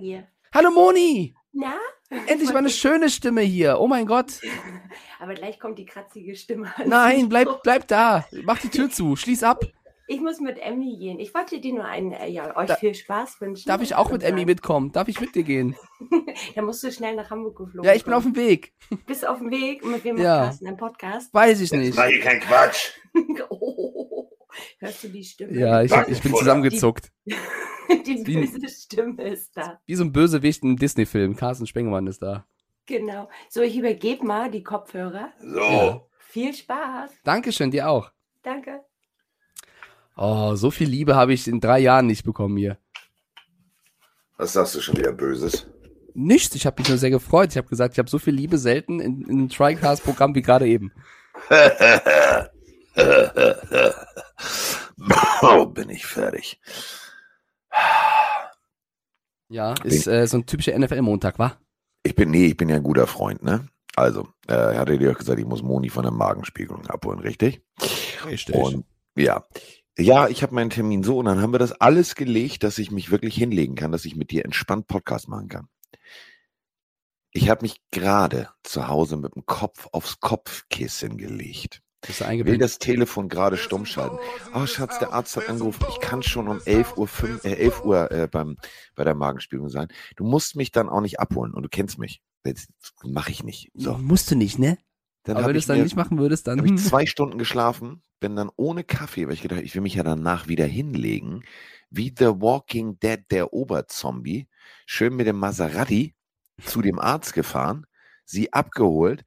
Hier. Hallo Moni! Na? Endlich mal eine schöne Stimme hier. Oh mein Gott. Aber gleich kommt die kratzige Stimme. Nein, bleib, bleib da. Mach die Tür zu. Schließ ab. Ich muss mit Emmy gehen. Ich wollte dir nur einen, äh, ja, euch Da- viel Spaß wünschen. Darf ich auch mit Emmy mitkommen? Darf ich mit dir gehen? Dann musst du schnell nach Hamburg geflogen. Ja, ich bin auf dem Weg. Bist auf dem Weg und mit wem Ja. machst du einen Podcast? Weiß ich Jetzt nicht. mach hier kein Quatsch. Oh, hörst du die Stimme? Ja, ich, ich bin zusammengezuckt. Die Wie- böse Stimme ist da. Wie so ein Bösewicht in einem Disney-Film. Carsten Spengemann ist da. Genau. So, ich übergebe mal die Kopfhörer. So. Ja. Viel Spaß. Dankeschön, dir auch. Danke. Oh, so viel Liebe habe ich in drei Jahren nicht bekommen hier. Was sagst du schon wieder Böses? Nichts, ich habe mich nur sehr gefreut. Ich habe gesagt, ich habe so viel Liebe selten in, in einem Tricast-Programm wie gerade eben. oh, bin ich fertig. Ja, ist äh, so ein typischer NFL-Montag, wa? Ich bin, nee, ich bin ja ein guter Freund, ne? Also, äh, ich hatte dir auch gesagt, ich muss Moni von der Magenspiegelung abholen, richtig? Richtig. Und ja. Ja, ich habe meinen Termin so und dann haben wir das alles gelegt, dass ich mich wirklich hinlegen kann, dass ich mit dir entspannt Podcast machen kann. Ich habe mich gerade zu Hause mit dem Kopf aufs Kopfkissen gelegt. Will das Telefon gerade stumm schalten. Oh, Schatz, der Arzt hat angerufen. Ich kann schon um 11 Uhr, fünf- äh, 11 Uhr äh, beim, bei der Magenspiegelung sein. Du musst mich dann auch nicht abholen und du kennst mich. Das mache ich nicht. So, Musst du nicht, ne? dann Aber habe wenn du ich, es dann mir- nicht machen würdest, dann. hab ich hm. zwei Stunden geschlafen, bin dann ohne Kaffee, weil ich gedacht, ich will mich ja danach wieder hinlegen, wie The Walking Dead, der Oberzombie, schön mit dem Maserati zu dem Arzt gefahren, sie abgeholt,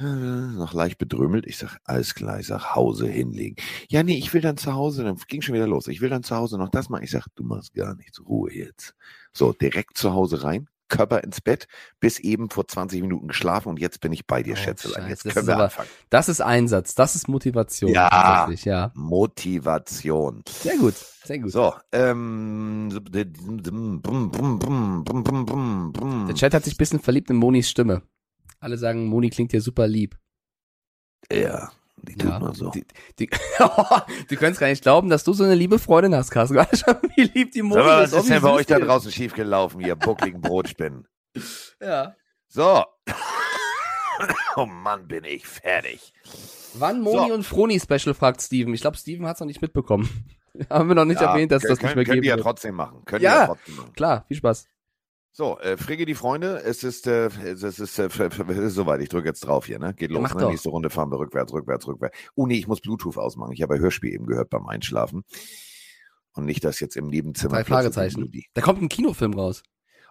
noch leicht bedrömmelt. Ich sag, alles klar, ich sag, Hause hinlegen. Ja, nee, ich will dann zu Hause, dann ging schon wieder los. Ich will dann zu Hause noch das machen. Ich sag, du machst gar nichts, Ruhe jetzt. So, direkt zu Hause rein, Körper ins Bett, bis eben vor 20 Minuten geschlafen und jetzt bin ich bei dir, oh, Schätzelein. Jetzt können wir aber, anfangen. Das ist Einsatz, das ist Motivation. Ja, ja. Motivation. Sehr gut, sehr gut. So, ähm, der Chat hat sich ein bisschen verliebt in Monis Stimme. Alle sagen, Moni klingt ja super lieb. Ja, die tut Ja, nur so. Die, die, du kannst gar nicht glauben, dass du so eine liebe Freundin hast, Carsten. Wie lieb die Moni mal, ist. was ist denn bei euch da die draußen schiefgelaufen, ihr buckligen Brotspinnen? Ja. So. Oh Mann, bin ich fertig. Wann Moni So. und Froni Special, fragt Steven. Ich glaube, Steven hat es noch nicht mitbekommen. Haben wir noch nicht Ja, erwähnt, dass das können, nicht mehr Könnt geben ihr ja wird. trotzdem machen. Könnt Ja. ihr ja trotzdem machen. Klar, viel Spaß. So, äh, Frigge die Freunde, es ist, äh, es ist, äh, es ist soweit. Ich drücke jetzt drauf hier, ne? Geht los. ne? Nächste Runde fahren wir rückwärts, rückwärts, rückwärts. Oh nee, ich muss Bluetooth ausmachen. Ich habe ein Hörspiel eben gehört beim Einschlafen. Und nicht das jetzt im Nebenzimmer. Drei plötzlich Fragezeichen. Da kommt ein Kinofilm raus.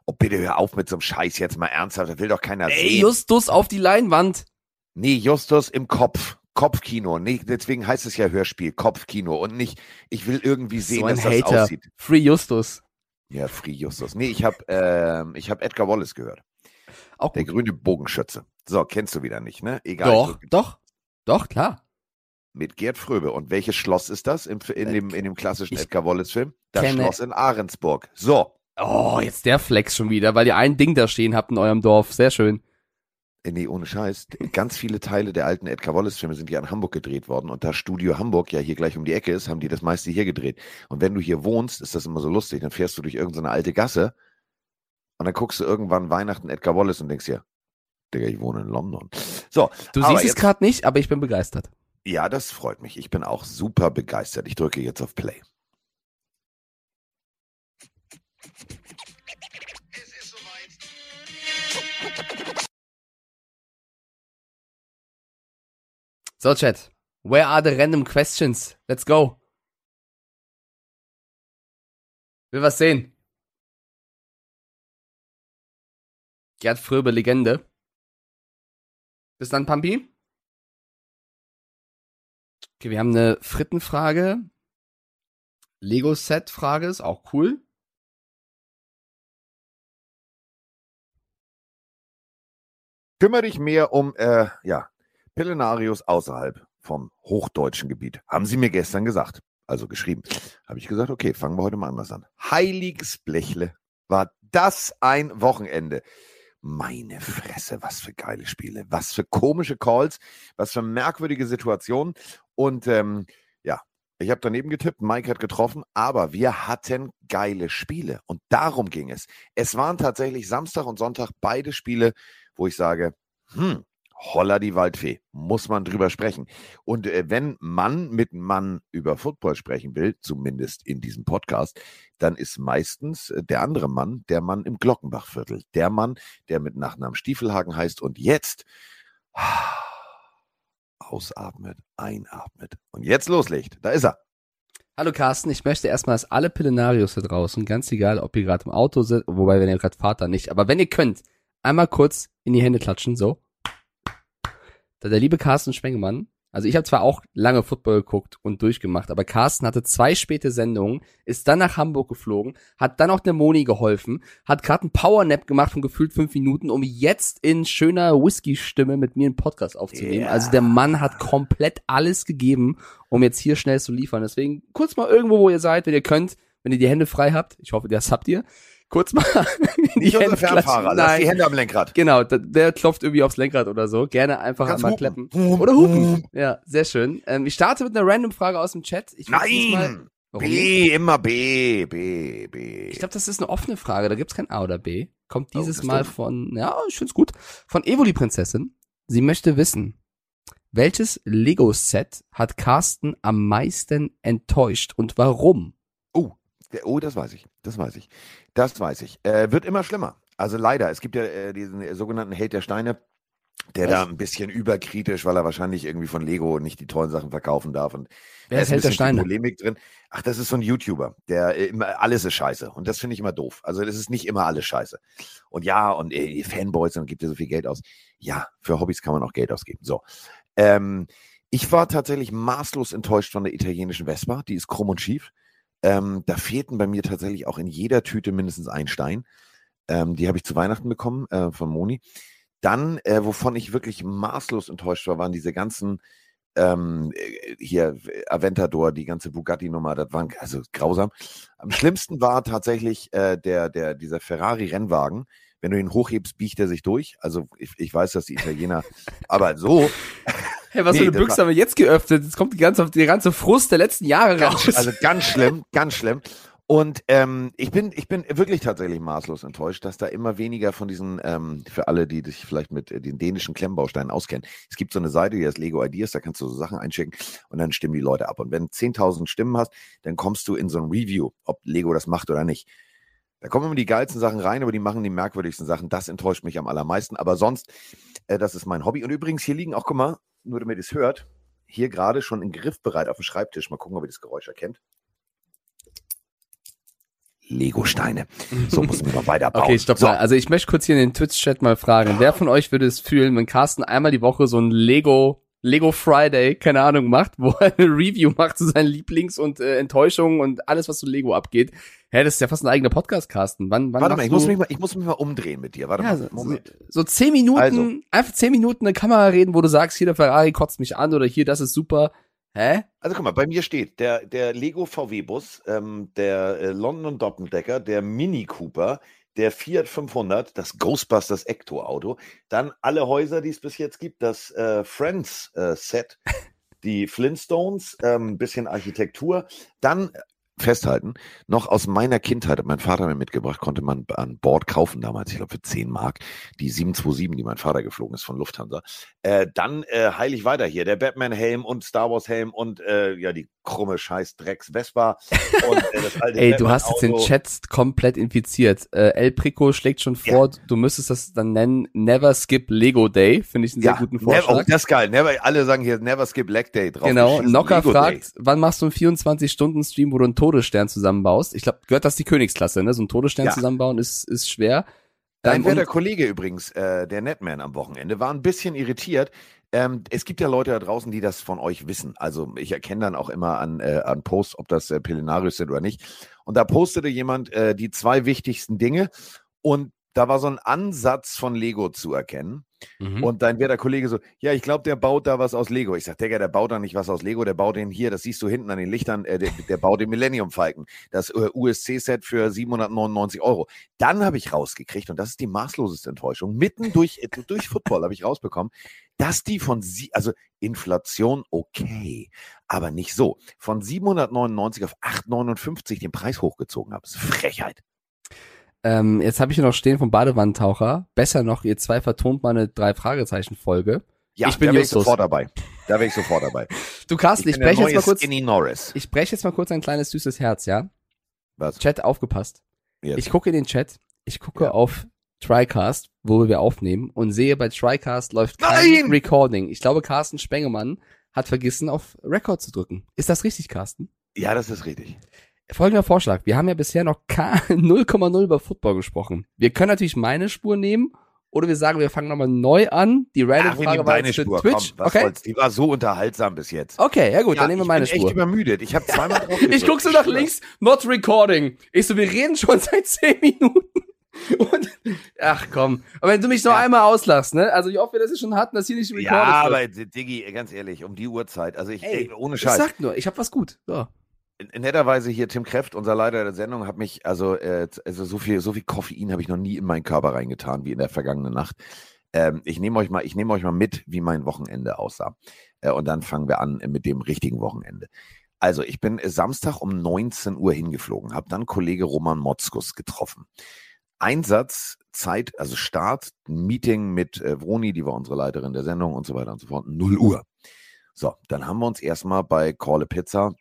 Oh, bitte hör auf mit so einem Scheiß jetzt mal ernsthaft. Das will doch keiner Ey, sehen. Justus auf die Leinwand. Nee, Justus im Kopf. Kopfkino. Nee, deswegen heißt es ja Hörspiel. Kopfkino. Und nicht, ich will irgendwie sehen, so ein dass das Hater. aussieht. Free Justus. Ja, Free Justus. Nee, ich habe ähm, ich hab Edgar Wallace gehört. Auch Der gut. grüne Bogenschütze. So, kennst du wieder nicht, ne? Egal. Doch, doch, doch, klar. Mit Gerd Fröbe. Und welches Schloss ist das im, in, Äh, dem, in dem klassischen ich Edgar Wallace-Film? Das kenne- Schloss in Ahrensburg. So. Oh, jetzt der Flex schon wieder, weil ihr ein Ding da stehen habt in eurem Dorf. Sehr schön. Äh, Nee, ohne Scheiß. Ganz viele Teile der alten Edgar Wallace-Filme sind ja in Hamburg gedreht worden. Und da Studio Hamburg ja hier gleich um die Ecke ist, haben die das meiste hier gedreht. Und wenn du hier wohnst, ist das immer so lustig. Dann fährst du durch irgendeine alte Gasse und dann guckst du irgendwann Weihnachten Edgar Wallace und denkst dir, Digga, ich wohne in London. So. Du siehst es jetzt- gerade nicht, aber ich bin begeistert. Ja, das freut mich. Ich bin auch super begeistert. Ich drücke jetzt auf Play. So, Chat. Where are the random questions? Let's go. Will was sehen. Gerd Fröbe, Legende. Bis dann, Pampi. Okay, wir haben eine Frittenfrage. Lego-Set-Frage ist auch cool. Kümmere dich mehr um, äh, ja, Pillenarius außerhalb vom hochdeutschen Gebiet. Haben sie mir gestern gesagt. Also geschrieben. Habe ich gesagt, okay, fangen wir heute mal anders an. Heiliges Blechle. War das ein Wochenende? Meine Fresse, was für geile Spiele, was für komische Calls, was für merkwürdige Situationen. Und ähm, ja, Ich habe daneben getippt, Mike hat getroffen, aber wir hatten geile Spiele und darum ging es. Es waren tatsächlich Samstag und Sonntag beide Spiele, wo ich sage, hm, holla die Waldfee, muss man drüber sprechen. Und äh, wenn Mann mit Mann über Football sprechen will, zumindest in diesem Podcast, dann ist meistens äh, der andere Mann der Mann im Glockenbachviertel. Der Mann, der mit Nachnamen Stiefelhagen heißt und jetzt ausatmet, einatmet und jetzt loslegt. Da ist er. Hallo Carsten, ich möchte erstmal, dass alle Pillenarios da draußen, ganz egal, ob ihr gerade im Auto seid, wobei, wenn ihr gerade fahrt, dann nicht, aber wenn ihr könnt, einmal kurz in die Hände klatschen, so. Da der liebe Carsten Spengemann also ich habe zwar auch lange Football geguckt und durchgemacht, aber Carsten hatte zwei späte Sendungen, ist dann nach Hamburg geflogen, hat dann auch der Moni geholfen, hat gerade einen Powernap gemacht von gefühlt fünf Minuten, um jetzt in schöner Whisky-Stimme mit mir einen Podcast aufzunehmen. Yeah. Also der Mann hat komplett alles gegeben, um jetzt hier schnell zu liefern. Deswegen kurz mal irgendwo, wo ihr seid, wenn ihr könnt, wenn ihr die Hände frei habt. Ich hoffe, das habt ihr kurz mal in die Hände Fernfahrer, lass die Hände am Lenkrad. Genau, der, der klopft irgendwie aufs Lenkrad oder so. Gerne einfach Kannst einmal hupen. kleppen. Oder hupen. Ja, sehr schön. Ähm, ich starte mit einer random Frage aus dem Chat. Ich Nein! B, nicht? immer B, B, B. Ich glaube, das ist eine offene Frage. Da gibt's kein A oder B. Kommt oh, dieses oh, Mal von, ja, ich find's gut, von Evoli Prinzessin. Sie möchte wissen, welches Lego-Set hat Carsten am meisten enttäuscht und warum? Oh, das weiß ich. Das weiß ich. Das weiß ich. Äh, wird immer schlimmer. Also leider. Es gibt ja äh, diesen äh, sogenannten Hate der Steine, der Was? da ein bisschen überkritisch, weil er wahrscheinlich irgendwie von Lego nicht die tollen Sachen verkaufen darf. Und Wer ist Held der Steine? Polemik drin. Ach, das ist so ein YouTuber, der äh, immer alles ist scheiße. Und das finde ich immer doof. Also das ist nicht immer alles scheiße. Und ja, und äh, Fanboys, und gibt ja so viel Geld aus. Ja, für Hobbys kann man auch Geld ausgeben. So. Ähm, ich war tatsächlich maßlos enttäuscht von der italienischen Vespa. Die ist krumm und schief. Ähm, da fehlten bei mir tatsächlich auch in jeder Tüte mindestens ein Stein. Ähm, die habe ich zu Weihnachten bekommen äh, von Moni. Dann, äh, wovon ich wirklich maßlos enttäuscht war, waren diese ganzen ähm, äh, hier Aventador, die ganze Bugatti-Nummer, das war also grausam. Am schlimmsten war tatsächlich äh, der, der, dieser Ferrari-Rennwagen. Wenn du ihn hochhebst, biegt er sich durch. Also ich, ich weiß, dass die Italiener, aber so. Hey, was nee, für eine Büchse haben wir jetzt geöffnet? Jetzt kommt die ganze, die ganze Frust der letzten Jahre raus. Also ganz schlimm, ganz schlimm. Und ähm, ich bin, ich bin wirklich tatsächlich maßlos enttäuscht, dass da immer weniger von diesen, ähm, für alle, die sich vielleicht mit äh, den dänischen Klemmbausteinen auskennen. Es gibt so eine Seite, die heißt Lego Ideas, da kannst du so Sachen einschicken und dann stimmen die Leute ab. Und wenn 10.000 Stimmen hast, dann kommst du in so ein Review, ob Lego das macht oder nicht. Da kommen immer die geilsten Sachen rein, aber die machen die merkwürdigsten Sachen. Das enttäuscht mich am allermeisten. Aber sonst, äh, das ist mein Hobby. Und übrigens, hier liegen auch, guck mal, nur damit ihr es hört, hier gerade schon in Griffbereit auf dem Schreibtisch. Mal gucken, ob ihr das Geräusch erkennt. Lego-Steine. So muss man mal weiterbauen. Okay, stopp so. mal. Also ich möchte kurz hier in den Twitch-Chat mal fragen, wer von euch würde es fühlen, wenn Carsten einmal die Woche so ein Lego Lego Friday, keine Ahnung, macht, wo er eine Review macht zu seinen Lieblings- und äh, Enttäuschungen und alles, was zu Lego abgeht. Hä, das ist ja fast ein eigener Podcast, Carsten. Wann, wann Warte mal, ich muss, mich mal, ich muss mich mal umdrehen mit dir. Warte ja, mal, Moment. So, so zehn Minuten, also. einfach zehn Minuten in der Kamera reden, wo du sagst, hier der Ferrari kotzt mich an oder hier, das ist super. Hä? Also guck mal, bei mir steht der, der Lego VW-Bus, ähm, der äh, London Doppeldecker, der Mini Cooper, der Fiat 500, das Ghostbusters Ecto-Auto, dann alle Häuser, die es bis jetzt gibt, das äh, Friends-Set, äh, die Flintstones, ein ähm, bisschen Architektur, dann festhalten, noch aus meiner Kindheit, hat mein Vater mir mitgebracht, konnte man an Bord kaufen damals, ich glaube für 10 Mark, die 727, die mein Vater geflogen ist von Lufthansa. Äh, dann äh, heilig weiter hier, der Batman-Helm und Star Wars-Helm und äh, ja, die krumme Scheiß Drecks Vespa und äh, Ey, du hast jetzt den Chat komplett infiziert. Äh, El Prico schlägt schon vor, ja. du müsstest das dann nennen, Never Skip Lego Day, finde ich einen ja, sehr guten Vorschlag. Never, oh, das ist geil. Never, alle sagen hier Never Skip Leg Day drauf. Genau, Nocker fragt, Day. wann machst du einen 24-Stunden-Stream, wo du einen Todesstern zusammenbaust? Ich glaube, gehört das die Königsklasse, ne? So einen Todesstern ja. zusammenbauen ist, ist schwer. Dein ähm, der Kollege übrigens, äh, der Netman am Wochenende, war ein bisschen irritiert, ähm, es gibt ja Leute da draußen, die das von euch wissen. Also ich erkenne dann auch immer an, äh, an Posts, ob das äh, Pillenarius sind oder nicht. Und da postete jemand äh, die zwei wichtigsten Dinge. Und da war so ein Ansatz von Lego zu erkennen. Mhm. Und dann wäre der Kollege so, ja, ich glaube, der baut da was aus Lego. Ich sag, Digga, der baut da nicht was aus Lego, der baut den hier, das siehst du hinten an den Lichtern, äh, der, der baut den Millennium Falcon, das äh, USC-Set für 799 Euro. Dann habe ich rausgekriegt, und das ist die maßloseste Enttäuschung, mitten durch, äh, durch Football habe ich rausbekommen, dass die von sie, also Inflation okay, aber nicht so, von 799 auf 859 den Preis hochgezogen haben. Das ist Frechheit. Ähm, jetzt habe ich hier noch stehen vom Badewannentaucher. Besser noch, ihr zwei vertont mal eine Drei-Fragezeichen-Folge. Ja, Ich bin da wäre ich sofort dabei. Da wäre ich sofort dabei. Du Carsten, ich, der breche jetzt mal kurz, Skinny Norris. ich breche jetzt mal kurz ein kleines süßes Herz, ja? Was? Chat aufgepasst. Jetzt. Ich gucke in den Chat, ich gucke Ja. auf TriCast, wo wir aufnehmen und sehe bei TriCast läuft kein Nein! Recording. Ich glaube, Carsten Spengemann hat vergessen, auf Record zu drücken. Ist das richtig, Carsten? Ja, das ist richtig. Folgender Vorschlag. Wir haben ja bisher noch K- 0,0 über Football gesprochen. Wir können natürlich meine Spur nehmen oder wir sagen, wir fangen nochmal neu an. Die Random-Frage war jetzt Spur. Twitch. Komm, okay. soll's? Die war so unterhaltsam bis jetzt. Okay, ja gut, Ja, dann nehmen wir ich meine bin echt Spur. übermüdet. Ich habe zweimal drauf Ich guck so nach links, not recording. Ich so, wir reden schon seit 10 Minuten. Und, ach komm. Aber wenn du mich noch Ja. einmal auslachst, ne? Also ich hoffe, dass wir schon hatten, dass hier nicht recorded Ja, wird. aber Diggi, ganz ehrlich, um die Uhrzeit, also ich, Ey, ey, ohne Ich Scheiß. sag nur, ich hab was gut. So. Netterweise hier Tim Kräft, unser Leiter der Sendung, hat mich, also, äh, also so viel, so viel Koffein habe ich noch nie in meinen Körper reingetan wie in der vergangenen Nacht. Ähm, ich nehme euch mal, ich nehme euch mal mit, wie mein Wochenende aussah. Äh, und dann fangen wir an mit dem richtigen Wochenende. Also, ich bin äh, Samstag um 19 Uhr hingeflogen, habe dann Kollege Roman Motzkus getroffen. Einsatz, Zeit, also Start, Meeting mit äh, Vroni, die war unsere Leiterin der Sendung und so weiter und so fort, 0 Uhr. So, dann haben wir uns erstmal bei Call a Pizza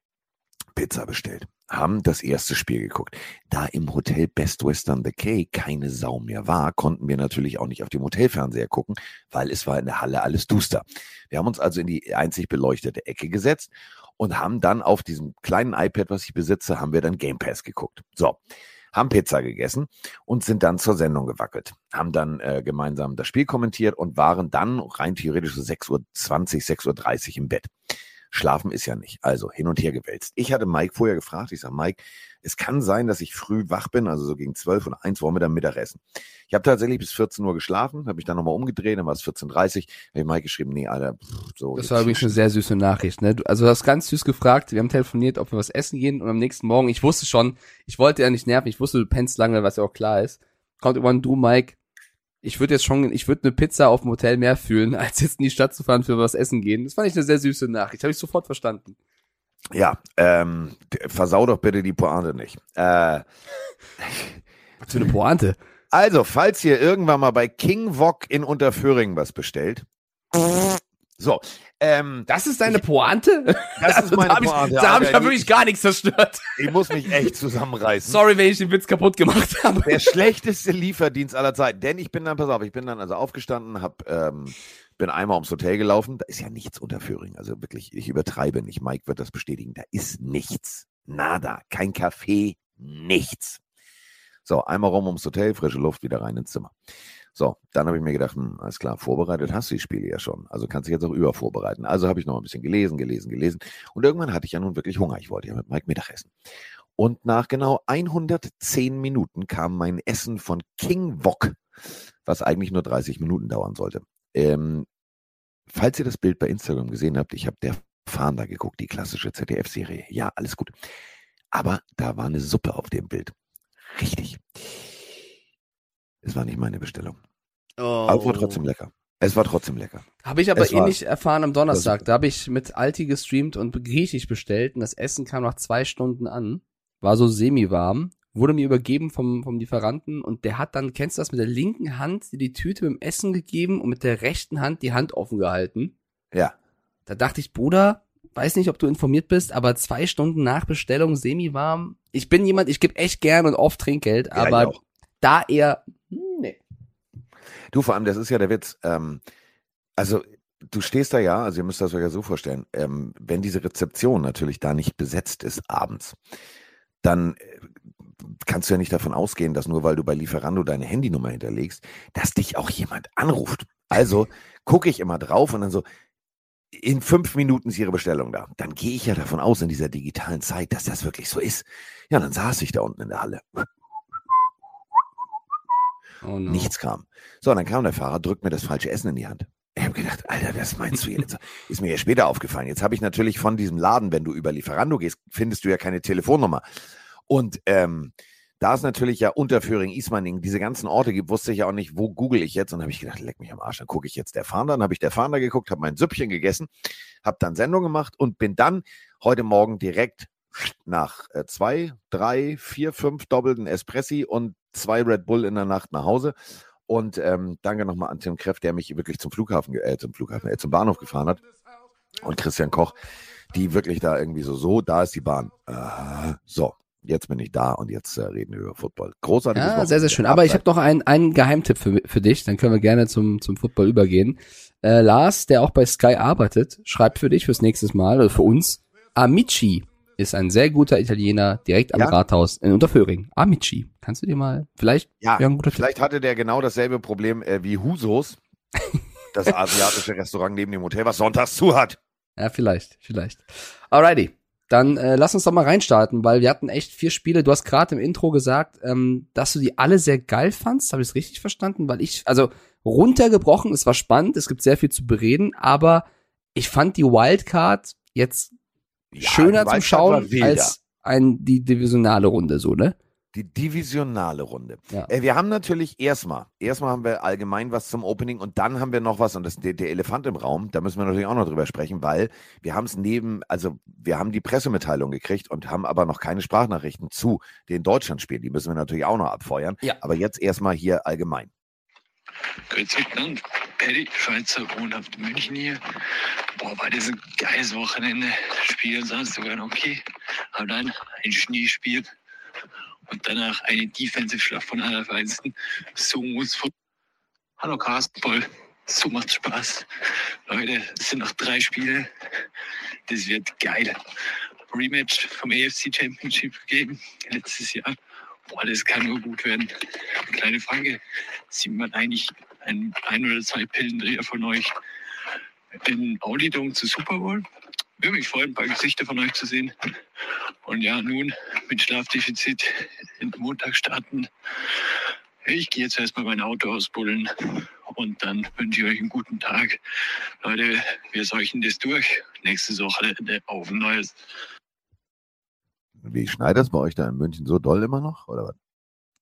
Pizza bestellt, haben das erste Spiel geguckt. Da im Hotel Best Western The Cay keine Sau mehr war, konnten wir natürlich auch nicht auf dem Hotelfernseher gucken, weil es war in der Halle alles duster. Wir haben uns also in die einzig beleuchtete Ecke gesetzt und haben dann auf diesem kleinen iPad, was ich besitze, haben wir dann Game Pass geguckt. So, haben Pizza gegessen und sind dann zur Sendung gewackelt. Haben dann äh, gemeinsam das Spiel kommentiert und waren dann rein theoretisch so 6.20 Uhr, 6.30 Uhr im Bett. Schlafen ist ja nicht. Also hin und her gewälzt. Ich hatte Mike vorher gefragt. Ich sage, Mike, es kann sein, dass ich früh wach bin, also so gegen 12 und 1 wollen wir dann Mittagessen. Ich habe tatsächlich bis 14 Uhr geschlafen, habe mich dann nochmal umgedreht, dann war es 14.30 Uhr. Habe ich Mike geschrieben, nee, Alter, pff, so. Das war übrigens eine sehr süße Nachricht, ne? Du, also du hast ganz süß gefragt, wir haben telefoniert, ob wir was essen gehen und am nächsten Morgen, ich wusste schon, ich wollte ja nicht nerven, ich wusste, du pennst lange, was ja auch klar ist. Kommt irgendwann du, Mike, ich würde jetzt schon, ich würde eine Pizza auf dem Hotel mehr fühlen, als jetzt in die Stadt zu fahren für was essen gehen. Das fand ich eine sehr süße Nachricht, habe ich sofort verstanden. Ja, ähm, versau doch bitte die Pointe nicht. Äh, Was für eine Pointe. also, falls ihr irgendwann mal bei King Wok in Unterföhring was bestellt. So, ähm, Das ist deine Pointe? das ist meine da hab ich, Pointe. Da habe ich ja wirklich gar nichts zerstört. Ich muss mich echt zusammenreißen. Sorry, wenn ich den Witz kaputt gemacht habe. Der schlechteste Lieferdienst aller Zeiten. Denn ich bin dann, pass auf, ich bin dann also aufgestanden, hab, ähm, bin einmal ums Hotel gelaufen. Da ist ja nichts unter Föhring. Also wirklich, ich übertreibe nicht. Mike wird das bestätigen. Da ist nichts. Nada. Kein Café. Nichts. So, einmal rum ums Hotel, frische Luft, wieder rein ins Zimmer. So, dann habe ich mir gedacht, hm, alles klar, vorbereitet hast du die Spiele ja schon. Also kannst du jetzt auch übervorbereiten. Also habe ich noch ein bisschen gelesen, gelesen, gelesen. Und irgendwann hatte ich ja nun wirklich Hunger. Ich wollte ja mit Mike Mittagessen. Und nach genau 110 Minuten kam mein Essen von King Wok, was eigentlich nur 30 Minuten dauern sollte. Ähm, falls ihr das Bild bei Instagram gesehen habt, ich habe der Fahnder geguckt, die klassische ZDF-Serie. Ja, alles gut. Aber da war eine Suppe auf dem Bild. Richtig. Es war nicht meine Bestellung. Aber war trotzdem lecker. Es war trotzdem lecker. Habe ich aber Es war- ähnlich erfahren am Donnerstag. Da habe ich mit Alti gestreamt und griechisch bestellt und das Essen kam nach zwei Stunden an. War so semi-warm. Wurde mir übergeben vom, vom Lieferanten und der hat dann, kennst du das, mit der linken Hand die Tüte mit dem Essen gegeben und mit der rechten Hand die Hand offen gehalten. Ja. Da dachte ich, Bruder, weiß nicht, ob du informiert bist, aber zwei Stunden nach Bestellung semi-warm. Ich bin jemand, ich gebe echt gern und oft Trinkgeld, Ja, aber da nee. Du, vor allem, das ist ja der Witz. Ähm, also, du stehst da ja, also ihr müsst das euch ja so vorstellen, ähm, wenn diese Rezeption natürlich da nicht besetzt ist abends, dann äh, kannst du ja nicht davon ausgehen, dass nur weil du bei Lieferando deine Handynummer hinterlegst, dass dich auch jemand anruft. Also gucke ich immer drauf und dann so, in fünf Minuten ist Ihre Bestellung da. Dann gehe ich ja davon aus in dieser digitalen Zeit, dass das wirklich so ist. Ja, dann saß ich da unten in der Halle. Oh no. Nichts kam. So, und dann kam der Fahrer, drückt mir das falsche Essen in die Hand. Ich habe gedacht, Alter, das meinst du jetzt? Ist mir ja später aufgefallen. Jetzt habe ich natürlich von diesem Laden, wenn du über Lieferando gehst, findest du ja keine Telefonnummer. Und ähm, da es natürlich ja Unterföhring, Ismaning, diese ganzen Orte gibt, wusste ich ja auch nicht, wo google ich jetzt. Und habe ich gedacht, leck mich am Arsch, dann gucke ich jetzt der Fahnder. Dann habe ich der Fahnder geguckt, habe mein Süppchen gegessen, habe dann Sendung gemacht und bin dann heute Morgen direkt nach äh, zwei, drei, vier, fünf doppelten Espressi und zwei Red Bull in der Nacht nach Hause. Und ähm, danke nochmal an Tim Kreff, der mich wirklich zum Flughafen, äh, zum Flughafen, äh, zum Bahnhof gefahren hat. Und Christian Koch, die wirklich da irgendwie so, so, da ist die Bahn. Äh, so, jetzt bin ich da und jetzt äh, reden wir über Football. Großartiges Ja, Wochenende. sehr, sehr schön. Aber ich habe noch einen, einen Geheimtipp für, für dich, dann können wir gerne zum, zum Football übergehen. Äh, Lars, der auch bei Sky arbeitet, schreibt für dich fürs nächste Mal, oder für uns, Amici ist ein sehr guter Italiener, direkt am Ja? Rathaus in Unterföhring. Amici. Kannst du dir mal, vielleicht, Ja, guter Tipp. vielleicht hatte der genau dasselbe Problem äh, wie Husos, das asiatische Restaurant neben dem Hotel, was sonntags zu hat. Ja, vielleicht, vielleicht. Alrighty. Dann äh, lass uns doch mal reinstarten, weil wir hatten echt vier Spiele. Du hast gerade im Intro gesagt, ähm, dass du die alle sehr geil fandst. Habe ich es richtig verstanden? Weil ich, also runtergebrochen, es war spannend, es gibt sehr viel zu bereden, aber ich fand die Wildcard jetzt Ja, schöner zum Wildcard Schauen als ein, die divisionale Runde, so, ne? Die divisionale Runde. Ja. Äh, wir haben natürlich erstmal, erstmal haben wir allgemein was zum Opening und dann haben wir noch was, und das ist der, der Elefant im Raum, da müssen wir natürlich auch noch drüber sprechen, weil wir haben es neben, also wir haben die Pressemitteilung gekriegt und haben aber noch keine Sprachnachrichten zu den Deutschlandspielen. Die müssen wir natürlich auch noch abfeuern. Ja. Aber jetzt erstmal hier allgemein. Grüezi miteinander. Paddy, Schweizer, wohnhaft in München hier. Boah, war das ein geiles Wochenende. Spiel sah sogar noch okay. Aber dann ein Schneespiel und danach eine Defensive-Schlacht von allerfeinsten. So muss von Hallo Carsten Boll. So macht Spaß. Leute, es sind noch drei Spiele. Das wird geil. Rematch vom AFC Championship geben letztes Jahr. Boah, das kann nur gut werden. Kleine Frage. Sieht man eigentlich ein, ein oder zwei Pillendreher von euch in Audidom zu Super Bowl? Würde mich freuen, ein paar Gesichter von euch zu sehen. Und ja, nun mit Schlafdefizit in Montag starten. Ich gehe jetzt erstmal mein Auto ausbuddeln und dann wünsche ich euch einen guten Tag. Leute, wir seuchen das durch. Nächste Woche auf ein neues. Wie schneit das bei euch da in München so doll immer noch? Oder was?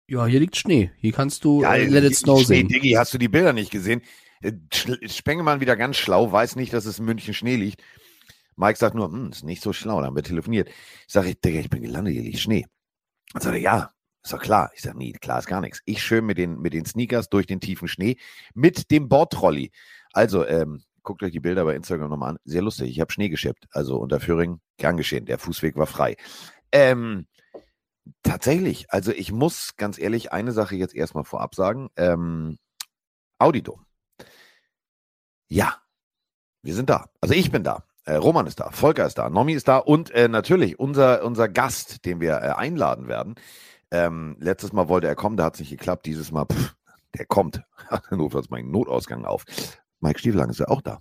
Ja, hier liegt Schnee. Hier kannst du äh, Let It Snow Schnee, sehen. Diggi, hast du die Bilder nicht gesehen? Äh, Spengemann wieder ganz schlau, weiß nicht, dass es in München Schnee liegt. Mike sagt nur, hm, ist nicht so schlau, da haben wir telefoniert. Ich sage, Digga, ich bin gelandet, hier liegt Schnee. Dann sagt er, ja, ist doch klar. Ich sage, nee, klar ist gar nichts. Ich schön mit den, mit den Sneakers durch den tiefen Schnee mit dem Bordtrolley. Also, ähm, guckt euch die Bilder bei Instagram nochmal an. Sehr lustig. Ich habe Schnee geschippt. Also unter Föhring, gern geschehen. Der Fußweg war frei. Ähm, tatsächlich, also ich muss ganz ehrlich eine Sache jetzt erstmal vorab sagen. Ähm, Audidom. Ja, wir sind da. Also ich bin da. Äh, Roman ist da, Volker ist da, Nomi ist da und äh, natürlich unser, unser Gast, den wir äh, einladen werden. Ähm, letztes Mal wollte er kommen, da hat es nicht geklappt. Dieses Mal, pff, der kommt. Notfalls meinen Notausgang auf. Mike Stiefelang ist ja auch da.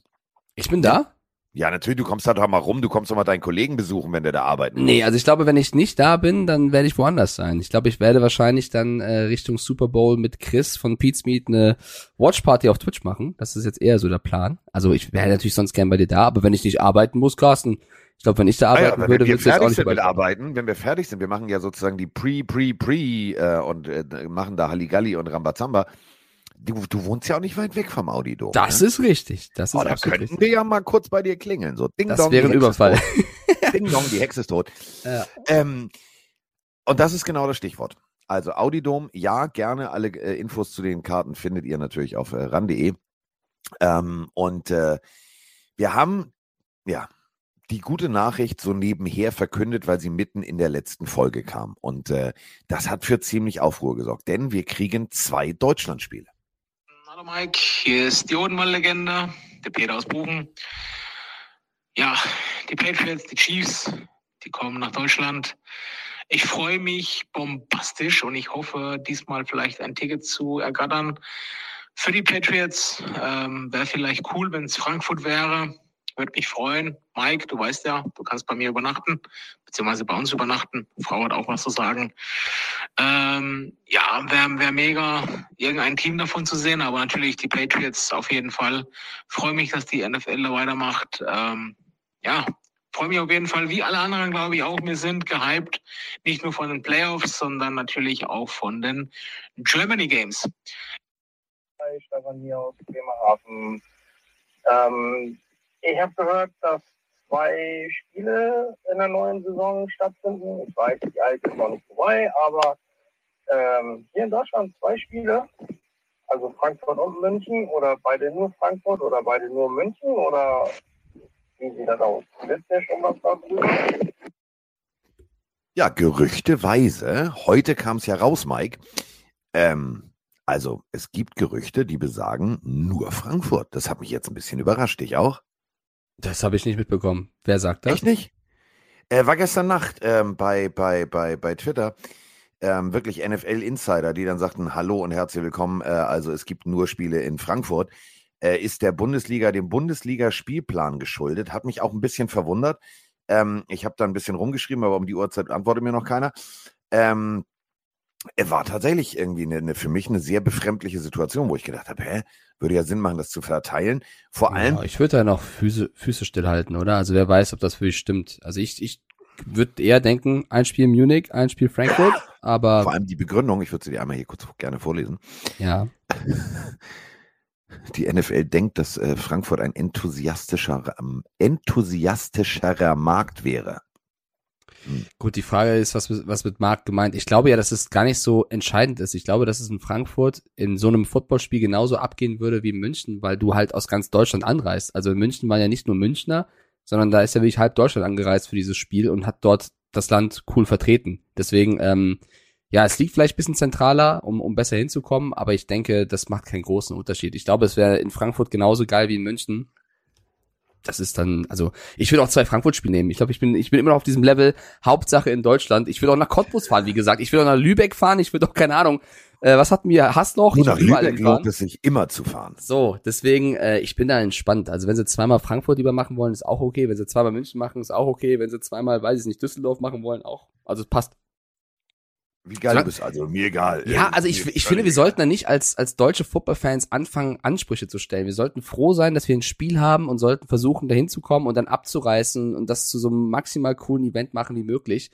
Ich bin da? Ja, natürlich, du kommst da doch mal rum, du kommst doch mal deinen Kollegen besuchen, wenn der da arbeiten Nee, also ich glaube, wenn ich nicht da bin, dann werde ich woanders sein. Ich glaube, ich werde wahrscheinlich dann äh, Richtung Super Bowl mit Chris von Pete's Meet eine Watchparty auf Twitch machen. Das ist jetzt eher so der Plan. Also ich wäre natürlich sonst gern bei dir da, aber wenn ich nicht arbeiten muss, Carsten, ich glaube, wenn ich da Ah ja, arbeiten würde, würdest du jetzt auch nicht sind mit. Arbeiten, wenn wir fertig sind, wir machen ja sozusagen die Pre, Pre, Pre äh, und äh, machen da Halligalli und Rambazamba. Du, du wohnst ja auch nicht weit weg vom Audidom. Das ne? ist richtig. Das ist Oh, da könnten richtig. wir ja mal kurz bei dir klingeln. So, Ding Das Dong, wäre ein Überfall. Ding Dong, die Hexe ist tot. Ja. Ähm, und das ist genau das Stichwort. Also Audidom, ja, gerne alle äh, Infos zu den Karten findet ihr natürlich auf äh, ran.de. Ähm, und äh, wir haben, ja, die gute Nachricht so nebenher verkündet, weil sie mitten in der letzten Folge kam. Und äh, das hat für ziemlich Aufruhr gesorgt, denn wir kriegen zwei Deutschlandspiele. Hallo Mike, hier ist die Odenwald-Legende, der Peter aus Buchen. Ja, die Patriots, die Chiefs, die kommen nach Deutschland. Ich freue mich bombastisch und ich hoffe, diesmal vielleicht ein Ticket zu ergattern für die Patriots. Ähm, wäre vielleicht cool, wenn es Frankfurt wäre. Würde mich freuen. Mike, du weißt ja, du kannst bei mir übernachten, beziehungsweise bei uns übernachten. Frau hat auch was zu sagen. Ähm, ja, wäre wär mega, irgendein Team davon zu sehen, aber natürlich die Patriots auf jeden Fall. Freue mich, dass die NFL da weitermacht. Ähm, ja, freue mich auf jeden Fall, wie alle anderen, glaube ich, auch. Wir sind gehypt, nicht nur von den Playoffs, sondern natürlich auch von den Germany Games. Hi, Stefan hier aus Bremerhaven. Ähm, ich habe gehört, dass zwei Spiele in der neuen Saison stattfinden. Ich weiß, die alte ist noch nicht vorbei, aber ähm, hier in Deutschland zwei Spiele. Also Frankfurt und München oder beide nur Frankfurt oder beide nur München oder wie sieht das aus? Wisst ihr schon was darüber? Ja, gerüchteweise, heute kam es ja raus, Mike. Ähm, also, es gibt Gerüchte, die besagen nur Frankfurt. Das hat mich jetzt ein bisschen überrascht. Dich auch? Das habe ich nicht mitbekommen. Wer sagt das? Echt nicht? Äh, war gestern Nacht ähm, bei, bei, bei, bei Twitter ähm, wirklich NFL-Insider, die dann sagten, hallo und herzlich willkommen. Äh, also es gibt nur Spiele in Frankfurt. Äh, ist der Bundesliga, dem Bundesliga-Spielplan geschuldet. Hat mich auch ein bisschen verwundert. Ähm, ich habe da ein bisschen rumgeschrieben, aber um die Uhrzeit antwortet mir noch keiner. Ähm, er war tatsächlich irgendwie eine, eine, für mich eine sehr befremdliche Situation, wo ich gedacht habe, hä, würde ja Sinn machen, das zu verteilen. Vor ja, allem. Ich würde da noch Füße, Füße stillhalten, oder? Also wer weiß, ob das wirklich stimmt. Also ich, ich würde eher denken, ein Spiel Munich, ein Spiel Frankfurt, aber. Vor allem die Begründung, ich würde sie dir einmal hier kurz gerne vorlesen. Ja. Die NFL denkt, dass äh, Frankfurt ein enthusiastischer, ähm, enthusiastischerer Markt wäre. Gut, die Frage ist, was, was mit Markt gemeint? Ich glaube ja, dass es gar nicht so entscheidend ist. Ich glaube, dass es in Frankfurt in so einem Footballspiel genauso abgehen würde wie in München, weil du halt aus ganz Deutschland anreist. Also in München waren ja nicht nur Münchner, sondern da ist ja wirklich halb Deutschland angereist für dieses Spiel und hat dort das Land cool vertreten. Deswegen, ähm, ja, es liegt vielleicht bisschen zentraler, um, um besser hinzukommen, aber ich denke, das macht keinen großen Unterschied. Ich glaube, es wäre in Frankfurt genauso geil wie in München das ist dann, also ich würde auch zwei Frankfurt-Spiele nehmen. Ich glaube, ich bin, ich bin immer noch auf diesem Level, Hauptsache in Deutschland. Ich will auch nach Cottbus fahren, wie gesagt. Ich will auch nach Lübeck fahren, ich will doch, keine Ahnung, äh, was hatten wir, Hass noch? Nur nach Lübeck lohnt es sich immer zu fahren. So, deswegen, äh, ich bin da entspannt. Also wenn sie zweimal Frankfurt lieber machen wollen, ist auch okay. Wenn sie zweimal München machen, ist auch okay. Wenn sie zweimal, weiß ich nicht, Düsseldorf machen wollen, auch. Also es passt. Wie geil du bist, also mir egal. Ja, also ich, ich finde, wir sollten da nicht als, als deutsche Football-Fans anfangen, Ansprüche zu stellen. Wir sollten froh sein, dass wir ein Spiel haben und sollten versuchen, dahin zu kommen und dann abzureißen und das zu so einem maximal coolen Event machen wie möglich.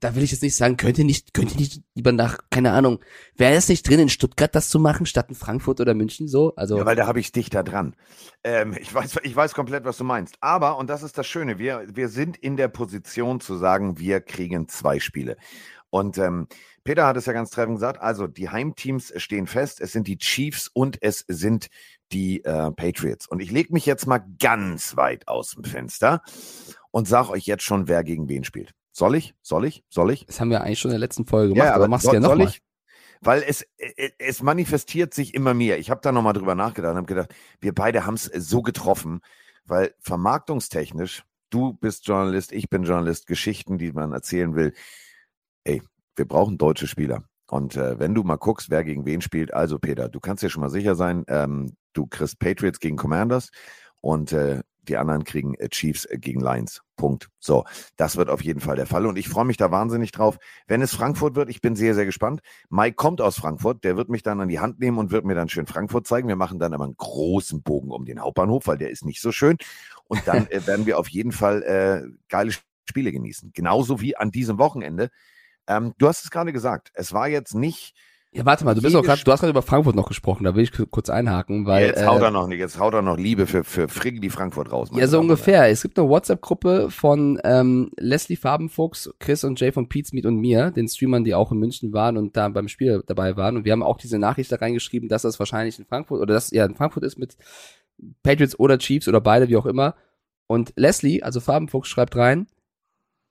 Da will ich jetzt nicht sagen, könnt ihr nicht, könnt ihr nicht lieber nach, keine Ahnung, wäre es nicht drin, in Stuttgart das zu machen, statt in Frankfurt oder München so? Also. Ja, weil da habe ich dich da dran. Ähm, ich weiß, ich weiß komplett, was du meinst. Aber, und das ist das Schöne, wir, wir sind in der Position zu sagen, wir kriegen zwei Spiele. Und ähm, Peter hat es ja ganz treffend gesagt. Also die Heimteams stehen fest. Es sind die Chiefs und es sind die äh, Patriots. Und ich lege mich jetzt mal ganz weit aus dem Fenster und sage euch jetzt schon, wer gegen wen spielt. Soll ich? Soll ich? Soll ich? Das haben wir eigentlich schon in der letzten Folge gemacht, ja, aber, aber machst du ja nochmal. Weil es, äh, es manifestiert sich immer mehr. Ich habe da nochmal drüber nachgedacht und habe gedacht, wir beide haben es so getroffen, weil vermarktungstechnisch, du bist Journalist, ich bin Journalist, Geschichten, die man erzählen will, ey, wir brauchen deutsche Spieler. Und äh, wenn du mal guckst, wer gegen wen spielt, also Peter, du kannst dir schon mal sicher sein, ähm, du kriegst Patriots gegen Commanders und äh, die anderen kriegen äh, Chiefs äh, gegen Lions. Punkt. So, das wird auf jeden Fall der Fall und ich freue mich da wahnsinnig drauf. Wenn es Frankfurt wird, ich bin sehr, sehr gespannt. Mike kommt aus Frankfurt, der wird mich dann an die Hand nehmen und wird mir dann schön Frankfurt zeigen. Wir machen dann aber einen großen Bogen um den Hauptbahnhof, weil der ist nicht so schön. Und dann äh, werden wir auf jeden Fall äh, geile Spiele genießen. Genauso wie an diesem Wochenende ähm, du hast es gerade gesagt, es war jetzt nicht. Ja, warte mal, du bist auch grad, du hast gerade über Frankfurt noch gesprochen, da will ich kurz einhaken, weil. Jetzt haut äh, er noch nicht, jetzt haut er noch Liebe für, für Frigg die Frankfurt raus. Ja, so ungefähr. Es gibt eine WhatsApp-Gruppe von ähm, Leslie Farbenfuchs, Chris und Jay von Pete's Meet und mir, den Streamern, die auch in München waren und da beim Spiel dabei waren. Und wir haben auch diese Nachricht da reingeschrieben, dass das wahrscheinlich in Frankfurt oder dass ja in Frankfurt ist mit Patriots oder Chiefs oder beide, wie auch immer. Und Leslie, also Farbenfuchs, schreibt rein,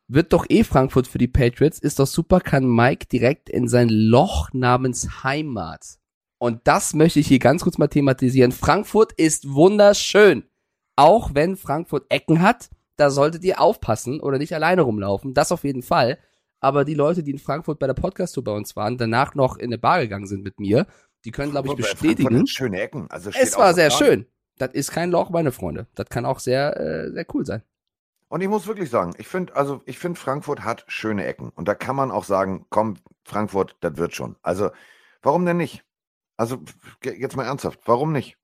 wird doch eh Frankfurt für die Patriots, ist doch super, kann Mike direkt in sein Loch namens Heimat. Und das möchte ich hier ganz kurz mal thematisieren. Frankfurt ist wunderschön. Auch wenn Frankfurt Ecken hat, da solltet ihr aufpassen oder nicht alleine rumlaufen. Das auf jeden Fall. Aber die Leute, die in Frankfurt bei der Podcast-Tour bei uns waren, danach noch in eine Bar gegangen sind mit mir, die können, glaube ich, bestätigen. Schöne Ecken. Also es war sehr schön. Das ist kein Loch, meine Freunde. Das kann auch sehr, äh, sehr cool sein. Und ich muss wirklich sagen, ich finde, also ich finde, Frankfurt hat schöne Ecken. Und da kann man auch sagen, komm, Frankfurt, das wird schon. Also, warum denn nicht? Also, jetzt mal ernsthaft, warum nicht?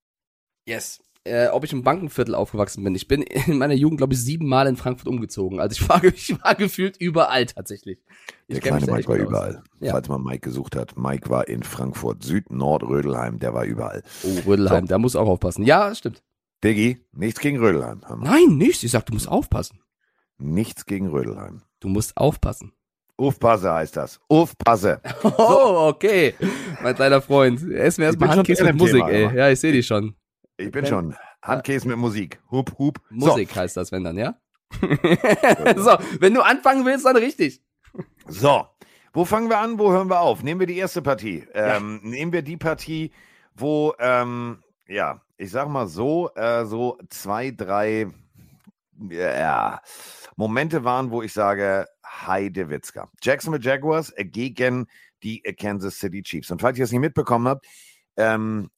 Yes. Äh, ob ich im Bankenviertel aufgewachsen bin. Ich bin in meiner Jugend, glaube ich, siebenmal in Frankfurt umgezogen. Also ich war, ich war gefühlt überall tatsächlich. Ich Der kleine Mike war aus. überall. Ja. Falls man Mike gesucht hat. Mike war in Frankfurt Süd, Nord, Rödelheim, der war überall. Oh, Rödelheim, da muss auch aufpassen. Ja, stimmt. Diggi, nichts gegen Rödelheim. Nein, nicht. Ich sag, du musst aufpassen. Nichts gegen Rödelheim. Du musst aufpassen. Aufpasse heißt das. Aufpasse. Oh, okay. Mein kleiner Freund. Essen wir erstmal Handkäse mit Musik, Thema, ey. aber. Ja, ich sehe dich schon. Ich bin Wenn- schon. Handkäse mit Musik. Hup, hup. Musik heißt das, wenn dann, ja? so, wenn du anfangen willst, dann richtig. So. so. Wo fangen wir an? Wo hören wir auf? Nehmen wir die erste Partie. Ähm, Nehmen wir die Partie, wo, ähm, ja, ich sag mal so, äh, so zwei, drei, ja, Momente waren, wo ich sage, Heide Witzka. Jacksonville Jaguars gegen die Kansas City Chiefs. Und falls ihr es nicht mitbekommen habt, ähm,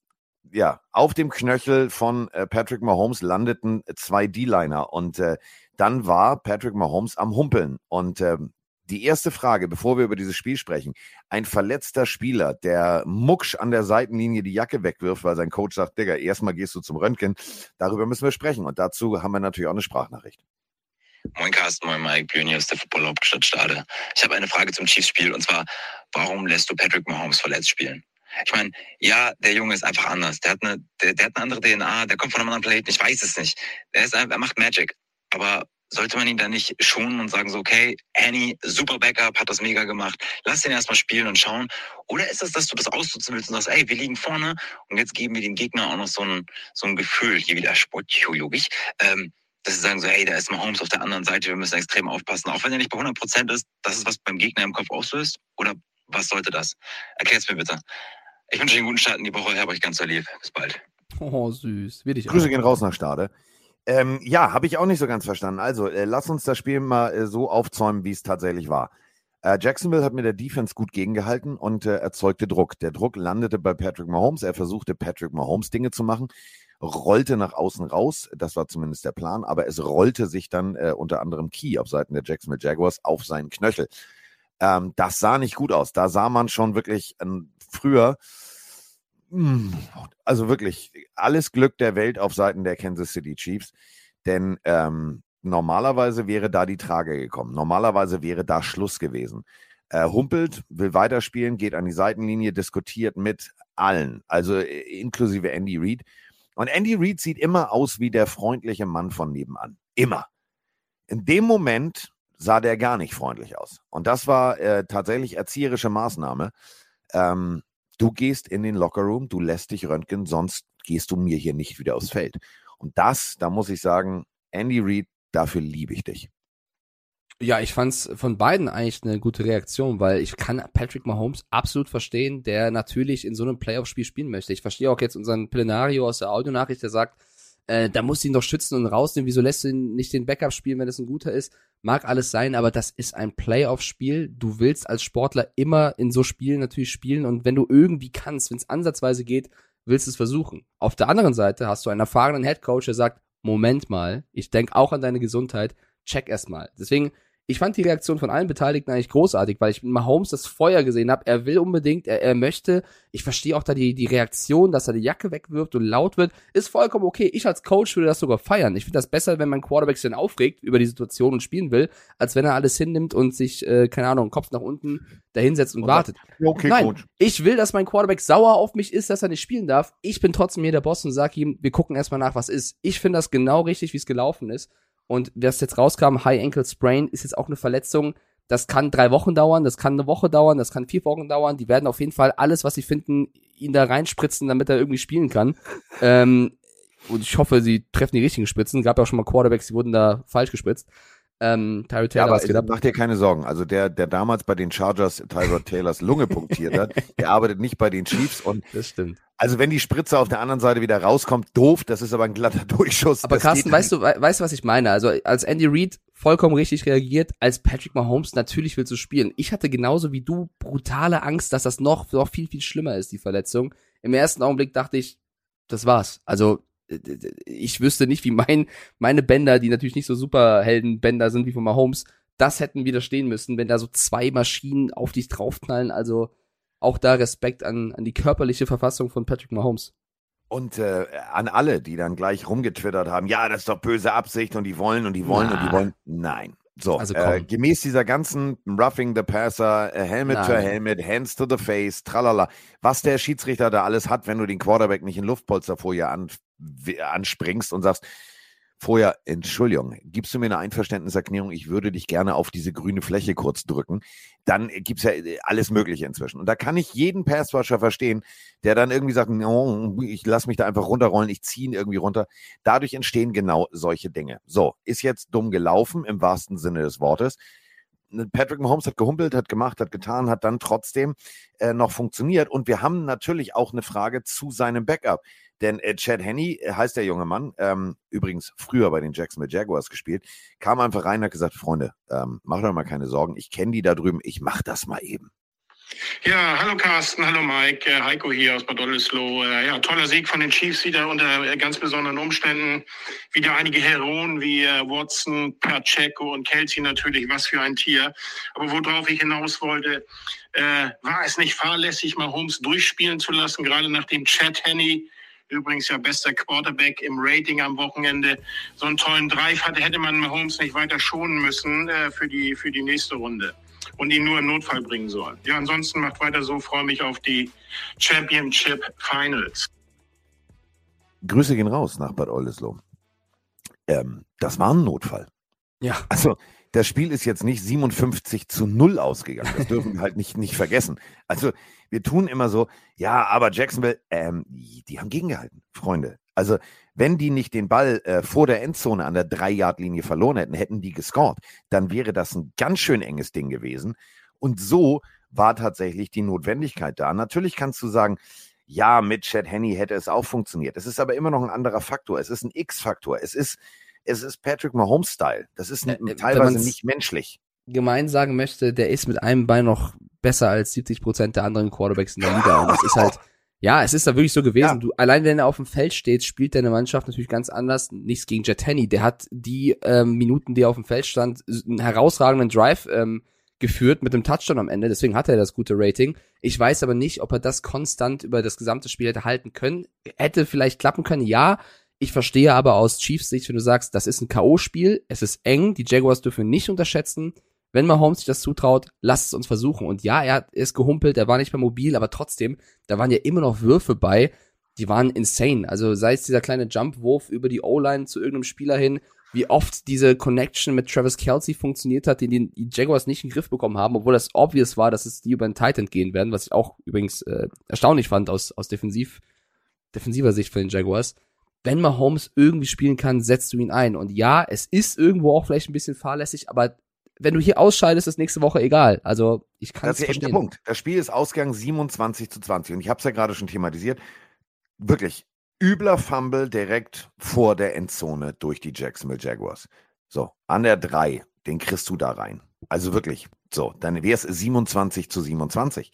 ja, auf dem Knöchel von äh, Patrick Mahomes landeten zwei D-Liner und äh, dann war Patrick Mahomes am Humpeln. Und ähm, die erste Frage, bevor wir über dieses Spiel sprechen, ein verletzter Spieler, der mucksch an der Seitenlinie die Jacke wegwirft, weil sein Coach sagt, Digga, erstmal gehst du zum Röntgen, darüber müssen wir sprechen. Und dazu haben wir natürlich auch eine Sprachnachricht. Moin Carsten, moin Mike, hier aus der Football-Hauptstadt Stade. Ich habe eine Frage zum Chiefs-Spiel und zwar, warum lässt du Patrick Mahomes verletzt spielen? Ich meine, ja, der Junge ist einfach anders. Der hat eine, der, der hat eine andere DNA, der kommt von einem anderen Planeten, ich weiß es nicht. Er, ist, er macht Magic. Aber sollte man ihn dann nicht schonen und sagen so, okay, Annie, super Backup, hat das mega gemacht, lass den erstmal spielen und schauen. Oder ist es, dass du das ausnutzen willst und sagst, ey, wir liegen vorne und jetzt geben wir dem Gegner auch noch so ein, so ein Gefühl, hier wieder sportchirurgisch, ähm, dass sie sagen so, hey, da ist Mahomes auf der anderen Seite, wir müssen extrem aufpassen. Auch wenn er nicht bei 100 Prozent ist, dass es was beim Gegner im Kopf auslöst? Oder was sollte das? Erklär's mir bitte. Ich wünsche euch einen guten Start in die Woche, hab euch ganz so lieb. Bis bald. Oh, süß. Ich auch. Grüße gehen raus nach Stade. Ähm, ja, habe ich auch nicht so ganz verstanden. Also, äh, lass uns das Spiel mal äh, so aufzäumen, wie es tatsächlich war. Äh, Jacksonville hat mit der Defense gut gegengehalten und äh, erzeugte Druck. Der Druck landete bei Patrick Mahomes. Er versuchte, Patrick Mahomes Dinge zu machen, rollte nach außen raus. Das war zumindest der Plan, aber es rollte sich dann äh, unter anderem Key auf Seiten der Jacksonville Jaguars auf seinen Knöchel. Ähm, das sah nicht gut aus. Da sah man schon wirklich ähm, früher, also wirklich alles Glück der Welt auf Seiten der Kansas City Chiefs, denn ähm, normalerweise wäre da die Trage gekommen. Normalerweise wäre da Schluss gewesen. Er humpelt, will weiterspielen, geht an die Seitenlinie, diskutiert mit allen, also äh, inklusive Andy Reid. Und Andy Reid sieht immer aus wie der freundliche Mann von nebenan. Immer. In dem Moment sah der gar nicht freundlich aus. Und das war äh, tatsächlich erzieherische Maßnahme. Ähm, du gehst in den Lockerroom, du lässt dich röntgen, sonst gehst du mir hier nicht wieder aufs Feld. Und das, da muss ich sagen, Andy Reid, dafür liebe ich dich. Ja, ich fand's von beiden eigentlich eine gute Reaktion, weil ich kann Patrick Mahomes absolut verstehen, der natürlich in so einem Playoff-Spiel spielen möchte. Ich verstehe auch jetzt unseren Plenario aus der Audionachricht, der sagt, äh, da muss ihn doch schützen und rausnehmen. Wieso lässt du ihn nicht den Backup spielen, wenn es ein guter ist? Mag alles sein, aber das ist ein Playoff-Spiel. Du willst als Sportler immer in so Spielen natürlich spielen und wenn du irgendwie kannst, wenn es ansatzweise geht, willst du es versuchen. Auf der anderen Seite hast du einen erfahrenen Headcoach, der sagt, Moment mal, ich denk auch an deine Gesundheit, check erst mal. Deswegen, ich fand die Reaktion von allen Beteiligten eigentlich großartig, weil ich mit Mahomes das Feuer gesehen habe. Er will unbedingt, er, er möchte. Ich verstehe auch da die, die Reaktion, dass er die Jacke wegwirft und laut wird. Ist vollkommen okay. Ich als Coach würde das sogar feiern. Ich finde das besser, wenn mein Quarterback sich dann aufregt über die Situation und spielen will, als wenn er alles hinnimmt und sich, äh, keine Ahnung, Kopf nach unten dahinsetzt und Und wartet. Okay, Nein, ich will, dass mein Quarterback sauer auf mich ist, dass er nicht spielen darf. Ich bin trotzdem hier der Boss und sag ihm, wir gucken erstmal nach, was ist. Ich finde das genau richtig, wie es gelaufen ist. Und was jetzt rauskam, High Ankle Sprain, ist jetzt auch eine Verletzung. Das kann drei Wochen dauern, das kann eine Woche dauern, das kann vier Wochen dauern. Die werden auf jeden Fall alles, was sie finden, ihn da reinspritzen, damit er irgendwie spielen kann. Ähm, und ich hoffe, sie treffen die richtigen Spitzen. Gab ja auch schon mal Quarterbacks, die wurden da falsch gespritzt. Ähm, Tyrod Ja, Taylor, aber was geht ab? mach dir keine Sorgen. Also der, der damals bei den Chargers Tyrod Taylors Lunge punktiert hat, der arbeitet nicht bei den Chiefs. Und Das stimmt. Also wenn die Spritze auf der anderen Seite wieder rauskommt, doof, das ist aber ein glatter Durchschuss. Aber das Carsten, weißt du, we- weißt du, was ich meine? Also als Andy Reid vollkommen richtig reagiert, als Patrick Mahomes natürlich willst du spielen. Ich hatte genauso wie du brutale Angst, dass das noch, noch viel, viel schlimmer ist, die Verletzung. Im ersten Augenblick dachte ich, das war's. Also äh, ich wüsste nicht, wie mein, meine Bänder, die natürlich nicht so Superheldenbänder sind wie von Mahomes, das hätten widerstehen müssen, wenn da so zwei Maschinen auf dich draufknallen. Also auch da Respekt an, an die körperliche Verfassung von Patrick Mahomes. Und äh, an alle, die dann gleich rumgetwittert haben, ja, das ist doch böse Absicht und die wollen und die wollen Na. und die wollen. Nein. So, also äh, gemäß dieser ganzen Roughing the Passer, äh, Helmet Nein. to Helmet, Hands to the Face, tralala, was der Schiedsrichter da alles hat, wenn du den Quarterback nicht in Luftpolsterfolie an, anspringst und sagst, vorher, Entschuldigung, gibst du mir eine Einverständniserklärung, ich würde dich gerne auf diese grüne Fläche kurz drücken, dann gibt's ja äh, alles Mögliche inzwischen. Und da kann ich jeden Passwasher verstehen, der dann irgendwie sagt, oh, ich lass mich da einfach runterrollen, ich ziehe ihn irgendwie runter. Dadurch entstehen genau solche Dinge. So, ist jetzt dumm gelaufen, im wahrsten Sinne des Wortes. Patrick Mahomes hat gehumpelt, hat gemacht, hat getan, hat dann trotzdem äh, noch funktioniert. Und wir haben natürlich auch eine Frage zu seinem Backup. Denn äh, Chad Henney äh, heißt der junge Mann, ähm, übrigens früher bei den Jacksonville Jaguars gespielt, kam einfach rein und hat gesagt, Freunde, ähm, macht euch mal keine Sorgen, ich kenne die da drüben, ich mach das mal eben. Ja, hallo Carsten, hallo Mike, äh, Heiko hier aus Bad Oldesloe. Äh, ja, toller Sieg von den Chiefs wieder unter ganz besonderen Umständen. Wieder einige Heroen wie Watson, Pacheco und Kelsey natürlich, was für ein Tier. Aber worauf ich hinaus wollte, äh, war es nicht fahrlässig, mal Holmes durchspielen zu lassen, gerade nachdem Chad Henney übrigens ja bester Quarterback im Rating am Wochenende, so einen tollen Drive hatte, hätte man Mahomes nicht weiter schonen müssen äh, für, die, für die nächste Runde und ihn nur im Notfall bringen sollen. Ja, ansonsten macht weiter so, freue mich auf die Championship Finals. Grüße gehen raus nach Bad Oldesloe. Ähm, das war ein Notfall. Ja. Also, das Spiel ist jetzt nicht 57 zu 0 ausgegangen. Das dürfen wir halt nicht, nicht vergessen. Also, wir tun immer so, ja, aber Jacksonville, ähm, die haben gegengehalten, Freunde. Also, wenn die nicht den Ball äh, vor der Endzone an der Drei-Yard-Linie verloren hätten, hätten die gescored. Dann wäre das ein ganz schön enges Ding gewesen. Und so war tatsächlich die Notwendigkeit da. Natürlich kannst du sagen, ja, mit Chad Henney hätte es auch funktioniert. Es ist aber immer noch ein anderer Faktor. Es ist ein X-Faktor. Es ist, es ist Patrick Mahomes-Style. Das ist äh, teilweise nicht menschlich. Gemein sagen möchte, der ist mit einem Bein noch besser als 70 Prozent der anderen Quarterbacks in der Liga. Und das ist halt, ja, es ist da wirklich so gewesen. Ja. Du, allein wenn er auf dem Feld steht, spielt deine Mannschaft natürlich ganz anders. Nichts gegen Jet Henney. Der hat die ähm, Minuten, die er auf dem Feld stand, einen herausragenden Drive ähm, geführt mit dem Touchdown am Ende. Deswegen hat er das gute Rating. Ich weiß aber nicht, ob er das konstant über das gesamte Spiel hätte halten können. Hätte vielleicht klappen können, ja. Ich verstehe aber aus Chiefs Sicht, wenn du sagst, das ist ein K.O.-Spiel, es ist eng, die Jaguars dürfen nicht unterschätzen wenn Mahomes sich das zutraut, lasst es uns versuchen. Und ja, er ist gehumpelt, er war nicht mehr mobil, aber trotzdem, da waren ja immer noch Würfe bei, die waren insane. Also sei es dieser kleine Jump-Wurf über die O-Line zu irgendeinem Spieler hin, wie oft diese Connection mit Travis Kelsey funktioniert hat, den die Jaguars nicht in den Griff bekommen haben, obwohl das obvious war, dass es die über den Titan gehen werden, was ich auch übrigens äh, erstaunlich fand aus, aus defensiv, defensiver Sicht von den Jaguars. Wenn Mahomes irgendwie spielen kann, setzt du ihn ein. Und ja, es ist irgendwo auch vielleicht ein bisschen fahrlässig, aber wenn du hier ausscheidest, ist nächste Woche egal. Also ich kann Das ist ja der Punkt. Das Spiel ist Ausgang 27 zu 20 und ich habe es ja gerade schon thematisiert. Wirklich übler Fumble direkt vor der Endzone durch die Jacksonville Jaguars. So, an der 3, den kriegst du da rein. Also wirklich, so, dann wäre es 27 zu 27.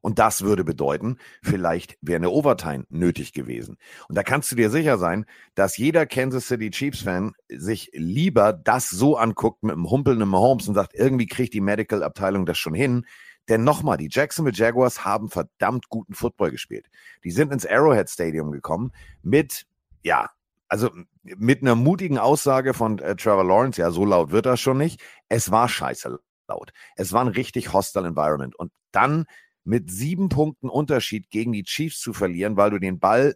Und das würde bedeuten, vielleicht wäre eine Overtime nötig gewesen. Und da kannst du dir sicher sein, dass jeder Kansas City Chiefs-Fan sich lieber das so anguckt mit einem humpelnden Mahomes und sagt, irgendwie kriegt die Medical-Abteilung das schon hin. Denn nochmal, die Jacksonville Jaguars haben verdammt guten Football gespielt. Die sind ins Arrowhead Stadium gekommen mit, ja, also mit einer mutigen Aussage von äh, Trevor Lawrence, ja, so laut wird das schon nicht. Es war scheiße laut. Es war ein richtig hostile Environment. Und dann mit sieben Punkten Unterschied gegen die Chiefs zu verlieren, weil du den Ball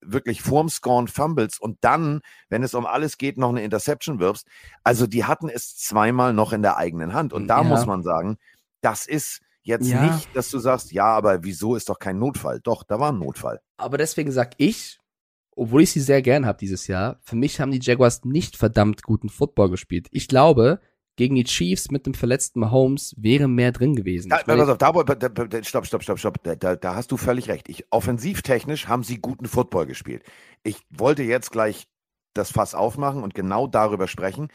wirklich vorm Scorn fumbles und dann, wenn es um alles geht, noch eine Interception wirfst. Also die hatten es zweimal noch in der eigenen Hand. Und da ja. muss man sagen, das ist jetzt ja. nicht, dass du sagst, ja, aber wieso ist doch kein Notfall? Doch, da war ein Notfall. Aber deswegen sag ich, obwohl ich sie sehr gern habe dieses Jahr, für mich haben die Jaguars nicht verdammt guten Football gespielt. Ich glaube, gegen die Chiefs mit dem verletzten Mahomes wäre mehr drin gewesen. Da, pass auf, da, da, stopp, stopp, stopp, stopp. Da, da hast du völlig recht. Ich, offensivtechnisch haben sie guten Football gespielt. Ich wollte jetzt gleich das Fass aufmachen und genau darüber sprechen.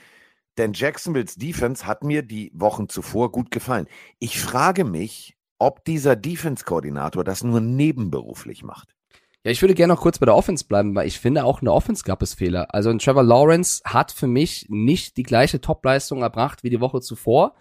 Denn Jacksonville's Defense hat mir die Wochen zuvor gut gefallen. Ich frage mich, ob dieser Defense-Koordinator das nur nebenberuflich macht. Ja, ich würde gerne noch kurz bei der Offense bleiben, weil ich finde, auch in der Offense gab es Fehler. Also ein Trevor Lawrence hat für mich nicht die gleiche Topleistung erbracht wie die Woche zuvor.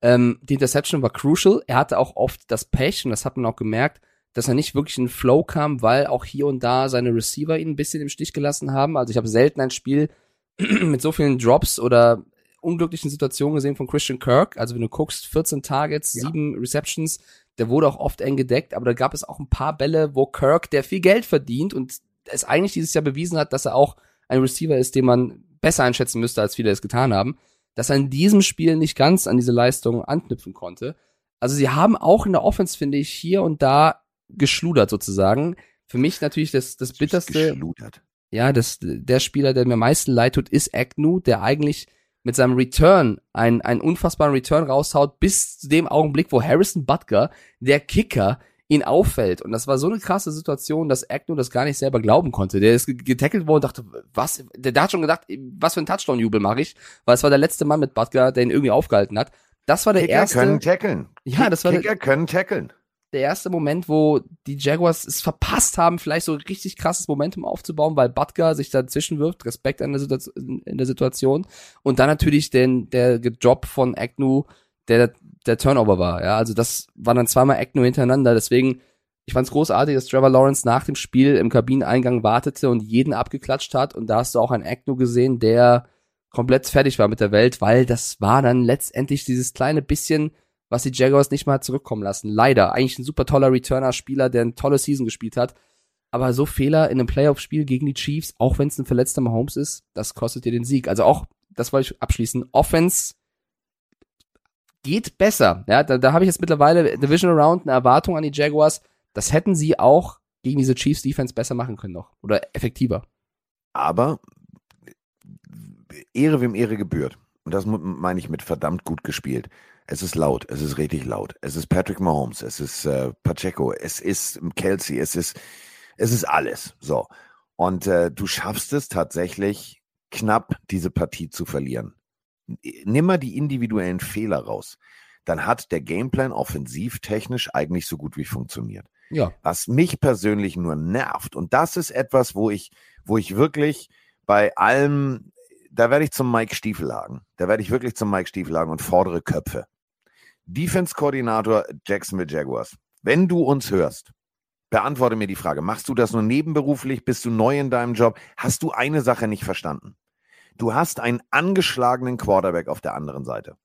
Ähm, die Interception war crucial. Er hatte auch oft das Pech, und das hat man auch gemerkt, dass er nicht wirklich in Flow kam, weil auch hier und da seine Receiver ihn ein bisschen im Stich gelassen haben. Also ich habe selten ein Spiel mit so vielen Drops oder unglücklichen Situationen gesehen von Christian Kirk. Also wenn du guckst, 14 Targets, ja. 7 Receptions, der wurde auch oft eng gedeckt, aber da gab es auch ein paar Bälle, wo Kirk, der viel Geld verdient und es eigentlich dieses Jahr bewiesen hat, dass er auch ein Receiver ist, den man besser einschätzen müsste, als viele es getan haben, dass er in diesem Spiel nicht ganz an diese Leistung anknüpfen konnte. Also sie haben auch in der Offense, finde ich, hier und da geschludert sozusagen. Für mich natürlich das, das bitterste. Geschludert. Ja, das, der Spieler, der mir am meisten leid tut, ist Agnew, der eigentlich mit seinem Return einen, einen unfassbaren Return raushaut, bis zu dem Augenblick, wo Harrison Butker, der Kicker, ihn auffällt. Und das war so eine krasse Situation, dass Agnew das gar nicht selber glauben konnte. Der ist getackelt worden und dachte, was? Der, der hat schon gedacht, was für ein Touchdown-Jubel mache ich? Weil es war der letzte Mann mit Butker, der ihn irgendwie aufgehalten hat. Das war der Kicker erste. können tackeln. Ja, das war Kicker der, können tackeln der erste Moment, wo die Jaguars es verpasst haben, vielleicht so richtig krasses Momentum aufzubauen, weil Butker sich dazwischen wirft, Respekt an der in der Situation. Und dann natürlich den, der Job von Agnew, der der Turnover war. Ja, also das war dann zweimal Agnew hintereinander. Deswegen, ich fand es großartig, dass Trevor Lawrence nach dem Spiel im Kabineneingang wartete und jeden abgeklatscht hat. Und da hast du auch einen Agnew gesehen, der komplett fertig war mit der Welt, weil das war dann letztendlich dieses kleine bisschen was die Jaguars nicht mal zurückkommen lassen. Leider. Eigentlich ein super toller Returner-Spieler, der eine tolle Season gespielt hat. Aber so Fehler in einem Playoff-Spiel gegen die Chiefs, auch wenn es ein verletzter Mahomes ist, das kostet dir den Sieg. Also auch, das wollte ich abschließen, Offense geht besser. Ja, da, da habe ich jetzt mittlerweile Division Around eine Erwartung an die Jaguars. Das hätten sie auch gegen diese Chiefs Defense besser machen können noch. Oder effektiver. Aber Ehre wem Ehre gebührt. Und das meine ich mit verdammt gut gespielt. Es ist laut, es ist richtig laut. Es ist Patrick Mahomes, es ist äh, Pacheco, es ist Kelsey, es ist, es ist alles. So. Und äh, du schaffst es tatsächlich knapp, diese Partie zu verlieren. Nimm mal die individuellen Fehler raus. Dann hat der Gameplan offensivtechnisch eigentlich so gut wie funktioniert. Ja. Was mich persönlich nur nervt, und das ist etwas, wo ich, wo ich wirklich bei allem, da werde ich zum Mike Stiefelhagen. Da werde ich wirklich zum Mike Stiefelhagen und fordere Köpfe. Defense-Koordinator Jacksonville Jaguars. Wenn du uns hörst, beantworte mir die Frage. Machst du das nur nebenberuflich? Bist du neu in deinem Job? Hast du eine Sache nicht verstanden? Du hast einen angeschlagenen Quarterback auf der anderen Seite.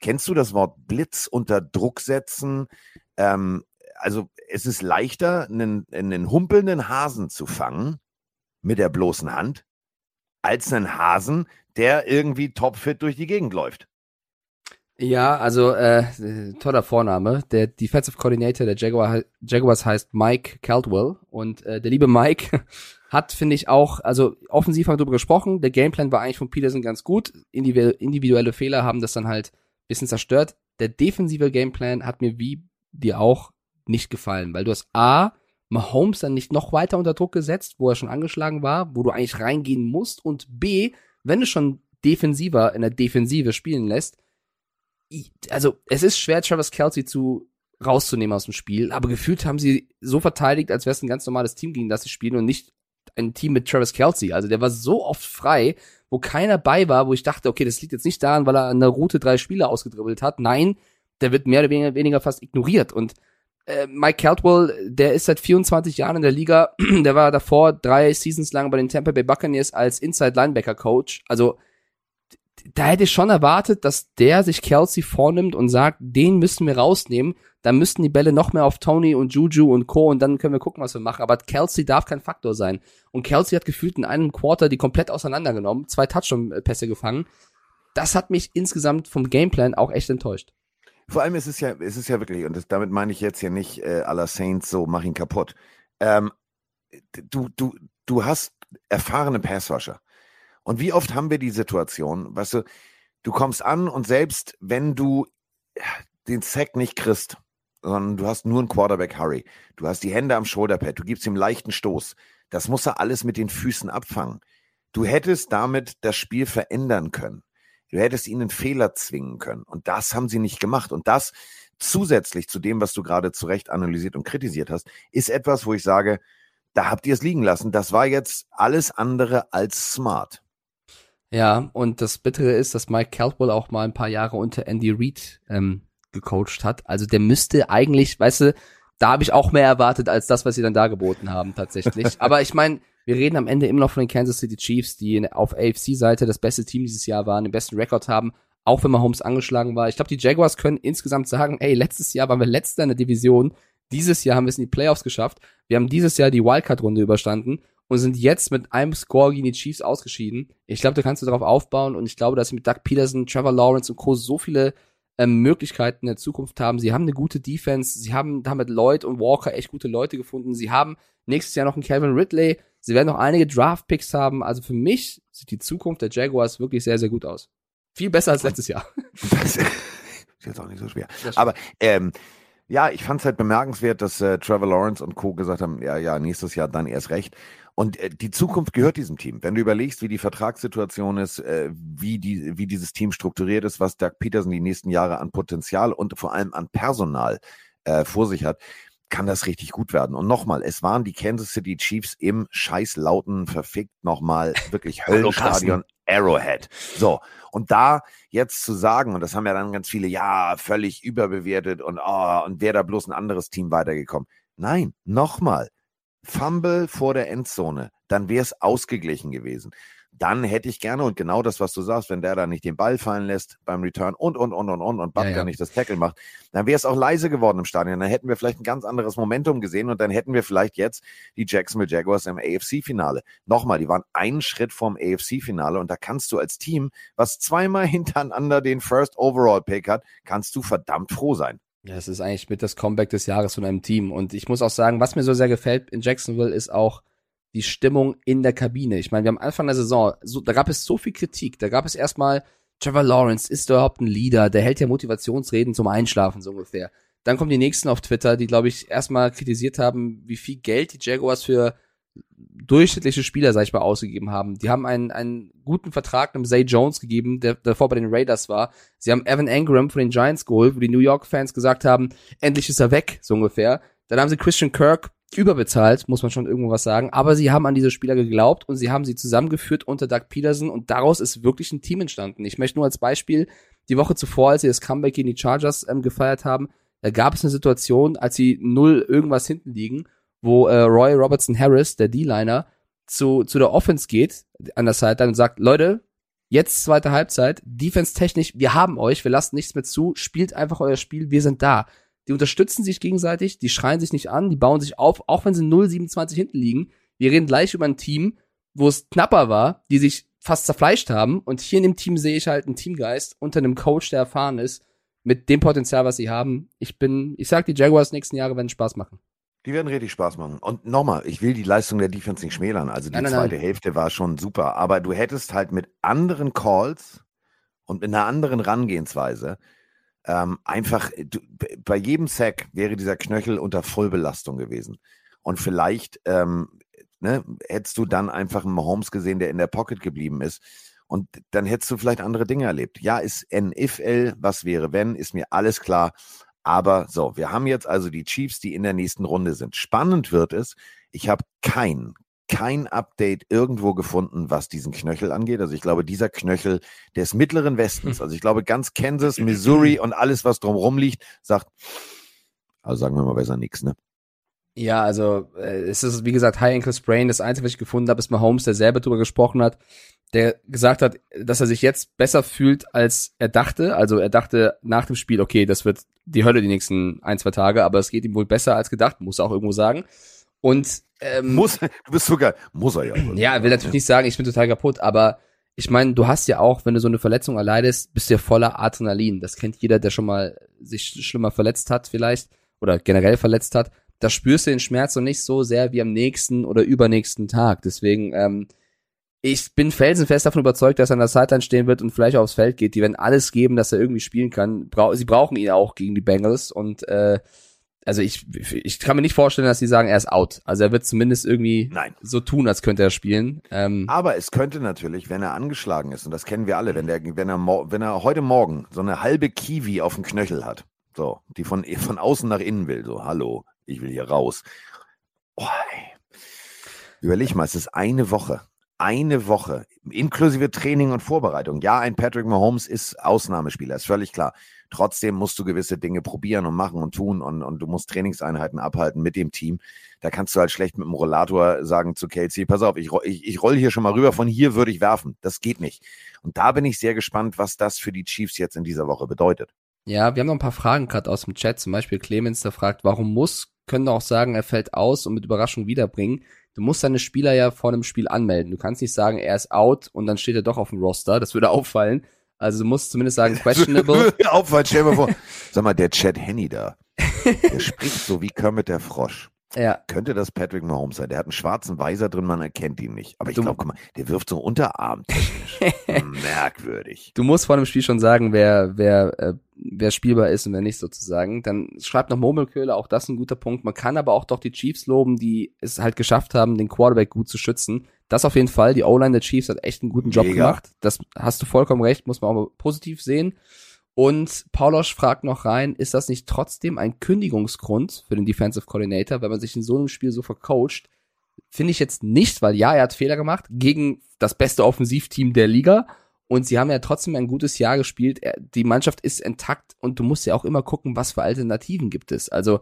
Kennst du das Wort Blitz unter Druck setzen? Ähm, also es ist leichter, einen, einen humpelnden Hasen zu fangen mit der bloßen Hand, als einen Hasen, der irgendwie topfit durch die Gegend läuft. Ja, also äh, toller Vorname. Der Defensive Coordinator der Jaguar, Jaguars heißt Mike Caldwell und äh, der liebe Mike hat, finde ich auch, also offensiv haben wir darüber gesprochen, der Gameplan war eigentlich von Peterson ganz gut, individuelle Fehler haben das dann halt bisschen zerstört. Der defensive Gameplan hat mir wie dir auch nicht gefallen, weil du hast A, Mahomes dann nicht noch weiter unter Druck gesetzt, wo er schon angeschlagen war, wo du eigentlich reingehen musst und B, wenn du schon defensiver in der Defensive spielen lässt, also es ist schwer, Travis Kelsey zu rauszunehmen aus dem Spiel, aber gefühlt haben sie so verteidigt, als wäre es ein ganz normales Team, gegen das sie spielen und nicht ein Team mit Travis Kelsey. Also der war so oft frei, wo keiner bei war, wo ich dachte, okay, das liegt jetzt nicht daran, weil er an der Route drei Spieler ausgedribbelt hat. Nein, der wird mehr oder weniger, weniger fast ignoriert. Und äh, Mike Caldwell, der ist seit 24 Jahren in der Liga, der war davor drei Seasons lang bei den Tampa Bay Buccaneers als Inside Linebacker Coach. Also da hätte ich schon erwartet, dass der sich Kelsey vornimmt und sagt, den müssen wir rausnehmen. Dann müssten die Bälle noch mehr auf Tony und Juju und Co. und dann können wir gucken, was wir machen. Aber Kelsey darf kein Faktor sein. Und Kelsey hat gefühlt in einem Quarter die komplett auseinandergenommen, zwei Touchdown-Pässe gefangen. Das hat mich insgesamt vom Gameplan auch echt enttäuscht. Vor allem ist es ja, ist es ja wirklich, und das, damit meine ich jetzt ja nicht äh, aller Saints so, mach ihn kaputt. Ähm, du, du, du hast erfahrene Passwasher. Und wie oft haben wir die Situation, weißt du, du kommst an und selbst wenn du den Sack nicht kriegst, sondern du hast nur einen Quarterback-Hurry, du hast die Hände am Shoulderpad, du gibst ihm leichten Stoß, das muss er alles mit den Füßen abfangen. Du hättest damit das Spiel verändern können. Du hättest ihnen Fehler zwingen können. Und das haben sie nicht gemacht. Und das zusätzlich zu dem, was du gerade zu Recht analysiert und kritisiert hast, ist etwas, wo ich sage, da habt ihr es liegen lassen. Das war jetzt alles andere als smart. Ja, und das Bittere ist, dass Mike Caldwell auch mal ein paar Jahre unter Andy Reid ähm, gecoacht hat. Also der müsste eigentlich, weißt du, da habe ich auch mehr erwartet als das, was sie dann da geboten haben tatsächlich. Aber ich meine, wir reden am Ende immer noch von den Kansas City Chiefs, die auf AFC-Seite das beste Team dieses Jahr waren, den besten Rekord haben, auch wenn Mahomes angeschlagen war. Ich glaube, die Jaguars können insgesamt sagen, ey, letztes Jahr waren wir letzter in der Division, dieses Jahr haben wir es in die Playoffs geschafft, wir haben dieses Jahr die Wildcard-Runde überstanden und sind jetzt mit einem Score gegen die Chiefs ausgeschieden. Ich glaube, da kannst du darauf aufbauen und ich glaube, dass sie mit Doug Peterson, Trevor Lawrence und Co. so viele ähm, Möglichkeiten in der Zukunft haben. Sie haben eine gute Defense, sie haben damit Lloyd und Walker echt gute Leute gefunden. Sie haben nächstes Jahr noch einen Calvin Ridley. Sie werden noch einige Draft-Picks haben. Also für mich sieht die Zukunft der Jaguars wirklich sehr, sehr gut aus. Viel besser als letztes Jahr. Das ist jetzt auch nicht so schwer. Aber ähm, ja, ich fand es halt bemerkenswert, dass äh, Trevor Lawrence und Co. gesagt haben, ja, ja, nächstes Jahr dann erst recht. Und äh, die Zukunft gehört diesem Team. Wenn du überlegst, wie die Vertragssituation ist, äh, wie, die, wie dieses Team strukturiert ist, was Doug Peterson die nächsten Jahre an Potenzial und vor allem an Personal äh, vor sich hat, kann das richtig gut werden. Und nochmal, es waren die Kansas City Chiefs im scheiß lauten, verfickt nochmal wirklich Höllenstadion Arrowhead. So, und da jetzt zu sagen, und das haben ja dann ganz viele, ja, völlig überbewertet und, oh, und wäre da bloß ein anderes Team weitergekommen. Nein, nochmal, Fumble vor der Endzone, dann wäre es ausgeglichen gewesen. Dann hätte ich gerne, und genau das, was du sagst, wenn der da nicht den Ball fallen lässt beim Return und, und, und, und, und, und Butker ja, ja. nicht das Tackle macht, dann wäre es auch leise geworden im Stadion. Dann hätten wir vielleicht ein ganz anderes Momentum gesehen und dann hätten wir vielleicht jetzt die Jacksonville Jaguars im AFC-Finale. Nochmal, die waren einen Schritt vom AFC-Finale und da kannst du als Team, was zweimal hintereinander den First Overall Pick hat, kannst du verdammt froh sein. Ja, es ist eigentlich mit das Comeback des Jahres von einem Team. Und ich muss auch sagen, was mir so sehr gefällt in Jacksonville ist auch die Stimmung in der Kabine. Ich meine, wir haben Anfang der Saison, so, da gab es so viel Kritik. Da gab es erstmal, Trevor Lawrence, ist überhaupt ein Leader? Der hält ja Motivationsreden zum Einschlafen, so ungefähr. Dann kommen die nächsten auf Twitter, die, glaube ich, erstmal kritisiert haben, wie viel Geld die Jaguars für durchschnittliche Spieler, sag ich mal, ausgegeben haben. Die haben einen, einen guten Vertrag einem Zay Jones gegeben, der davor bei den Raiders war. Sie haben Evan Engram von den Giants geholt, wo die New York Fans gesagt haben, endlich ist er weg, so ungefähr. Dann haben sie Christian Kirk überbezahlt, muss man schon irgendwo was sagen. Aber sie haben an diese Spieler geglaubt und sie haben sie zusammengeführt unter Doug Peterson und daraus ist wirklich ein Team entstanden. Ich möchte nur als Beispiel die Woche zuvor, als sie das Comeback gegen die Chargers ähm, gefeiert haben, da gab es eine Situation, als sie null irgendwas hinten liegen wo äh, Roy Robertson Harris, der D-Liner, zu, zu der Offense geht an der Seite und sagt, Leute, jetzt zweite Halbzeit, defense-technisch, wir haben euch, wir lassen nichts mehr zu, spielt einfach euer Spiel, wir sind da. Die unterstützen sich gegenseitig, die schreien sich nicht an, die bauen sich auf, auch wenn sie 0,27 hinten liegen. Wir reden gleich über ein Team, wo es knapper war, die sich fast zerfleischt haben. Und hier in dem Team sehe ich halt einen Teamgeist unter einem Coach, der erfahren ist, mit dem Potenzial, was sie haben. Ich bin, ich sag, die Jaguars nächsten Jahre werden Spaß machen. Die werden richtig Spaß machen. Und nochmal, ich will die Leistung der Defense nicht schmälern. Also die nein, nein, zweite nein. Hälfte war schon super. Aber du hättest halt mit anderen Calls und mit einer anderen Rangehensweise ähm, einfach, du, bei jedem Sack wäre dieser Knöchel unter Vollbelastung gewesen. Und vielleicht ähm, ne, hättest du dann einfach einen Mahomes gesehen, der in der Pocket geblieben ist. Und dann hättest du vielleicht andere Dinge erlebt. Ja, ist NFL, was wäre, wenn, ist mir alles klar. Aber so, wir haben jetzt also die Chiefs, die in der nächsten Runde sind. Spannend wird es. Ich habe kein, kein Update irgendwo gefunden, was diesen Knöchel angeht. Also ich glaube, dieser Knöchel des mittleren Westens, hm. also ich glaube ganz Kansas, Missouri und alles, was drumherum liegt, sagt, also sagen wir mal besser nichts, ne? Ja, also äh, es ist wie gesagt High Ankle Sprain. Das Einzige, was ich gefunden habe, ist mal Holmes, der selber drüber gesprochen hat, der gesagt hat, dass er sich jetzt besser fühlt, als er dachte. Also er dachte nach dem Spiel, okay, das wird die Hölle die nächsten ein, zwei Tage, aber es geht ihm wohl besser als gedacht, muss er auch irgendwo sagen. Und ähm, muss, du bist sogar, muss er ja. Ja, will natürlich nicht sagen, ich bin total kaputt, aber ich meine, du hast ja auch, wenn du so eine Verletzung erleidest, bist du ja voller Adrenalin. Das kennt jeder, der schon mal sich schlimmer verletzt hat vielleicht oder generell verletzt hat. Da spürst du den Schmerz noch nicht so sehr wie am nächsten oder übernächsten Tag. Deswegen ähm, ich bin felsenfest davon überzeugt, dass er an der Sideline stehen wird und vielleicht aufs Feld geht. Die werden alles geben, dass er irgendwie spielen kann. Bra sie brauchen ihn auch gegen die Bengals und äh, also ich, ich kann mir nicht vorstellen, dass sie sagen, er ist out. Also er wird zumindest irgendwie Nein. so tun, als könnte er spielen. Ähm, Aber es könnte natürlich, wenn er angeschlagen ist, und das kennen wir alle, wenn, der, wenn, er, wenn er heute Morgen so eine halbe Kiwi auf dem Knöchel hat, so, die von, von außen nach innen will, so, hallo, ich will hier raus. Oh, Überleg mal, es ist eine Woche. Eine Woche, inklusive Training und Vorbereitung. Ja, ein Patrick Mahomes ist Ausnahmespieler, ist völlig klar. Trotzdem musst du gewisse Dinge probieren und machen und tun und, und du musst Trainingseinheiten abhalten mit dem Team. Da kannst du halt schlecht mit dem Rollator sagen zu Kelsey, pass auf, ich, ich, ich roll hier schon mal rüber, von hier würde ich werfen. Das geht nicht. Und da bin ich sehr gespannt, was das für die Chiefs jetzt in dieser Woche bedeutet. Ja, wir haben noch ein paar Fragen gerade aus dem Chat. Zum Beispiel Clemens, der fragt, warum muss, können auch sagen, er fällt aus und mit Überraschung wiederbringen. Du musst deine Spieler ja vor einem Spiel anmelden. Du kannst nicht sagen, er ist out und dann steht er doch auf dem Roster. Das würde auffallen. Also du musst zumindest sagen, questionable. auffallen, stell mal vor. Sag mal, der Chad Henny da, der spricht so wie Kermit der Frosch. Ja. Könnte das Patrick Mahomes sein? Der hat einen schwarzen Weiser drin, man erkennt ihn nicht. Aber ich glaube, guck mal, der wirft so unterarmtechnisch. Merkwürdig. Du musst vor dem Spiel schon sagen, wer, wer, äh, wer spielbar ist und wer nicht sozusagen. Dann schreibt noch Murmelköhler, auch das ein guter Punkt. Man kann aber auch doch die Chiefs loben, die es halt geschafft haben, den Quarterback gut zu schützen. Das auf jeden Fall. Die O-Line der Chiefs hat echt einen guten Job Mega. gemacht. Das hast du vollkommen recht, muss man auch positiv sehen. Und Paulosch fragt noch rein, ist das nicht trotzdem ein Kündigungsgrund für den Defensive Coordinator, wenn man sich in so einem Spiel so vercoacht? Finde ich jetzt nicht, weil ja, er hat Fehler gemacht gegen das beste Offensivteam der Liga. Und sie haben ja trotzdem ein gutes Jahr gespielt. Die Mannschaft ist intakt und du musst ja auch immer gucken, was für Alternativen gibt es. Also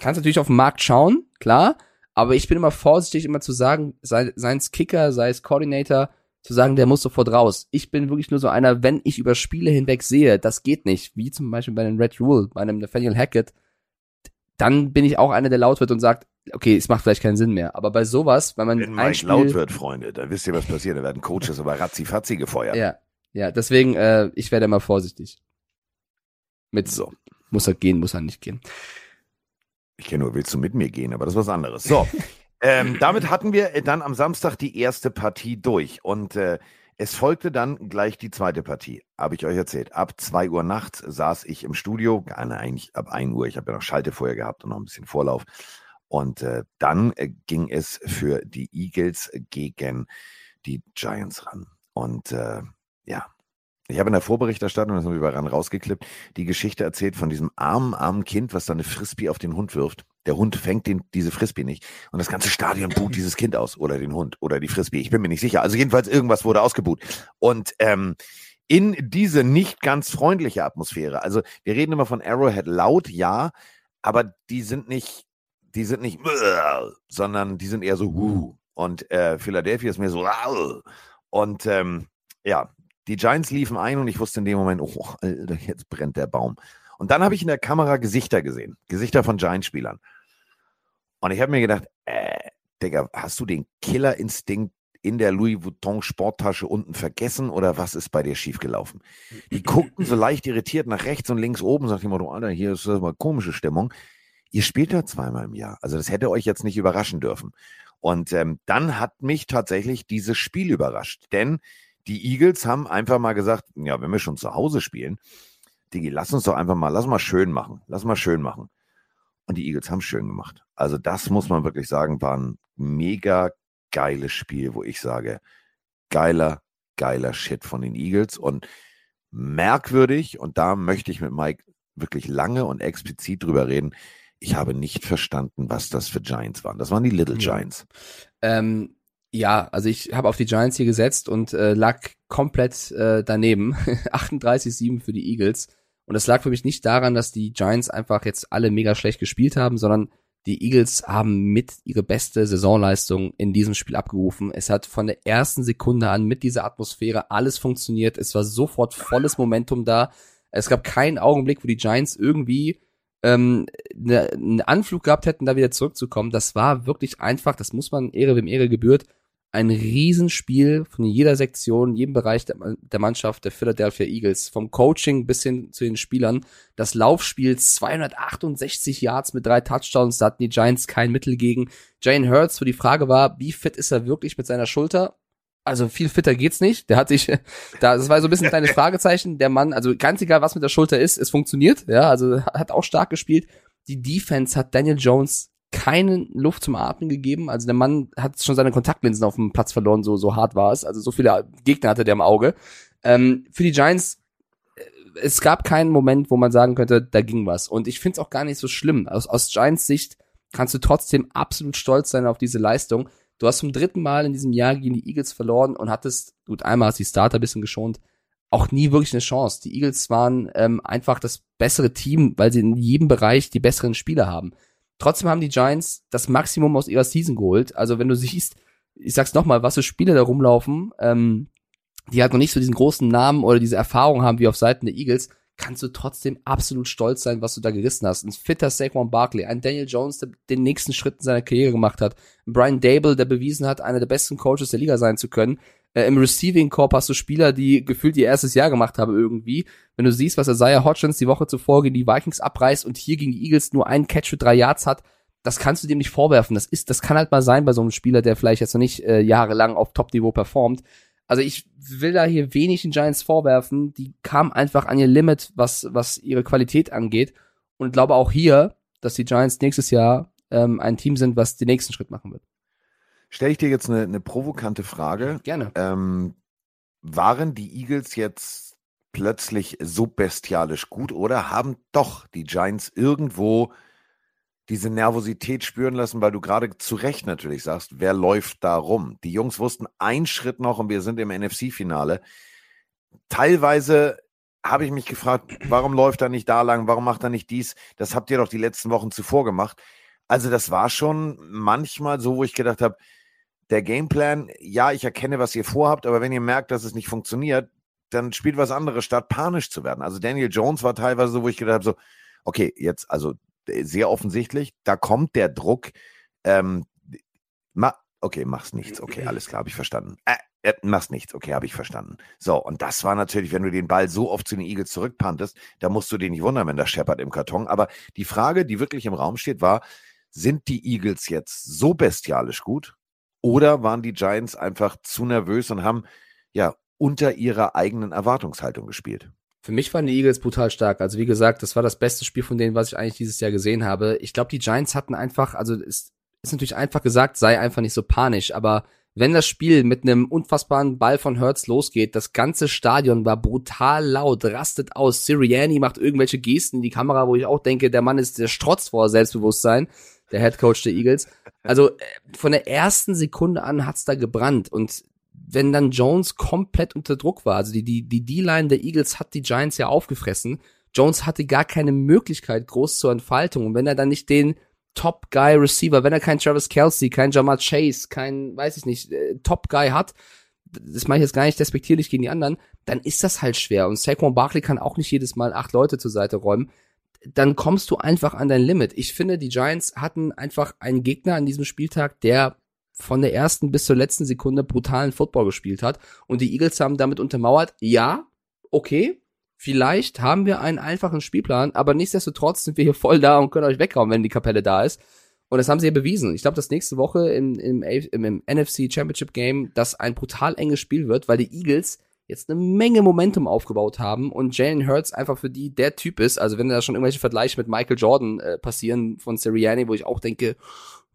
kannst natürlich auf den Markt schauen, klar. Aber ich bin immer vorsichtig, immer zu sagen, sei, sei es Kicker, sei es Coordinator, zu sagen, der muss sofort raus. Ich bin wirklich nur so einer, wenn ich über Spiele hinweg sehe, das geht nicht, wie zum Beispiel bei den Red Rule, bei einem Nathaniel Hackett, dann bin ich auch einer, der laut wird und sagt, okay, es macht vielleicht keinen Sinn mehr. Aber bei sowas, wenn man Wenn ein Spiel, laut wird, Freunde, dann wisst ihr, was passiert. Da werden Coaches aber ratzi-fatzi gefeuert. ja, ja, deswegen, äh, ich werde immer vorsichtig. Mit So. muss er gehen, muss er nicht gehen. Ich kenne nur, willst du mit mir gehen, aber das ist was anderes. So, ähm, damit hatten wir äh, dann am Samstag die erste Partie durch und äh, es folgte dann gleich die zweite Partie. Habe ich euch erzählt. Ab 2 Uhr nachts saß ich im Studio, äh, eigentlich ab 1 Uhr. Ich habe ja noch Schalte vorher gehabt und noch ein bisschen Vorlauf. Und äh, dann äh, ging es für die Eagles gegen die Giants ran. Und äh, ja, ich habe in der Vorberichterstattung, das haben wir ran rausgeklippt, die Geschichte erzählt von diesem armen, armen Kind, was da eine Frisbee auf den Hund wirft. Der Hund fängt den, diese Frisbee nicht. Und das ganze Stadion buht dieses Kind aus. Oder den Hund. Oder die Frisbee. Ich bin mir nicht sicher. Also jedenfalls irgendwas wurde ausgebuht. Und ähm, in diese nicht ganz freundliche Atmosphäre. Also wir reden immer von Arrowhead laut, ja, aber die sind nicht, die sind nicht, sondern die sind eher so, wuh. Und äh, Philadelphia ist mehr so, "Au." und ähm, ja, die Giants liefen ein und ich wusste in dem Moment, oh, Alter, jetzt brennt der Baum. Und dann habe ich in der Kamera Gesichter gesehen. Gesichter von Giants-Spielern. Und ich habe mir gedacht, äh, Digga, hast du den Killerinstinkt in der Louis Vuitton Sporttasche unten vergessen oder was ist bei dir schiefgelaufen? Die guckten so leicht irritiert nach rechts und links oben, sagt jemand, Alter, hier ist das mal komische Stimmung. Ihr spielt da zweimal im Jahr. Also das hätte euch jetzt nicht überraschen dürfen. Und ähm, dann hat mich tatsächlich dieses Spiel überrascht. Denn die Eagles haben einfach mal gesagt, ja, wenn wir schon zu Hause spielen, Digi, lass uns doch einfach mal, lass mal schön machen. Lass mal schön machen. Und die Eagles haben schön gemacht. Also das muss man wirklich sagen, war ein mega geiles Spiel, wo ich sage, geiler, geiler Shit von den Eagles und merkwürdig, und da möchte ich mit Mike wirklich lange und explizit drüber reden, ich habe nicht verstanden, was das für Giants waren. Das waren die Little Ja. Giants. Ähm, ja, also ich habe auf die Giants hier gesetzt und äh, lag komplett äh, daneben. 38-7 für die Eagles. Und das lag für mich nicht daran, dass die Giants einfach jetzt alle mega schlecht gespielt haben, sondern die Eagles haben mit ihre beste Saisonleistung in diesem Spiel abgerufen. Es hat von der ersten Sekunde an mit dieser Atmosphäre alles funktioniert. Es war sofort volles Momentum da. Es gab keinen Augenblick, wo die Giants irgendwie ähm, ne, einen Anflug gehabt hätten, da wieder zurückzukommen. Das war wirklich einfach, das muss man Ehre wem Ehre gebührt, ein Riesenspiel von jeder Sektion, jedem Bereich der, der Mannschaft der Philadelphia Eagles, vom Coaching bis hin zu den Spielern. Das Laufspiel 268 Yards mit drei Touchdowns, da hatten die Giants kein Mittel gegen. Jane Hurts, wo die Frage war, wie fit ist er wirklich mit seiner Schulter? Also viel fitter geht's nicht. Der hat sich, da, das war so ein bisschen ein kleines Fragezeichen. Der Mann, also ganz egal, was mit der Schulter ist, es funktioniert. Ja, also hat auch stark gespielt. Die Defense hat Daniel Jones keine Luft zum Atmen gegeben. Also der Mann hat schon seine Kontaktlinsen auf dem Platz verloren, so, so hart war es. Also so viele Gegner hatte der im Auge. Ähm, für die Giants, äh, es gab keinen Moment, wo man sagen könnte, da ging was. Und ich finde es auch gar nicht so schlimm. Aus, aus Giants Sicht kannst du trotzdem absolut stolz sein auf diese Leistung. Du hast zum dritten Mal in diesem Jahr gegen die Eagles verloren und hattest, gut, einmal hast die Starter ein bisschen geschont, auch nie wirklich eine Chance. Die Eagles waren ähm, einfach das bessere Team, weil sie in jedem Bereich die besseren Spieler haben. Trotzdem haben die Giants das Maximum aus ihrer Season geholt. Also wenn du siehst, ich sag's nochmal, was für Spieler da rumlaufen, ähm, die halt noch nicht so diesen großen Namen oder diese Erfahrung haben wie auf Seiten der Eagles, kannst du trotzdem absolut stolz sein, was du da gerissen hast. Ein fitter Saquon Barkley, ein Daniel Jones, der den nächsten Schritt in seiner Karriere gemacht hat, ein Brian Dable, der bewiesen hat, einer der besten Coaches der Liga sein zu können, äh, Im Receiving Corp hast du Spieler, die gefühlt ihr erstes Jahr gemacht haben irgendwie. Wenn du siehst, was Isaiah Hodgins die Woche zuvor gegen die Vikings abreißt und hier gegen die Eagles nur einen Catch für drei Yards hat, das kannst du dem nicht vorwerfen. Das ist, das kann halt mal sein bei so einem Spieler, der vielleicht jetzt noch nicht äh, jahrelang auf Top-Niveau performt. Also ich will da hier wenig den Giants vorwerfen. Die kamen einfach an ihr Limit, was, was ihre Qualität angeht. Und glaube auch hier, dass die Giants nächstes Jahr ähm, ein Team sind, was den nächsten Schritt machen wird. Stelle ich dir jetzt eine, eine provokante Frage. Gerne. Ähm, waren die Eagles jetzt plötzlich so bestialisch gut oder haben doch die Giants irgendwo diese Nervosität spüren lassen, weil du gerade zu Recht natürlich sagst, wer läuft da rum? Die Jungs wussten einen Schritt noch und wir sind im NFC-Finale. Teilweise habe ich mich gefragt, warum läuft er nicht da lang, warum macht er nicht dies? Das habt ihr doch die letzten Wochen zuvor gemacht. Also das war schon manchmal so, wo ich gedacht habe, der Gameplan, ja, ich erkenne, was ihr vorhabt, aber wenn ihr merkt, dass es nicht funktioniert, dann spielt was anderes, statt panisch zu werden. Also Daniel Jones war teilweise so, wo ich gedacht habe, so, okay, jetzt, also sehr offensichtlich, da kommt der Druck. Ähm, ma, okay, mach's nichts. Okay, alles klar, habe ich verstanden. Äh, äh, mach's nichts. Okay, habe ich verstanden. So, und das war natürlich, wenn du den Ball so oft zu den Eagles zurückpantest, da musst du dir nicht wundern, wenn der scheppert im Karton. Aber die Frage, die wirklich im Raum steht, war, sind die Eagles jetzt so bestialisch gut? Oder waren die Giants einfach zu nervös und haben ja unter ihrer eigenen Erwartungshaltung gespielt? Für mich waren die Eagles brutal stark. Also wie gesagt, das war das beste Spiel von denen, was ich eigentlich dieses Jahr gesehen habe. Ich glaube, die Giants hatten einfach, also es ist natürlich einfach gesagt, sei einfach nicht so panisch, aber wenn das Spiel mit einem unfassbaren Ball von Hertz losgeht, das ganze Stadion war brutal laut, rastet aus. Sirianni macht irgendwelche Gesten in die Kamera, wo ich auch denke, der Mann ist der Strotz vor Selbstbewusstsein der Head Coach der Eagles. Also äh, von der ersten Sekunde an hat's da gebrannt und wenn dann Jones komplett unter Druck war, also die die die D-Line der Eagles hat die Giants ja aufgefressen. Jones hatte gar keine Möglichkeit groß zur Entfaltung und wenn er dann nicht den Top Guy Receiver, wenn er kein Travis Kelsey, kein Jamar Chase, kein weiß ich nicht äh, Top Guy hat, das mache ich jetzt gar nicht despektierlich gegen die anderen, dann ist das halt schwer und Saquon Barkley kann auch nicht jedes Mal acht Leute zur Seite räumen dann kommst du einfach an dein Limit. Ich finde, die Giants hatten einfach einen Gegner an diesem Spieltag, der von der ersten bis zur letzten Sekunde brutalen Football gespielt hat. Und die Eagles haben damit untermauert, ja, okay, vielleicht haben wir einen einfachen Spielplan, aber nichtsdestotrotz sind wir hier voll da und können euch weghauen, wenn die Kapelle da ist. Und das haben sie ja bewiesen. Ich glaube, dass nächste Woche im, im, im, im NFC Championship Game das ein brutal enges Spiel wird, weil die Eagles jetzt eine Menge Momentum aufgebaut haben und Jalen Hurts einfach für die der Typ ist. Also wenn da schon irgendwelche Vergleiche mit Michael Jordan äh, passieren von Sirianni, wo ich auch denke,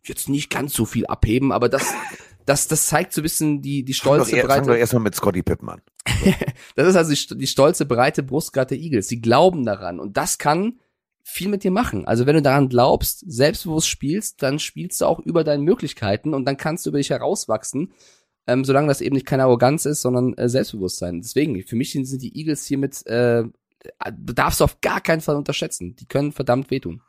jetzt nicht ganz so viel abheben, aber das, das, das zeigt so ein bisschen die, die stolze fang breite. Fang doch erstmal mit Scotty Pippen das ist also die, die stolze breite Brustgart der Eagles. Sie glauben daran und das kann viel mit dir machen. Also wenn du daran glaubst, selbstbewusst spielst, dann spielst du auch über deine Möglichkeiten und dann kannst du über dich herauswachsen ähm, solange das eben nicht keine Arroganz ist, sondern äh, Selbstbewusstsein. Deswegen, für mich sind die Eagles hiermit, äh, darfst du auf gar keinen Fall unterschätzen. Die können verdammt wehtun.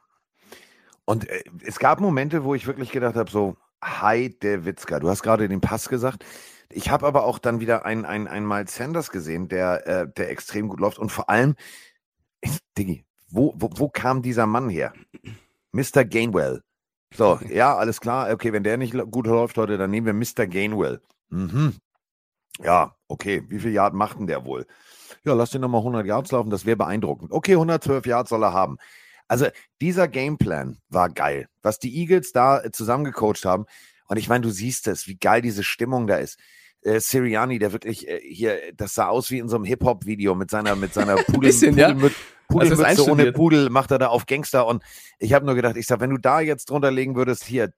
Und äh, es gab Momente, wo ich wirklich gedacht habe, so, hi, der Witzka. Du hast gerade den Pass gesagt. Ich habe aber auch dann wieder einen, einen, einen Miles Sanders gesehen, der, äh, der extrem gut läuft. Und vor allem, Diggi, wo, wo, wo kam dieser Mann her? Mr. Gainwell. So, ja, alles klar. Okay, wenn der nicht gut läuft heute, dann nehmen wir Mr. Gainwell. Mhm. Ja, okay. Wie viel Yard macht denn der wohl? Ja, lass den nochmal 100 Yards laufen, das wäre beeindruckend. Okay, 112 Yards soll er haben. Also dieser Gameplan war geil, was die Eagles da äh, zusammengecoacht haben. Und ich meine, du siehst es, wie geil diese Stimmung da ist äh, Siriani, der wirklich äh, hier, das sah aus wie in so einem Hip-Hop-Video mit seiner, mit seiner Pudel, bisschen, Pudel, ja? mit, Pudelmütze also ohne Pudel, macht er da auf Gangster. Und ich habe nur gedacht, ich sag, wenn du da jetzt drunter legen würdest, hier,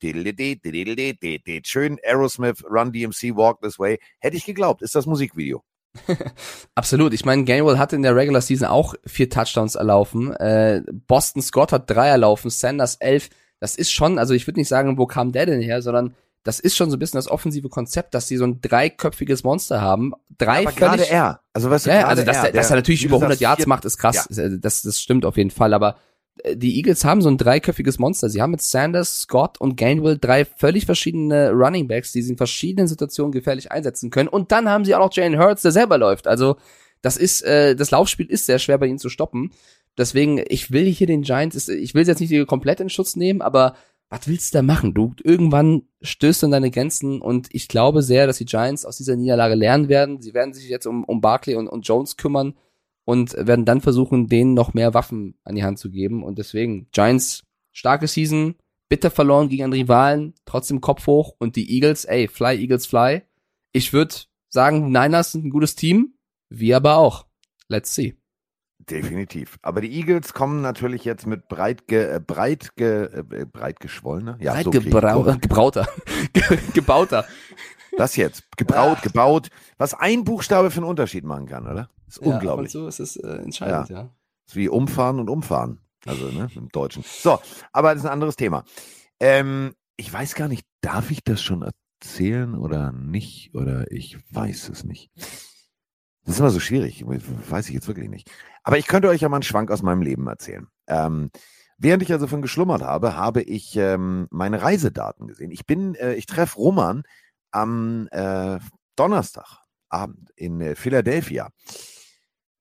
schön Aerosmith, Run DMC, Walk This Way, hätte ich geglaubt, ist das Musikvideo. Absolut. Ich meine, Gainwell hatte in der Regular Season auch vier Touchdowns erlaufen. Äh, Boston Scott hat drei erlaufen, Sanders elf. Das ist schon, also ich würde nicht sagen, wo kam der denn her, sondern das ist schon so ein bisschen das offensive Konzept, dass sie so ein dreiköpfiges Monster haben. Drei Aber gerade er. Also weißt du, ja, also dass, er, er, dass der- er natürlich über du 100 sagst, Yards macht, ist krass. Das, das stimmt auf jeden Fall. Aber äh, die Eagles haben so ein dreiköpfiges Monster. Sie haben mit Sanders, Scott und Gainwell drei völlig verschiedene Running Backs, die sie in verschiedenen Situationen gefährlich einsetzen können. Und dann haben sie auch noch Jalen Hurts, der selber läuft. Also das ist, äh, das Laufspiel ist sehr schwer bei ihnen zu stoppen. Deswegen, ich will hier den Giants, ich will sie jetzt nicht komplett in Schutz nehmen, aber was willst du da machen? Du irgendwann stößt du an deine Grenzen und ich glaube sehr, dass die Giants aus dieser Niederlage lernen werden. Sie werden sich jetzt um, um Barkley und, und Jones kümmern und werden dann versuchen, denen noch mehr Waffen an die Hand zu geben. Und deswegen, Giants, starke Season, bitter verloren gegen einen Rivalen, trotzdem Kopf hoch und die Eagles, ey, fly, Eagles, fly. Ich würde sagen, Niners sind ein gutes Team, wir aber auch. Let's see. Definitiv. Aber die Eagles kommen natürlich jetzt mit breit, ge, äh, breit, ge, äh, breit geschwollener. Ja, Breit so gebrau gebrauter. Ge- Gebauter. Das jetzt. Gebraut, Ah. gebaut. Was ein Buchstabe für einen Unterschied machen kann, oder? ist Ja, unglaublich. so ist es äh, entscheidend, ja. ist wie umfahren und umfahren. Also, ne, im Deutschen. So, aber das ist ein anderes Thema. Ähm, ich weiß gar nicht, darf ich das schon erzählen oder nicht? Oder ich weiß es nicht. Das ist immer so schwierig. Weiß ich jetzt wirklich nicht. Aber ich könnte euch ja mal einen Schwank aus meinem Leben erzählen. Ähm, während ich also von geschlummert habe, habe ich ähm, meine Reisedaten gesehen. Ich bin, äh, ich treffe Roman am äh, Donnerstagabend in äh, Philadelphia.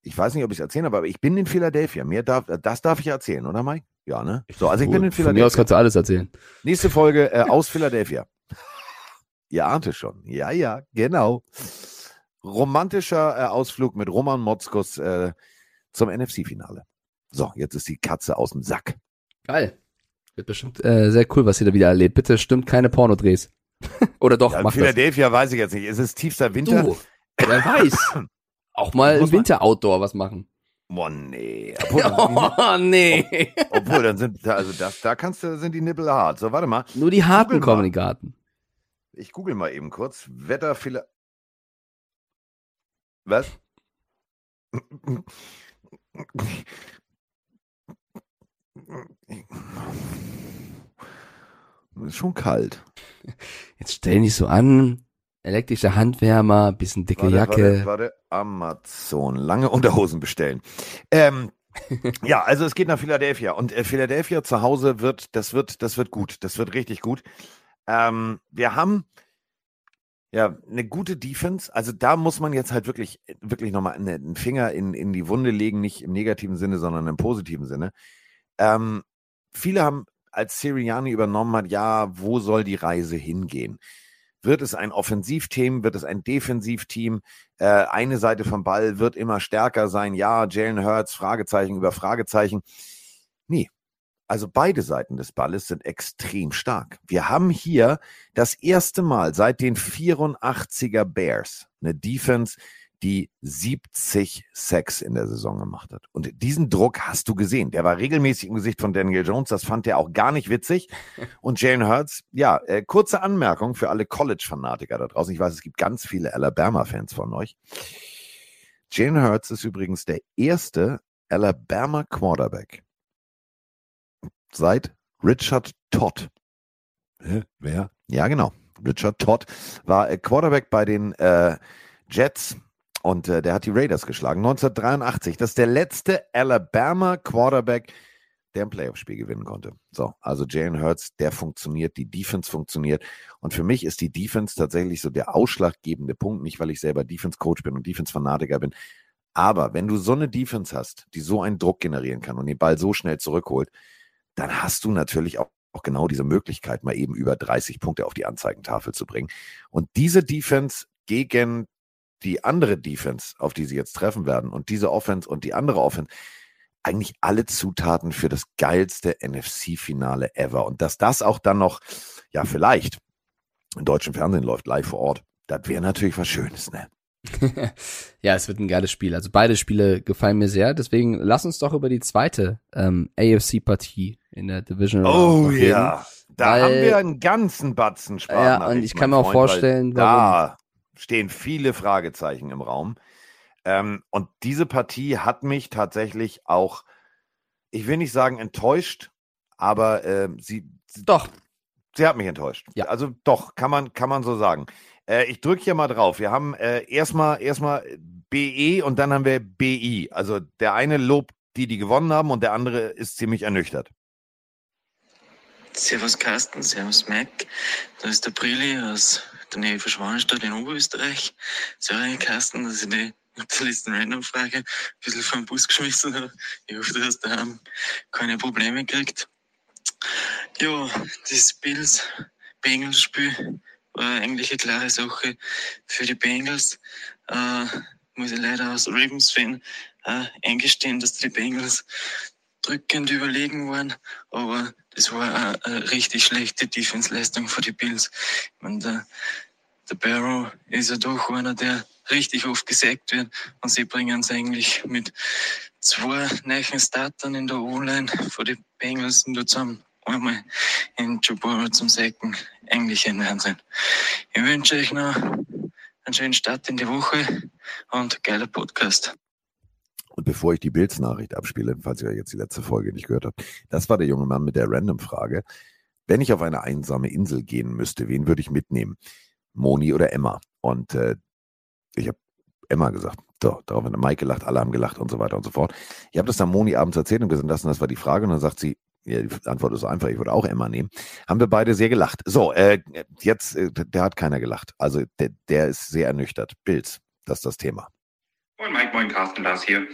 Ich weiß nicht, ob ich es erzählen habe, aber ich bin in Philadelphia. Mir darf, das darf ich erzählen, oder Mike? Ja, ne? So, also ich bin in Von mir aus Philadelphia. kannst du alles erzählen. Nächste Folge äh, aus Philadelphia. Ihr ahnt es schon. Ja, ja, genau. Romantischer äh, Ausflug mit Roman Motzkus äh, zum NFC-Finale. So, jetzt ist die Katze aus dem Sack. Geil. Wird bestimmt äh, sehr cool, was ihr da wieder erlebt. Bitte stimmt keine Pornodrehs. Oder doch, Ja, macht das. Philadelphia weiß ich jetzt nicht. Es ist tiefster Winter. Du, wer weiß. Auch mal im Winter Outdoor was machen. Boah, nee. Obwohl, Oh, nee. obwohl, dann sind, also das, da kannst du, sind die Nippel hart. So, warte mal. Nur die Harten kommen in den Garten. Ich google mal eben kurz. Wetter. Was? Ist schon kalt. Jetzt stell nicht so an. Elektrischer Handwärmer, bisschen dicke Warte, Jacke. Warte, warte, Amazon. Lange Unterhosen bestellen. Ähm, ja, also es geht nach Philadelphia. Und äh, Philadelphia zu Hause wird, das wird, das wird gut. Das wird richtig gut. Ähm, wir haben ja eine gute Defense. Also da muss man jetzt halt wirklich, wirklich nochmal eine- einen Finger in, in die Wunde legen, nicht im negativen Sinne, sondern im positiven Sinne. Ähm, viele haben, als Sirianni übernommen hat, ja, wo soll die Reise hingehen? Wird es ein Offensivteam? Wird es ein Defensivteam? Äh, eine Seite vom Ball wird immer stärker sein. Ja, Jalen Hurts, Fragezeichen über Fragezeichen. Nee. Also beide Seiten des Balles sind extrem stark. Wir haben hier das erste Mal seit den 84er Bears eine Defense, die 70 Sacks in der Saison gemacht hat. Und diesen Druck hast du gesehen. Der war regelmäßig im Gesicht von Daniel Jones. Das fand er auch gar nicht witzig. Und Jalen Hurts, ja, äh, kurze Anmerkung für alle College-Fanatiker da draußen. Ich weiß, es gibt ganz viele Alabama-Fans von euch. Jalen Hurts ist übrigens der erste Alabama Quarterback seit Richard Todd. Hä, wer? Ja, genau. Richard Todd war äh, Quarterback bei den äh, Jets und äh, der hat die Raiders geschlagen. 1983. Das ist der letzte Alabama Quarterback, der ein Playoff-Spiel gewinnen konnte. So, also Jalen Hurts, der funktioniert, die Defense funktioniert. Und für mich ist die Defense tatsächlich so der ausschlaggebende Punkt, nicht weil ich selber Defense-Coach bin und Defense-Fanatiker bin. Aber wenn du so eine Defense hast, die so einen Druck generieren kann und den Ball so schnell zurückholt, dann hast du natürlich auch, auch genau diese Möglichkeit, mal eben über 30 Punkte auf die Anzeigentafel zu bringen. Und diese Defense gegen die andere Defense, auf die sie jetzt treffen werden, und diese Offense und die andere Offense, eigentlich alle Zutaten für das geilste NFC-Finale ever. Und dass das auch dann noch, ja, vielleicht im deutschen Fernsehen läuft, live vor Ort, das wäre natürlich was Schönes, ne? ja, es wird ein geiles Spiel. Also beide Spiele gefallen mir sehr. Deswegen lass uns doch über die zweite ähm, AFC-Partie in der Division Oh reden. ja, da Weil- haben wir einen ganzen Batzen Spaß. Ja, und ich kann mir auch vorstellen, da stehen viele Fragezeichen im Raum. Ähm, und diese Partie hat mich tatsächlich auch, ich will nicht sagen enttäuscht, aber ähm, sie, sie Doch, Sie hat mich enttäuscht. Ja. Also doch, kann man, kann man so sagen. Äh, ich drücke hier mal drauf. Wir haben äh, erstmal erstmal BE und dann haben wir BI. Also der eine lobt die, die gewonnen haben und der andere ist ziemlich ernüchtert. Servus Carsten, Servus Mike. Da ist der Brilli aus der Nähe von Schwanenstadt in Oberösterreich. Sorry Carsten, dass ich die mit der letzten Random-Frage ein bisschen vom Bus geschmissen habe. Ich hoffe, du hast daheim keine Probleme gekriegt. Ja, das Bills-Bengals-Spiel war eigentlich eine klare Sache für die Bengals. Äh, muss ich leider als Ravens-Fan äh, eingestehen, dass die Bengals drückend überlegen waren, aber das war eine, eine richtig schlechte Defense-Leistung für die Bills. Ich meine, der, der Barrow ist ja doch einer, der richtig oft gesackt wird und sie bringen es eigentlich mit zwei neuen Startern in der O-Line vor die Bengals nur zusammen. Einmal in Burrow zum Sacken. Eigentlich ein Wahnsinn. Ich wünsche euch noch einen schönen Start in die Woche und geiler Podcast. Und bevor ich die Bills-Nachricht abspiele, falls ihr jetzt die letzte Folge nicht gehört habt, das war der junge Mann mit der Random-Frage. Wenn ich auf eine einsame Insel gehen müsste, wen würde ich mitnehmen? Moni oder Emma? Und äh, ich habe Emma gesagt. So, darauf hat Mike gelacht, alle haben gelacht und so weiter und so fort. Ich habe das dann Moni abends erzählt und gesagt lassen, das war die Frage. Und dann sagt sie, ja, die Antwort ist einfach, ich würde auch Emma nehmen. Haben wir beide sehr gelacht. So, äh, jetzt, äh, der hat keiner gelacht. Also der, der ist sehr ernüchtert. Bills, das ist das Thema. Moin Mike, moin Carsten, Lars hier.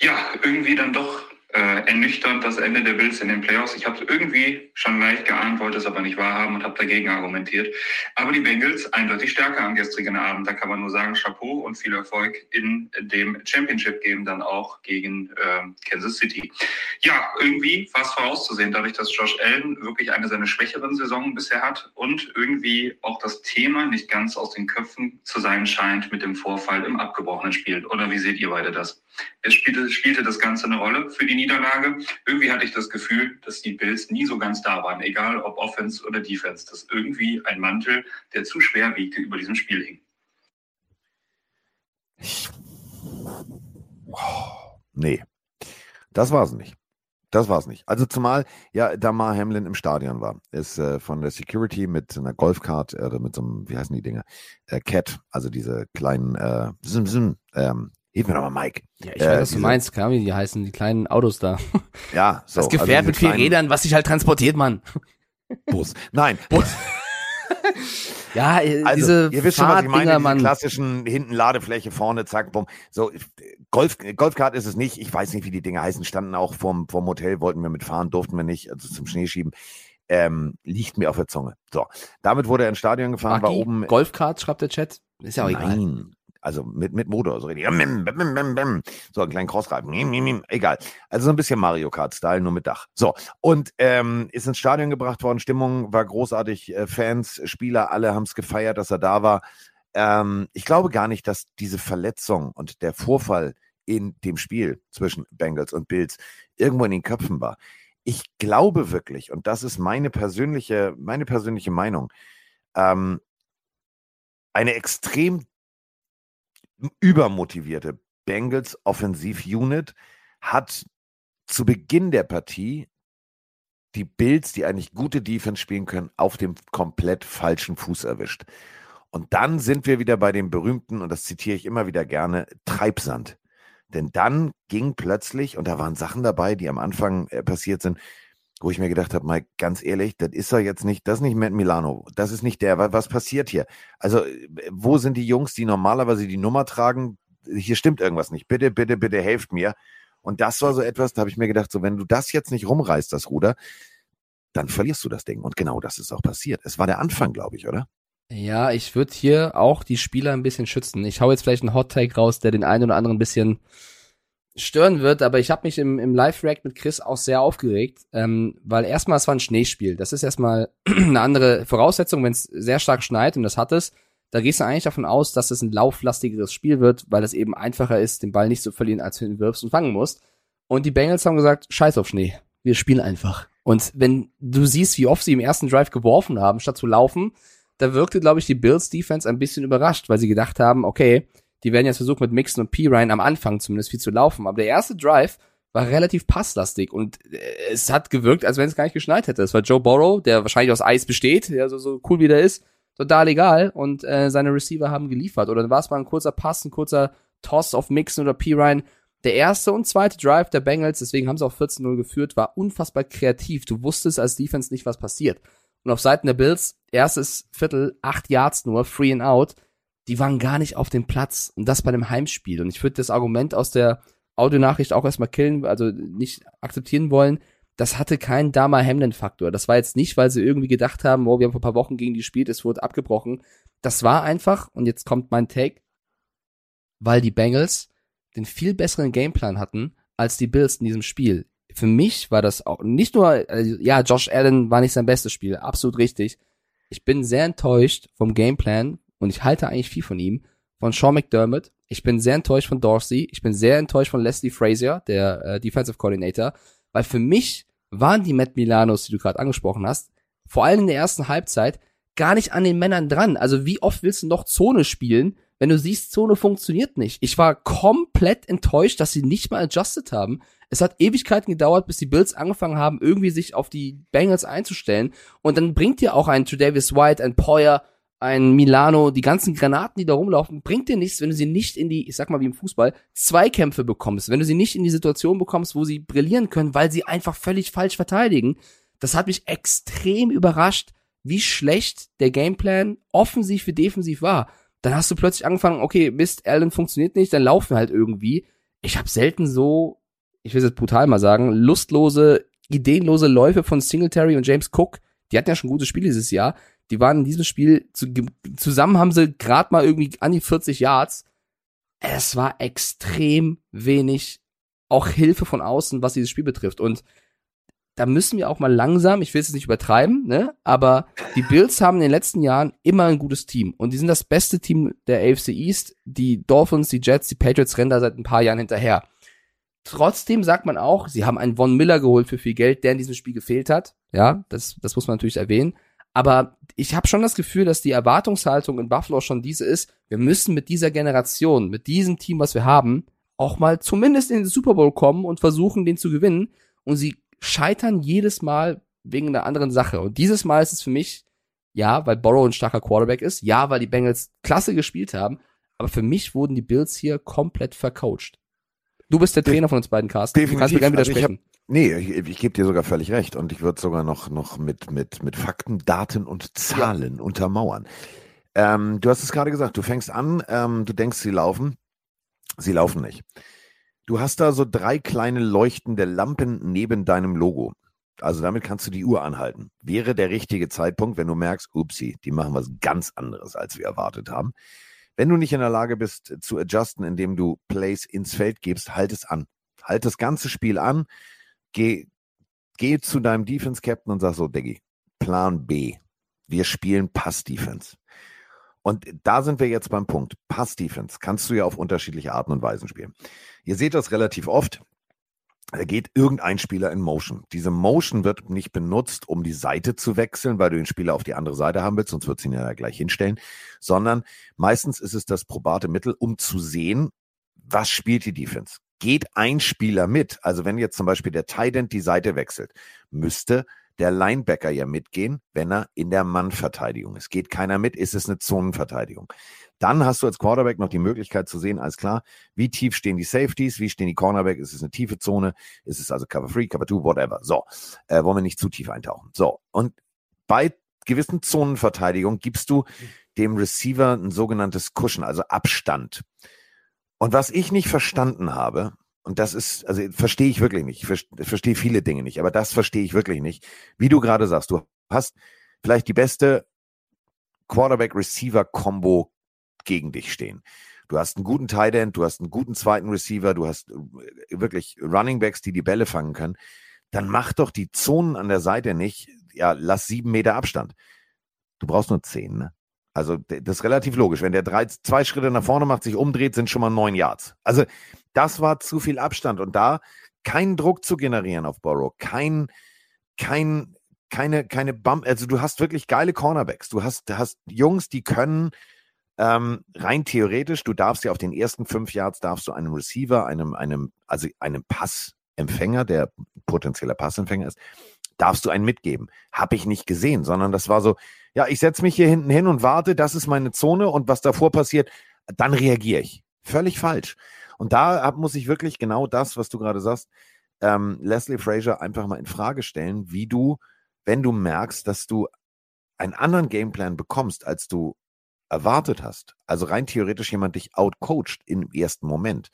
Ja, irgendwie dann doch äh, ernüchternd das Ende der Bills in den Playoffs. Ich habe irgendwie schon leicht geahnt, wollte es aber nicht wahrhaben und habe dagegen argumentiert. Aber die Bengals eindeutig stärker am gestrigen Abend. Da kann man nur sagen, Chapeau und viel Erfolg in dem Championship-Game dann auch gegen äh, Kansas City. Ja, irgendwie es vorauszusehen, dadurch, dass Josh Allen wirklich eine seiner schwächeren Saisonen bisher hat und irgendwie auch das Thema nicht ganz aus den Köpfen zu sein scheint mit dem Vorfall im abgebrochenen Spiel. Oder wie seht ihr beide das? Es spielte, spielte das Ganze eine Rolle für die Niederlage. Irgendwie hatte ich das Gefühl, dass die Bills nie so ganz da waren, egal ob Offense oder Defense, dass irgendwie ein Mantel, der zu schwer wiegte, über diesem Spiel hing. Nee, das war's nicht. Das war's nicht. Also zumal ja Damar Hamlin im Stadion war. Ist äh, von der Security mit einer Golfcard äh, oder mit so einem, wie heißen die Dinger? Äh, Cat, also diese kleinen äh, Sim, Sim, ähm, Hilf mir doch mal, Mike. Ja, ich weiß, was du meinst. Wie die heißen, die kleinen Autos da. Ja, so. das Gefährt also mit vier Rädern, was sich halt transportiert, Mann. Bus. Nein, Ja, äh, also diese ihr wisst schon, was ich meine, diese Mann. klassischen hinten Ladefläche, vorne, zack, bumm. So, Golf, Golfkart ist es nicht. Ich weiß nicht, wie die Dinger heißen. Standen auch vorm, vorm Hotel, wollten wir mitfahren, durften wir nicht, also zum Schneeschieben. Ähm, liegt mir auf der Zunge. So, damit wurde er ins Stadion gefahren, war Buggy, oben. Golfkart, schreibt der Chat. Ist ja auch egal. Also mit, mit Motor, so richtig. So ein kleinen Crossreifen. Egal. Also so ein bisschen Mario Kart-Style, nur mit Dach. So. Und ähm, ist ins Stadion gebracht worden. Stimmung war großartig. Äh, Fans, Spieler, alle haben es gefeiert, dass er da war. Ähm, ich glaube gar nicht, dass diese Verletzung und der Vorfall in dem Spiel zwischen Bengals und Bills irgendwo in den Köpfen war. Ich glaube wirklich, und das ist meine persönliche, meine persönliche Meinung, ähm, eine extrem übermotivierte Bengals Offensiv-Unit hat zu Beginn der Partie die Bills, die eigentlich gute Defense spielen können, auf dem komplett falschen Fuß erwischt. Und dann sind wir wieder bei dem berühmten, und das zitiere ich immer wieder gerne, Treibsand. Denn dann ging plötzlich, und da waren Sachen dabei, die am Anfang äh, passiert sind, wo ich mir gedacht habe, Mike, ganz ehrlich, das ist er jetzt nicht, das ist nicht Matt Milano, das ist nicht der, wa- was passiert hier? Also, äh, wo sind die Jungs, die normalerweise die Nummer tragen? Hier stimmt irgendwas nicht. Bitte, bitte, bitte helft mir. Und das war so etwas, da habe ich mir gedacht, so, wenn du das jetzt nicht rumreißt, das Ruder, dann verlierst du das Ding. Und genau das ist auch passiert. Es war der Anfang, glaube ich, oder? Ja, ich würde hier auch die Spieler ein bisschen schützen. Ich hau jetzt vielleicht einen Hot Take raus, der den einen oder anderen ein bisschen stören wird, aber ich habe mich im, im Live-Rack mit Chris auch sehr aufgeregt, ähm, weil erstmal es war ein Schneespiel. Das ist erstmal eine andere Voraussetzung, wenn es sehr stark schneit und das hat es. Da gehst du eigentlich davon aus, dass es ein lauflastigeres Spiel wird, weil es eben einfacher ist, den Ball nicht zu verlieren, als du ihn wirfst und fangen musst. Und die Bengals haben gesagt, scheiß auf Schnee. Wir spielen einfach. Und wenn du siehst, wie oft sie im ersten Drive geworfen haben, statt zu laufen, da wirkte, glaube ich, die Bills Defense ein bisschen überrascht, weil sie gedacht haben, okay, die werden jetzt versuchen mit Mixon und P. Ryan am Anfang zumindest viel zu laufen. Aber der erste Drive war relativ passlastig und äh, es hat gewirkt, als wenn es gar nicht geschneit hätte. Es war Joe Burrow, der wahrscheinlich aus Eis besteht, ja, so, so cool wie der ist, total egal und äh, seine Receiver haben geliefert. Oder dann war es mal ein kurzer Pass, ein kurzer Toss auf Mixon oder P. Ryan. Der erste und zweite Drive der Bengals, deswegen haben sie auch 14-0 geführt, war unfassbar kreativ. Du wusstest als Defense nicht, was passiert. Und auf Seiten der Bills, erstes Viertel, acht Yards nur, free and out, die waren gar nicht auf dem Platz. Und das bei dem Heimspiel. Und ich würde das Argument aus der Audionachricht auch erstmal killen, also nicht akzeptieren wollen. Das hatte keinen Dama Hamlin-Faktor. Das war jetzt nicht, weil sie irgendwie gedacht haben, oh, wir haben vor ein paar Wochen gegen die gespielt, es wurde abgebrochen. Das war einfach, und jetzt kommt mein Take, weil die Bengals den viel besseren Gameplan hatten als die Bills in diesem Spiel. Für mich war das auch nicht nur, also, ja, Josh Allen war nicht sein bestes Spiel, absolut richtig. Ich bin sehr enttäuscht vom Gameplan und ich halte eigentlich viel von ihm, von Sean McDermott. Ich bin sehr enttäuscht von Dorsey. Ich bin sehr enttäuscht von Leslie Frazier, der äh, Defensive Coordinator, weil für mich waren die Matt Milanos, die du gerade angesprochen hast, vor allem in der ersten Halbzeit gar nicht an den Männern dran. Also wie oft willst du noch Zone spielen, wenn du siehst, Zone funktioniert nicht. Ich war komplett enttäuscht, dass sie nicht mal adjusted haben. Es hat Ewigkeiten gedauert, bis die Bills angefangen haben, irgendwie sich auf die Bengals einzustellen. Und dann bringt dir auch ein Tredavious White, ein Poyer, ein Milano, die ganzen Granaten, die da rumlaufen, bringt dir nichts, wenn du sie nicht in die, ich sag mal wie im Fußball, Zweikämpfe bekommst, wenn du sie nicht in die Situation bekommst, wo sie brillieren können, weil sie einfach völlig falsch verteidigen. Das hat mich extrem überrascht, wie schlecht der Gameplan offensiv wie defensiv war. Dann hast du plötzlich angefangen, okay, Mist, Allen funktioniert nicht, dann laufen wir halt irgendwie. Ich habe selten so, ich will es jetzt brutal mal sagen, lustlose, ideenlose Läufe von Singletary und James Cook. Die hatten ja schon gute Spiele dieses Jahr. Die waren in diesem Spiel, zu, zusammen haben sie gerade mal irgendwie an die 40 Yards. Es war extrem wenig auch Hilfe von außen, was dieses Spiel betrifft. Und da müssen wir auch mal langsam, ich will es nicht übertreiben, ne, aber die Bills haben in den letzten Jahren immer ein gutes Team und die sind das beste Team der AFC East. Die Dolphins, die Jets, die Patriots rennen da seit ein paar Jahren hinterher. Trotzdem sagt man auch, sie haben einen Von Miller geholt für viel Geld, der in diesem Spiel gefehlt hat. Ja, das, das muss man natürlich erwähnen. Aber ich habe schon das Gefühl, dass die Erwartungshaltung in Buffalo schon diese ist, wir müssen mit dieser Generation, mit diesem Team, was wir haben, auch mal zumindest in den Super Bowl kommen und versuchen, den zu gewinnen. Und sie scheitern jedes Mal wegen einer anderen Sache. Und dieses Mal ist es für mich, ja, weil Borrow ein starker Quarterback ist, ja, weil die Bengals klasse gespielt haben, aber für mich wurden die Bills hier komplett vercoacht. Du bist der Trainer von uns beiden, Carsten. Definitiv. Du kannst mir gerne widersprechen. Also Nee, ich, ich gebe dir sogar völlig recht und ich würde sogar noch, noch mit, mit, mit Fakten, Daten und Zahlen ja. untermauern. Ähm, du hast es gerade gesagt, du fängst an, ähm, du denkst, sie laufen. Sie laufen nicht. Du hast da so drei kleine leuchtende Lampen neben deinem Logo. Also damit kannst du die Uhr anhalten. Wäre der richtige Zeitpunkt, wenn du merkst, upsie, die machen was ganz anderes, als wir erwartet haben. Wenn du nicht in der Lage bist zu adjusten, indem du Plays ins Feld gibst, halt es an. Halt das ganze Spiel an. Geh, geh zu deinem Defense-Captain und sag so, Diggi, Plan B. Wir spielen Pass-Defense. Und da sind wir jetzt beim Punkt. Pass-Defense kannst du ja auf unterschiedliche Arten und Weisen spielen. Ihr seht das relativ oft. Da geht irgendein Spieler in Motion. Diese Motion wird nicht benutzt, um die Seite zu wechseln, weil du den Spieler auf die andere Seite haben willst, sonst wird sie ihn ja gleich hinstellen, sondern meistens ist es das probate Mittel, um zu sehen, was spielt die Defense. Geht ein Spieler mit, also wenn jetzt zum Beispiel der Tight End die Seite wechselt, müsste der Linebacker ja mitgehen, wenn er in der Mannverteidigung ist. Geht keiner mit, ist es eine Zonenverteidigung. Dann hast du als Quarterback noch die Möglichkeit zu sehen, alles klar, wie tief stehen die Safeties, wie stehen die Cornerback, ist es eine tiefe Zone, ist es also Cover 3, Cover 2, whatever. So, äh, wollen wir nicht zu tief eintauchen. So, und bei gewissen Zonenverteidigung gibst du dem Receiver ein sogenanntes Cushion, also Abstand. Und was ich nicht verstanden habe, und das ist, also verstehe ich wirklich nicht. Ich verstehe viele Dinge nicht, aber das verstehe ich wirklich nicht. Wie du gerade sagst, du hast vielleicht die beste Quarterback-Receiver-Kombo gegen dich stehen. Du hast einen guten Tight End, du hast einen guten zweiten Receiver, du hast äh, wirklich Running Backs, die die Bälle fangen können. Dann mach doch die Zonen an der Seite nicht, ja, lass sieben Meter Abstand. Du brauchst nur zehn, ne? Also das ist relativ logisch. Wenn der drei, zwei Schritte nach vorne macht, sich umdreht, sind schon mal neun Yards. Also das war zu viel Abstand und da keinen Druck zu generieren auf Borrow, kein, kein, keine, keine Bump. Also du hast wirklich geile Cornerbacks. Du hast, hast Jungs, die können ähm, rein theoretisch, du darfst ja auf den ersten fünf Yards darfst du einem Receiver, einem, einem, also einem Pass Empfänger, der potenzieller Passempfänger ist, darfst du einen mitgeben. Habe ich nicht gesehen, sondern das war so, ja, ich setze mich hier hinten hin und warte, das ist meine Zone und was davor passiert, dann reagiere ich. Völlig falsch. Und da muss ich wirklich genau das, was du gerade sagst, ähm, Leslie Frazier einfach mal in Frage stellen, wie du, wenn du merkst, dass du einen anderen Gameplan bekommst, als du erwartet hast, also rein theoretisch jemand dich outcoacht im ersten Moment,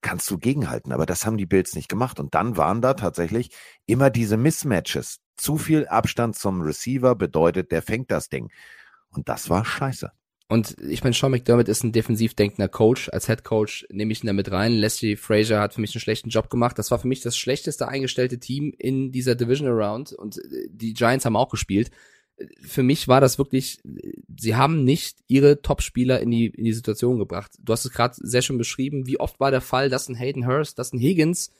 kannst du gegenhalten. Aber das haben die Bills nicht gemacht. Und dann waren da tatsächlich immer diese Mismatches. Zu viel Abstand zum Receiver bedeutet, der fängt das Ding. Und das war scheiße. Und ich meine, Sean McDermott ist ein defensiv denkender Coach. Als Head Coach nehme ich ihn da mit rein. Leslie Frazier hat für mich einen schlechten Job gemacht. Das war für mich das schlechteste eingestellte Team in dieser Division Around. Und äh, die Giants haben auch gespielt für mich war das wirklich, sie haben nicht ihre Top-Spieler in die, in die Situation gebracht. Du hast es gerade sehr schön beschrieben, wie oft war der Fall, dass ein Hayden Hurst, dass ein Higgins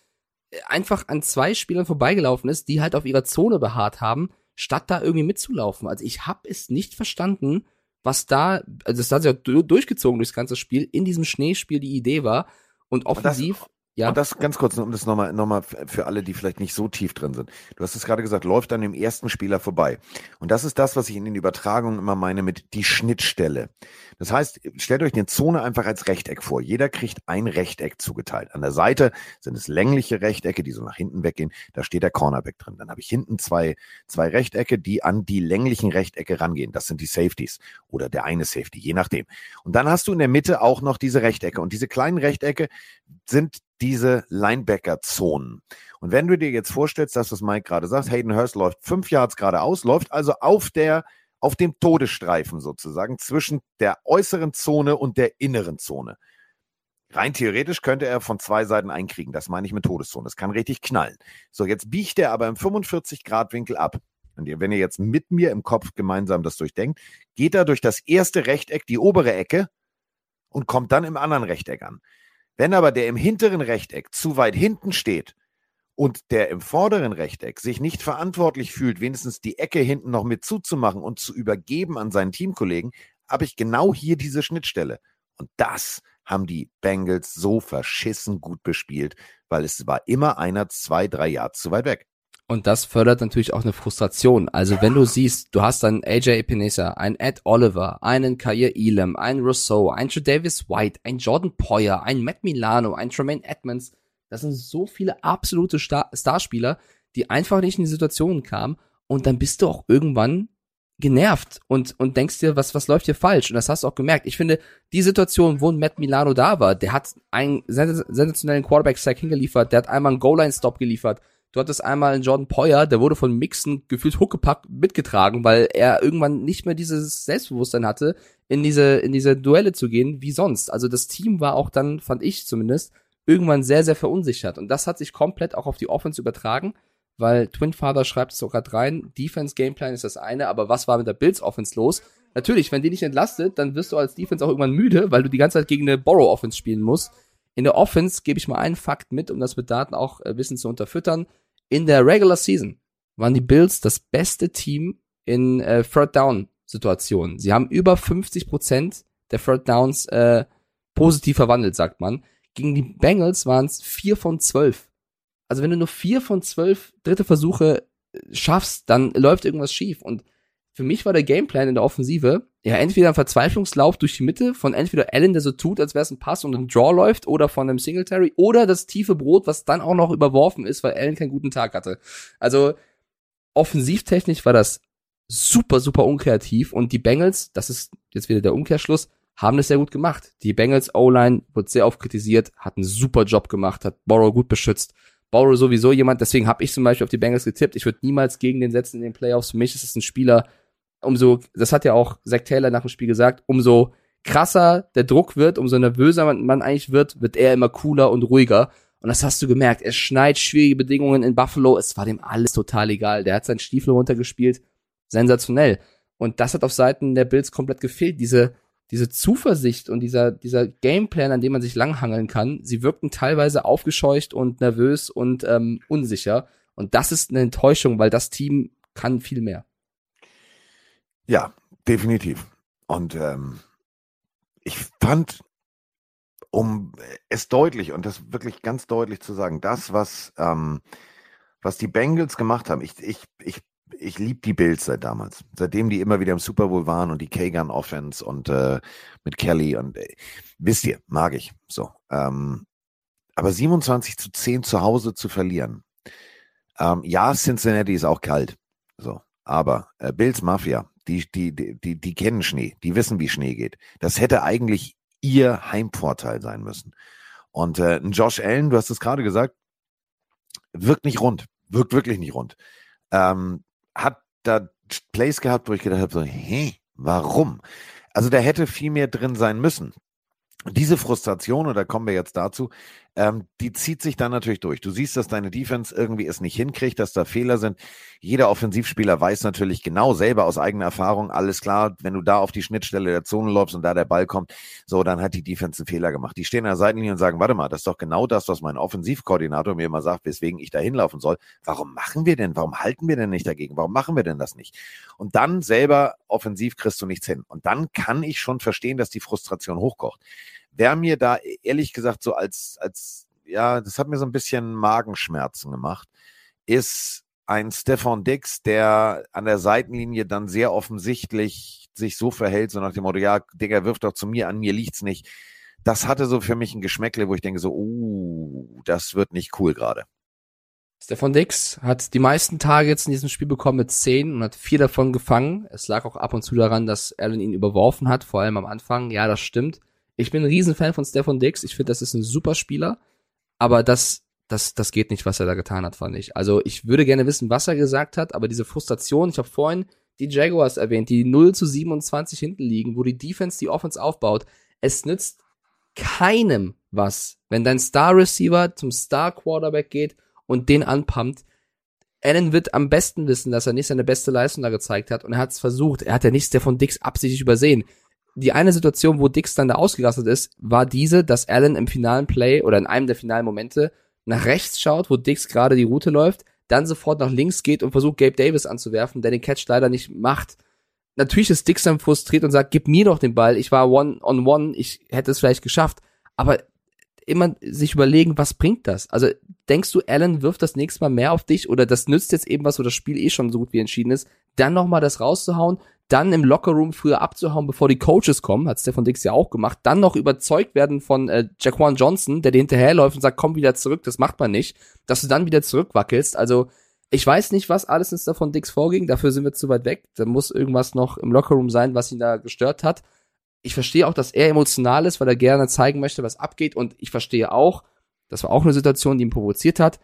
einfach an zwei Spielern vorbeigelaufen ist, die halt auf ihrer Zone beharrt haben, statt da irgendwie mitzulaufen. Also ich habe es nicht verstanden, was da, also das hat sich ja durchgezogen durchs ganze Spiel, in diesem Schneespiel die Idee war. Und offensiv. Und ja. Und das ganz kurz, um das nochmal noch mal für alle, die vielleicht nicht so tief drin sind. Du hast es gerade gesagt, läuft an dem ersten Spieler vorbei. Und das ist das, was ich in den Übertragungen immer meine mit die Schnittstelle. Das heißt, stellt euch eine Zone einfach als Rechteck vor. Jeder kriegt ein Rechteck zugeteilt. An der Seite sind es längliche Rechtecke, die so nach hinten weggehen. Da steht der Cornerback drin. Dann habe ich hinten zwei, zwei Rechtecke, die an die länglichen Rechtecke rangehen. Das sind die Safeties oder der eine Safety, je nachdem. Und dann hast du in der Mitte auch noch diese Rechtecke. Und diese kleinen Rechtecke sind diese Linebacker-Zonen. Und wenn du dir jetzt vorstellst, dass was Mike gerade sagt, Hayden Hurst läuft fünf Yards geradeaus, läuft also auf der, auf dem Todesstreifen sozusagen zwischen der äußeren Zone und der inneren Zone. Rein theoretisch könnte er von zwei Seiten einkriegen. Das meine ich mit Todeszone. Das kann richtig knallen. So, jetzt biegt er aber im 45-Grad-Winkel ab. Und wenn ihr jetzt mit mir im Kopf gemeinsam das durchdenkt, geht er durch das erste Rechteck, die obere Ecke, und kommt dann im anderen Rechteck an. Wenn aber der im hinteren Rechteck zu weit hinten steht und der im vorderen Rechteck sich nicht verantwortlich fühlt, wenigstens die Ecke hinten noch mit zuzumachen und zu übergeben an seinen Teamkollegen, habe ich genau hier diese Schnittstelle. Und das haben die Bengals so verschissen gut bespielt, weil es war immer einer, zwei, drei Yards zu weit weg. Und das fördert natürlich auch eine Frustration. Also wenn du siehst, du hast dann AJ Epinesa, ein Ed Oliver, einen Kair Elam, einen Rousseau, einen Davis White, einen Jordan Poyer, einen Matt Milano, einen Tremaine Edmonds. Das sind so viele absolute Star Starspieler, die einfach nicht in die Situation kamen. Und dann bist du auch irgendwann genervt und, und denkst dir, was, was läuft hier falsch? Und das hast du auch gemerkt. Ich finde, die Situation, wo Matt Milano da war, der hat einen sensationellen Quarterback-Sack hingeliefert, der hat einmal einen Goal-Line-Stop geliefert, Du hattest einmal einen Jordan Poyer, der wurde von Mixon gefühlt huckepackt mitgetragen, weil er irgendwann nicht mehr dieses Selbstbewusstsein hatte, in diese, in diese Duelle zu gehen, wie sonst. Also das Team war auch dann, fand ich zumindest, irgendwann sehr, sehr verunsichert. Und das hat sich komplett auch auf die Offense übertragen, weil Twin Father schreibt es gerade rein, Defense Gameplan ist das eine, aber was war mit der Bills Offense los? Natürlich, wenn die nicht entlastet, dann wirst du als Defense auch irgendwann müde, weil du die ganze Zeit gegen eine Borrow Offense spielen musst. In der Offense gebe ich mal einen Fakt mit, um das mit Daten auch äh, Wissen zu unterfüttern. In der Regular Season waren die Bills das beste Team in äh, Third Down Situationen. Sie haben über 50 Prozent der Third Downs äh, positiv verwandelt, sagt man. Gegen die Bengals waren es vier von zwölf. Also wenn du nur vier von zwölf dritte Versuche äh, schaffst, dann läuft irgendwas schief. Und für mich war der Gameplan in der Offensive ja entweder ein Verzweiflungslauf durch die Mitte von entweder Allen, der so tut, als wäre es ein Pass und ein Draw läuft, oder von einem Singletary, oder das tiefe Brot, was dann auch noch überworfen ist, weil Allen keinen guten Tag hatte. Also offensivtechnisch war das super, super unkreativ und die Bengals, das ist jetzt wieder der Umkehrschluss, haben das sehr gut gemacht. Die Bengals O-Line wird sehr oft kritisiert, hat einen super Job gemacht, hat Borrow gut beschützt. Borrow sowieso jemand, deswegen habe ich zum Beispiel auf die Bengals getippt. Ich würde niemals gegen den setzen in den Playoffs. Für mich ist es ein Spieler, umso, das hat ja auch Zach Taylor nach dem Spiel gesagt, umso krasser der Druck wird, umso nervöser man, man eigentlich wird, wird er immer cooler und ruhiger. Und das hast du gemerkt. Er schneit schwierige Bedingungen in Buffalo. Es war dem alles total egal. Der hat seinen Stiefel runtergespielt. Sensationell. Und das hat auf Seiten der Bills komplett gefehlt. Diese, diese Zuversicht und dieser, dieser Gameplan, an dem man sich langhangeln kann. Sie wirkten teilweise aufgescheucht und nervös und ähm, unsicher. Und das ist eine Enttäuschung, weil das Team kann viel mehr. Ja, definitiv. Und ähm, ich fand um es deutlich und das wirklich ganz deutlich zu sagen, das, was, ähm, was die Bengals gemacht haben, ich, ich, ich, ich liebe die Bills seit damals. Seitdem die immer wieder im Super Bowl waren und die Kagan Offense und äh, mit Kelly und äh, wisst ihr, mag ich so. Ähm, aber 27 zu 10 zu Hause zu verlieren. Ähm, ja, Cincinnati ist auch kalt. So. Aber äh, Bills Mafia, die, die, die, die kennen Schnee, die wissen, wie Schnee geht. Das hätte eigentlich ihr Heimvorteil sein müssen. Und äh, Josh Allen, du hast es gerade gesagt, wirkt nicht rund, wirkt wirklich nicht rund. Ähm, hat da Plays gehabt, wo ich gedacht habe, so, hä, warum? Also da hätte viel mehr drin sein müssen diese Frustration, und da kommen wir jetzt dazu, ähm, die zieht sich dann natürlich durch. Du siehst, dass deine Defense irgendwie es nicht hinkriegt, dass da Fehler sind. Jeder Offensivspieler weiß natürlich genau selber aus eigener Erfahrung, alles klar, wenn du da auf die Schnittstelle der Zone läufst und da der Ball kommt, so, dann hat die Defense einen Fehler gemacht. Die stehen an der Seitenlinie und sagen, warte mal, das ist doch genau das, was mein Offensivkoordinator mir immer sagt, weswegen ich da hinlaufen soll. Warum machen wir denn, warum halten wir denn nicht dagegen? Warum machen wir denn das nicht? Und dann selber offensiv kriegst du nichts hin. Und dann kann ich schon verstehen, dass die Frustration hochkocht wer mir da e-, ehrlich gesagt so als, als, ja, das hat mir so ein bisschen Magenschmerzen gemacht, ist ein Stefan Dix, der an der Seitenlinie dann sehr offensichtlich sich so verhält, so nach dem Motto, ja, Digga, wirf doch zu mir, an mir liegt's nicht. Das hatte so für mich ein Geschmäckle, wo ich denke so, uh, das wird nicht cool gerade. Stefan Dix hat die meisten Targets in diesem Spiel bekommen mit zehn und hat vier davon gefangen. Es lag auch ab und zu daran, dass Allen ihn überworfen hat, vor allem am Anfang. Ja, das stimmt. Ich bin ein Riesenfan von Stefan Dix. Ich finde, das ist ein super Spieler. Aber das, das, das geht nicht, was er da getan hat, fand ich. Also ich würde gerne wissen, was er gesagt hat, aber diese Frustration, ich habe vorhin die Jaguars erwähnt, die 0 zu 27 hinten liegen, wo die Defense die Offense aufbaut. Es nützt keinem was, wenn dein Star Receiver zum Star Quarterback geht und den anpumpt. Allen wird am besten wissen, dass er nicht seine beste Leistung da gezeigt hat und er hat es versucht. Er hat ja nichts Stefan Dix absichtlich übersehen die eine Situation, wo Dix dann da ausgerastet ist, war diese, dass Allen im finalen Play oder in einem der finalen Momente nach rechts schaut, wo Dix gerade die Route läuft, dann sofort nach links geht und versucht Gabe Davis anzuwerfen, der den Catch leider nicht macht. Natürlich ist Dix dann frustriert und sagt, gib mir doch den Ball, ich war one on one, ich hätte es vielleicht geschafft, aber immer sich überlegen, was bringt das? Also denkst du, Allen wirft das nächste Mal mehr auf dich oder das nützt jetzt eben was, wo das Spiel eh schon so gut wie entschieden ist, dann nochmal das rauszuhauen, dann im Lockerroom früher abzuhauen, bevor die Coaches kommen, hat Stefan Dix ja auch gemacht, dann noch überzeugt werden von äh, Jaquan Johnson, der dir hinterherläuft und sagt, komm wieder zurück, das macht man nicht, dass du dann wieder zurückwackelst. Also ich weiß nicht, was alles in Stefan Dix vorging, dafür sind wir zu weit weg. Da muss irgendwas noch im Lockerroom sein, was ihn da gestört hat. Ich verstehe auch, dass er emotional ist, weil er gerne zeigen möchte, was abgeht und ich verstehe auch, das war auch eine Situation, die ihn provoziert hat.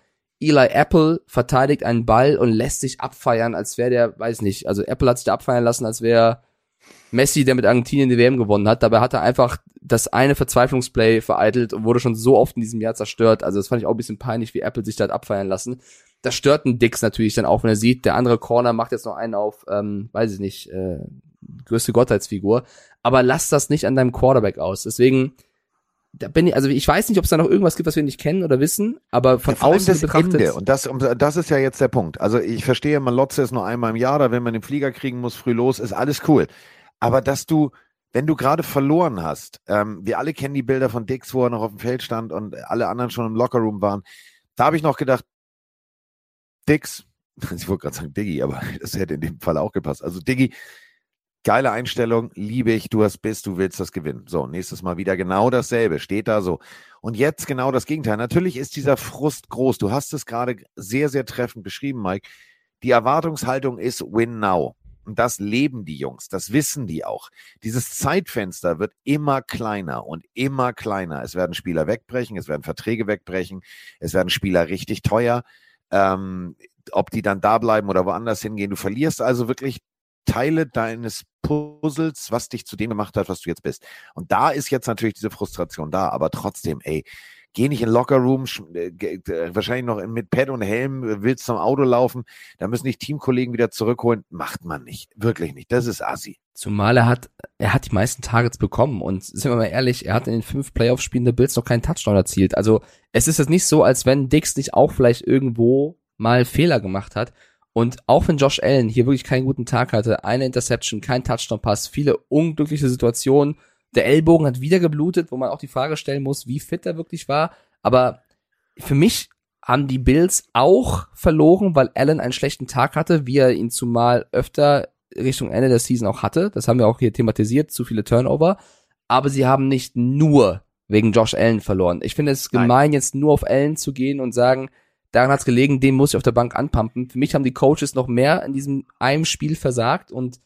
Eli Apple verteidigt einen Ball und lässt sich abfeiern, als wäre der, weiß nicht, also Apple hat sich da abfeiern lassen, als wäre Messi, der mit Argentinien die WM gewonnen hat. Dabei hat er einfach das eine Verzweiflungsplay vereitelt und wurde schon so oft in diesem Jahr zerstört. Also das fand ich auch ein bisschen peinlich, wie Apple sich da hat abfeiern lassen. Das stört einen Dix natürlich dann auch, wenn er sieht, der andere Corner macht jetzt noch einen auf, ähm, weiß ich nicht, äh, größte Gottheitsfigur. Aber lass das nicht an deinem Quarterback aus. Deswegen, da bin ich, also ich weiß nicht, ob es da noch irgendwas gibt, was wir nicht kennen oder wissen, aber von ja, außen das betrachtet. Ende. Und das, das ist ja jetzt der Punkt. Also ich verstehe, Malotze ist nur einmal im Jahr, da wenn man den Flieger kriegen muss, früh los, ist alles cool. Aber dass du, wenn du gerade verloren hast, ähm, wir alle kennen die Bilder von Dix, wo er noch auf dem Feld stand und alle anderen schon im Lockerroom waren, da habe ich noch gedacht, Dix, ich wollte gerade sagen Diggi, aber das hätte in dem Fall auch gepasst. Also Diggi, Geile Einstellung, liebe ich, du hast bist, du willst das gewinnen. So, nächstes Mal wieder genau dasselbe, steht da so. Und jetzt genau das Gegenteil. Natürlich ist dieser Frust groß. Du hast es gerade sehr, sehr treffend beschrieben, Mike. Die Erwartungshaltung ist Win Now. Und das leben die Jungs, das wissen die auch. Dieses Zeitfenster wird immer kleiner und immer kleiner. Es werden Spieler wegbrechen, es werden Verträge wegbrechen, es werden Spieler richtig teuer. Ähm, ob die dann da bleiben oder woanders hingehen. Du verlierst also wirklich Teile deines Puzzles, was dich zu dem gemacht hat, was du jetzt bist. Und da ist jetzt natürlich diese Frustration da, aber trotzdem, ey, geh nicht in Lockerroom, äh, wahrscheinlich noch mit Pad und Helm, äh, willst zum Auto laufen, da müssen dich Teamkollegen wieder zurückholen. Macht man nicht. Wirklich nicht. Das ist assi. Zumal er hat, er hat die meisten Targets bekommen und sind wir mal ehrlich, er hat in den fünf Playoff-Spielen der Bills noch keinen Touchdown erzielt. Also es ist jetzt nicht so, als wenn Dix nicht auch vielleicht irgendwo mal Fehler gemacht hat. Und auch wenn Josh Allen hier wirklich keinen guten Tag hatte, eine Interception, kein Touchdown-Pass, viele unglückliche Situationen, Der Ellbogen hat wieder geblutet, wo man auch die Frage stellen muss, wie fit er wirklich war. Aber für mich haben die Bills auch verloren, weil Allen einen schlechten Tag hatte, wie er ihn zumal öfter Richtung Ende der Season auch hatte. Das haben wir auch hier thematisiert, zu viele Turnover. Aber sie haben nicht nur wegen Josh Allen verloren. Ich finde es gemein, Nein. jetzt nur auf Allen zu gehen und sagen, daran hat's gelegen, den muss ich auf der Bank anpumpen. Für mich haben die Coaches noch mehr in diesem einem Spiel versagt und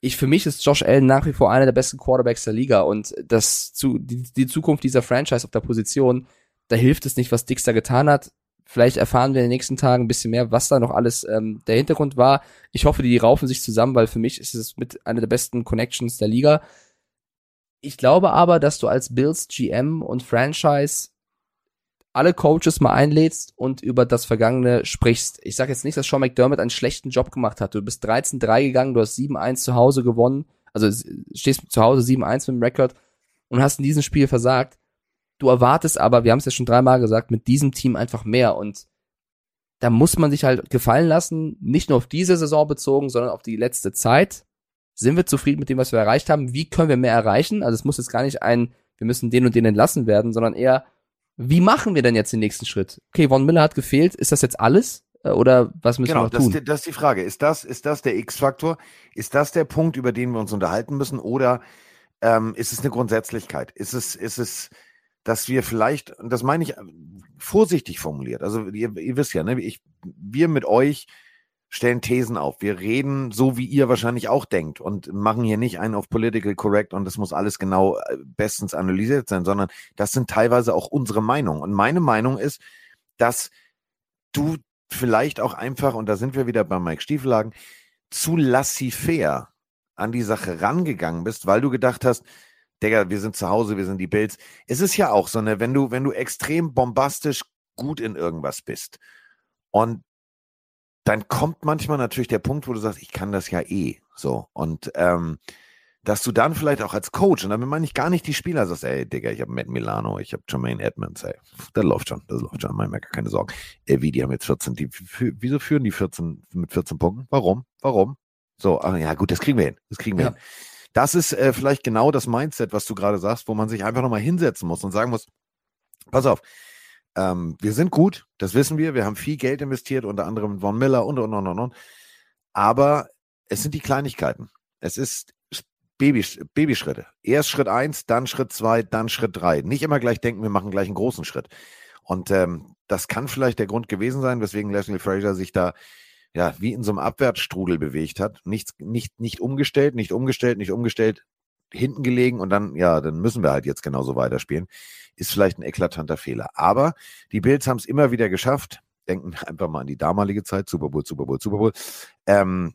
ich, für mich ist Josh Allen nach wie vor einer der besten Quarterbacks der Liga und das zu, die, die Zukunft dieser Franchise auf der Position, da hilft es nicht, was Dix da getan hat. Vielleicht erfahren wir in den nächsten Tagen ein bisschen mehr, was da noch alles ähm, der Hintergrund war. Ich hoffe, die raufen sich zusammen, weil für mich ist es mit einer der besten Connections der Liga. Ich glaube aber, dass du als Bills GM und Franchise alle Coaches mal einlädst und über das Vergangene sprichst. Ich sage jetzt nicht, dass Sean McDermott einen schlechten Job gemacht hat. Du bist 13-3 gegangen, du hast 7-1 zu Hause gewonnen, also stehst zu Hause 7-1 mit dem Rekord und hast in diesem Spiel versagt. Du erwartest aber, wir haben es ja schon dreimal gesagt, mit diesem Team einfach mehr und da muss man sich halt gefallen lassen, nicht nur auf diese Saison bezogen, sondern auf die letzte Zeit. Sind wir zufrieden mit dem, was wir erreicht haben? Wie können wir mehr erreichen? Also es muss jetzt gar nicht ein, wir müssen den und den entlassen werden, sondern eher, wie machen wir denn jetzt den nächsten Schritt? Okay, Von Miller hat gefehlt. Ist das jetzt alles? Äh, oder was müssen genau, wir noch tun? Genau, das ist die Frage. Ist das, ist das der X-Faktor? Ist das der Punkt, über den wir uns unterhalten müssen? Oder ähm, ist es eine Grundsätzlichkeit? Ist es, ist es, dass wir vielleicht, und das meine ich äh, vorsichtig formuliert, also ihr, ihr wisst ja, ne, ich, wir mit euch stellen Thesen auf. Wir reden so, wie ihr wahrscheinlich auch denkt und machen hier nicht einen auf political correct und das muss alles genau äh, bestens analysiert sein, sondern das sind teilweise auch unsere Meinungen. Und meine Meinung ist, dass du vielleicht auch einfach, und da sind wir wieder bei Mike Stiefelagen, zu laissez-faire an die Sache rangegangen bist, weil du gedacht hast, Digga, wir sind zu Hause, wir sind die Bills. Es ist ja auch so, ne, wenn du, wenn du extrem bombastisch gut in irgendwas bist und dann kommt manchmal natürlich der Punkt, wo du sagst, ich kann das ja eh. So. Und ähm, dass du dann vielleicht auch als Coach, und damit meine ich gar nicht die Spieler, sagst, ey, Digga, ich habe Matt Milano, ich habe Jermaine Edmonds, ey, das läuft schon, das läuft schon, mach mir gar keine Sorgen. Ey, wie, die haben jetzt 14, die, wieso führen die 14 mit 14 Punkten? Warum? Warum? So, ach, ja gut, das kriegen wir hin, das kriegen wir ja. hin. Das ist äh, vielleicht genau das Mindset, was du gerade sagst, wo man sich einfach nochmal hinsetzen muss und sagen muss, pass auf, ähm, wir sind gut, das wissen wir. Wir haben viel Geld investiert, unter anderem Von Miller und, und, und, und, und. Aber es sind die Kleinigkeiten. Es ist Baby, Babyschritte. Erst Schritt eins, dann Schritt zwei, dann Schritt drei. Nicht immer gleich denken, wir machen gleich einen großen Schritt. Und ähm, das kann vielleicht der Grund gewesen sein, weswegen Leslie Fraser sich da ja wie in so einem Abwärtsstrudel bewegt hat. Nichts, nicht, nicht umgestellt, nicht umgestellt, nicht umgestellt, hinten gelegen und dann, ja, dann müssen wir halt jetzt genauso weiterspielen. Ist vielleicht ein eklatanter Fehler. Aber die Bills haben es immer wieder geschafft, denken einfach mal an die damalige Zeit, Super Bowl, Super Bowl, Super Bowl, ähm,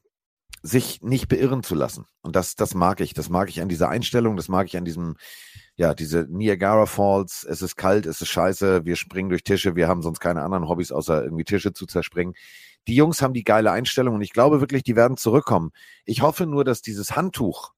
sich nicht beirren zu lassen. Und das, das mag ich. Das mag ich an dieser Einstellung, das mag ich an diesem, ja, diese Niagara Falls, es ist kalt, es ist scheiße, wir springen durch Tische, wir haben sonst keine anderen Hobbys, außer irgendwie Tische zu zerspringen. Die Jungs haben die geile Einstellung und ich glaube wirklich, die werden zurückkommen. Ich hoffe nur, dass dieses Handtuch,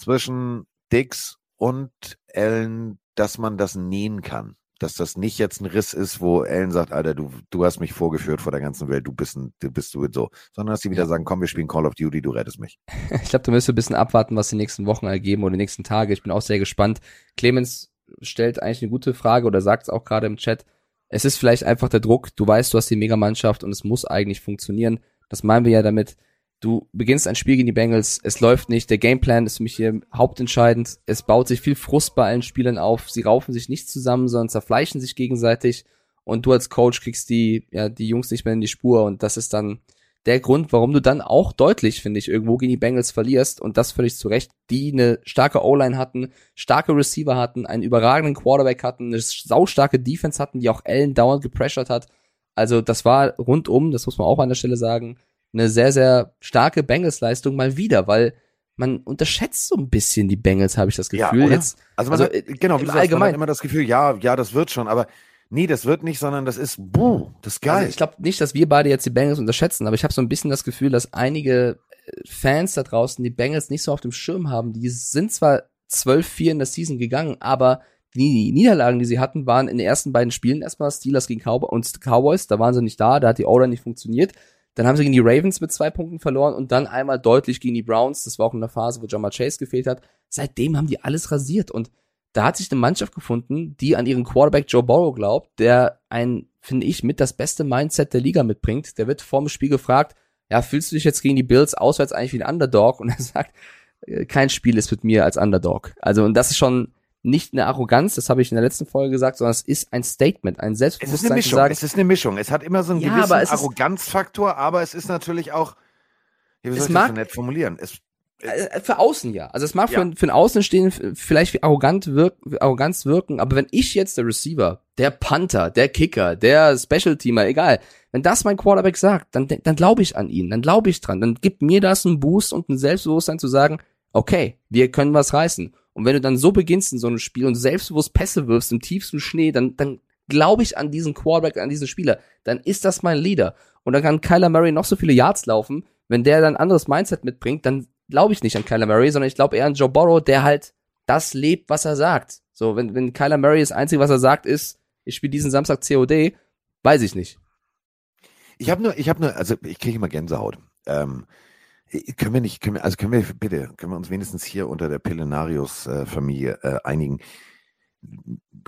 zwischen Dix und Ellen, dass man das nähen kann. Dass das nicht jetzt ein Riss ist, wo Ellen sagt, Alter, du, du hast mich vorgeführt vor der ganzen Welt, du bist, ein, du bist du so. Sondern dass sie wieder sagen, komm, wir spielen Call of Duty, du rettest mich. Ich glaube, da müssen wir ein bisschen abwarten, was die nächsten Wochen ergeben oder die nächsten Tage. Ich bin auch sehr gespannt. Clemens stellt eigentlich eine gute Frage oder sagt es auch gerade im Chat. Es ist vielleicht einfach der Druck. Du weißt, du hast die Megamannschaft und es muss eigentlich funktionieren. Das meinen wir ja damit du beginnst ein Spiel gegen die Bengals, es läuft nicht, der Gameplan ist für mich hier hauptentscheidend, es baut sich viel Frust bei allen Spielern auf, sie raufen sich nicht zusammen, sondern zerfleischen sich gegenseitig. Und du als Coach kriegst die, ja, die Jungs nicht mehr in die Spur. Und das ist dann der Grund, warum du dann auch deutlich, finde ich, irgendwo gegen die Bengals verlierst. Und das völlig zu Recht, die eine starke O-Line hatten, starke Receiver hatten, einen überragenden Quarterback hatten, eine saustarke Defense hatten, die auch Allen dauernd gepressured hat. Also das war rundum, das muss man auch an der Stelle sagen, eine sehr, sehr starke Bengals-Leistung mal wieder, weil man unterschätzt so ein bisschen die Bengals, habe ich das Gefühl. Ja, Jetzt, also, also hat, genau, wie du sagst, man hat immer das Gefühl, ja, ja, das wird schon, aber nee, das wird nicht, sondern das ist, buh, das ist geil. Also ich glaube nicht, dass wir beide jetzt die Bengals unterschätzen, aber ich habe so ein bisschen das Gefühl, dass einige äh, Fans da draußen die Bengals nicht so auf dem Schirm haben. Die sind zwar 12-4 in der Season gegangen, aber die Niederlagen, die sie hatten, waren in den ersten beiden Spielen erstmal Steelers gegen Cowboys und Cowboys, da waren sie nicht da, da hat die Order nicht funktioniert Dann haben sie gegen die Ravens mit zwei Punkten verloren und dann einmal deutlich gegen die Browns. Das war auch in der Phase, wo Jamar Chase gefehlt hat. Seitdem haben die alles rasiert und da hat sich eine Mannschaft gefunden, die an ihren Quarterback Joe Burrow glaubt, der ein, finde ich, mit das beste Mindset der Liga mitbringt. Der wird vorm Spiel gefragt, ja, fühlst du dich jetzt gegen die Bills auswärts eigentlich wie ein Underdog? Und er sagt, äh, kein Spiel ist mit mir als Underdog. Also, und das ist schon nicht eine Arroganz, das habe ich in der letzten Folge gesagt, sondern es ist ein Statement, ein Es Selbstbewusstsein ist eine Mischung. sagen, es ist eine Mischung. Es hat immer so einen Ja, gewissen aber es Arroganzfaktor, aber es ist natürlich auch, wie soll Es ich das mag- so nett formulieren? Es, äh, für außen ja. Also es mag Ja. für, für ein Außenstehenden vielleicht wie arrogant wirk, Arroganz wirken, aber wenn ich jetzt der Receiver, der Panther, der Kicker, der Special Teamer, egal, wenn das mein Quarterback sagt, dann, dann glaube ich an ihn, dann glaube ich dran, dann gibt mir das einen Boost und ein Selbstbewusstsein zu sagen, okay, wir können was reißen. Und wenn du dann so beginnst in so einem Spiel und selbstbewusst Pässe wirfst im tiefsten Schnee, dann, dann glaube ich an diesen Quarterback, an diesen Spieler. Dann ist das mein Leader. Und dann kann Kyler Murray noch so viele Yards laufen. Wenn der dann ein anderes Mindset mitbringt, dann glaube ich nicht an Kyler Murray, sondern ich glaube eher an Joe Burrow, der halt das lebt, was er sagt. So, wenn, wenn Kyler Murray das Einzige, was er sagt, ist, ich spiele diesen Samstag COD, weiß ich nicht. ich habe nur, ich habe nur, also ich kriege immer Gänsehaut. Ähm, äh, können wir nicht, können wir, also können wir bitte, können wir uns wenigstens hier unter der Pillenarius-Familie äh, einigen?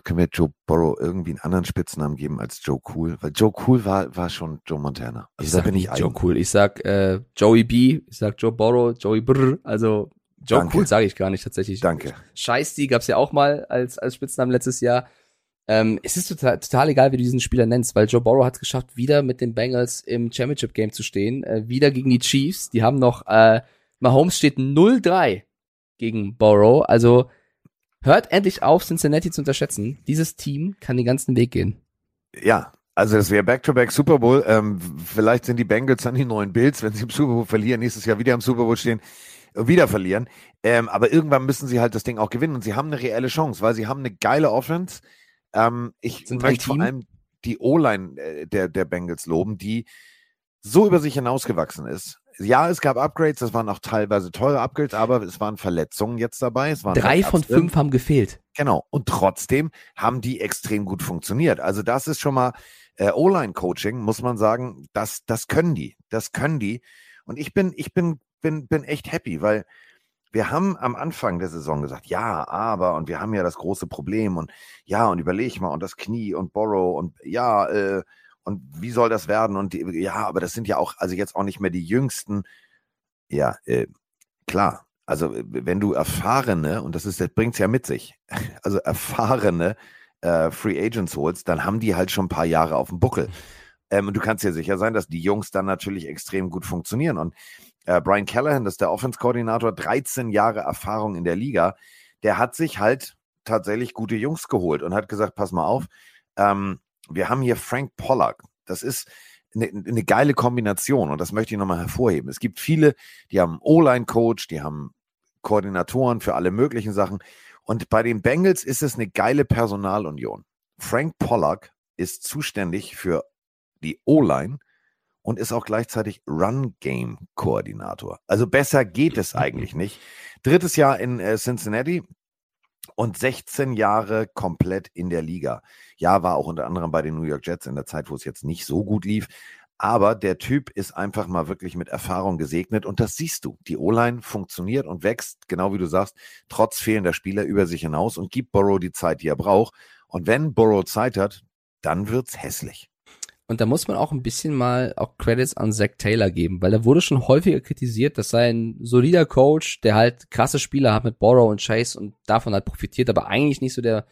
Können wir Joe Burrow irgendwie einen anderen Spitznamen geben als Joe Cool? Weil Joe Cool war, war schon Joe Montana. Also da bin ich nicht Joe eigen. Cool. Ich sag äh, Joey B, ich sag Joe Burrow, Joey Brr, also Joe Danke. Cool sage ich gar nicht tatsächlich. Danke. Scheiß-Die gab's ja auch mal als, als Spitznamen letztes Jahr. Ähm, es ist total, total egal, wie du diesen Spieler nennst, weil Joe Burrow hat es geschafft, wieder mit den Bengals im Championship-Game zu stehen, äh, wieder gegen die Chiefs. Die haben noch, äh, Mahomes steht 0-3 gegen Burrow. Also hört endlich auf, Cincinnati zu unterschätzen. Dieses Team kann den ganzen Weg gehen. Ja, also es wäre Back-to-Back Super Bowl. Ähm, vielleicht sind die Bengals dann die neuen Bills, wenn sie im Super Bowl verlieren, nächstes Jahr wieder im Super Bowl stehen, wieder verlieren. Ähm, aber irgendwann müssen sie halt das Ding auch gewinnen und sie haben eine reelle Chance, weil sie haben eine geile Offense. Ähm, ich Sind möchte vor allem die O-Line äh, der, der Bengals loben, die so über sich hinausgewachsen ist. Ja, es gab Upgrades, das waren auch teilweise teure Upgrades, aber es waren Verletzungen jetzt dabei. Es waren Drei von fünf haben gefehlt. Genau. Und trotzdem haben die extrem gut funktioniert. Also das ist schon mal äh, O-Line-Coaching, muss man sagen, das, das können die. Das können die. Und ich bin, ich bin, bin, bin echt happy, weil wir haben am Anfang der Saison gesagt, ja, aber, und wir haben ja das große Problem und ja, und überleg mal, und das Knie und Borrow und ja, äh, und wie soll das werden? Und die, ja, aber das sind ja auch, also jetzt auch nicht mehr die jüngsten. Ja, äh, klar. Also wenn du erfahrene, und das ist, das bringt's ja mit sich, also erfahrene äh, Free Agents holst, dann haben die halt schon ein paar Jahre auf dem Buckel. Ähm, und du kannst dir sicher sein, dass die Jungs dann natürlich extrem gut funktionieren. Und äh, Brian Callahan, das ist der Offense-Koordinator, 13 Jahre Erfahrung in der Liga, der hat sich halt tatsächlich gute Jungs geholt und hat gesagt, pass mal auf, ähm, wir haben hier Frank Pollack. Das ist eine, eine geile Kombination und das möchte ich nochmal hervorheben. Es gibt viele, die haben O-Line-Coach, die haben Koordinatoren für alle möglichen Sachen. Und bei den Bengals ist es eine geile Personalunion. Frank Pollack ist zuständig für die O-Line und ist auch gleichzeitig Run-Game-Koordinator. Also besser geht es eigentlich nicht. Drittes Jahr in äh, Cincinnati und 16 Jahre komplett in der Liga. Ja, war auch unter anderem bei den New York Jets in der Zeit, wo es jetzt nicht so gut lief. Aber der Typ ist einfach mal wirklich mit Erfahrung gesegnet und das siehst du. Die O-Line funktioniert und wächst, genau wie du sagst, trotz fehlender Spieler über sich hinaus und gibt Burrow die Zeit, die er braucht. Und wenn Burrow Zeit hat, dann wird's hässlich. Und da muss man auch ein bisschen mal auch Credits an Zach Taylor geben, weil er wurde schon häufiger kritisiert, dass sei ein solider Coach, der halt krasse Spieler hat mit Borrow und Chase und davon halt profitiert, aber eigentlich nicht so der,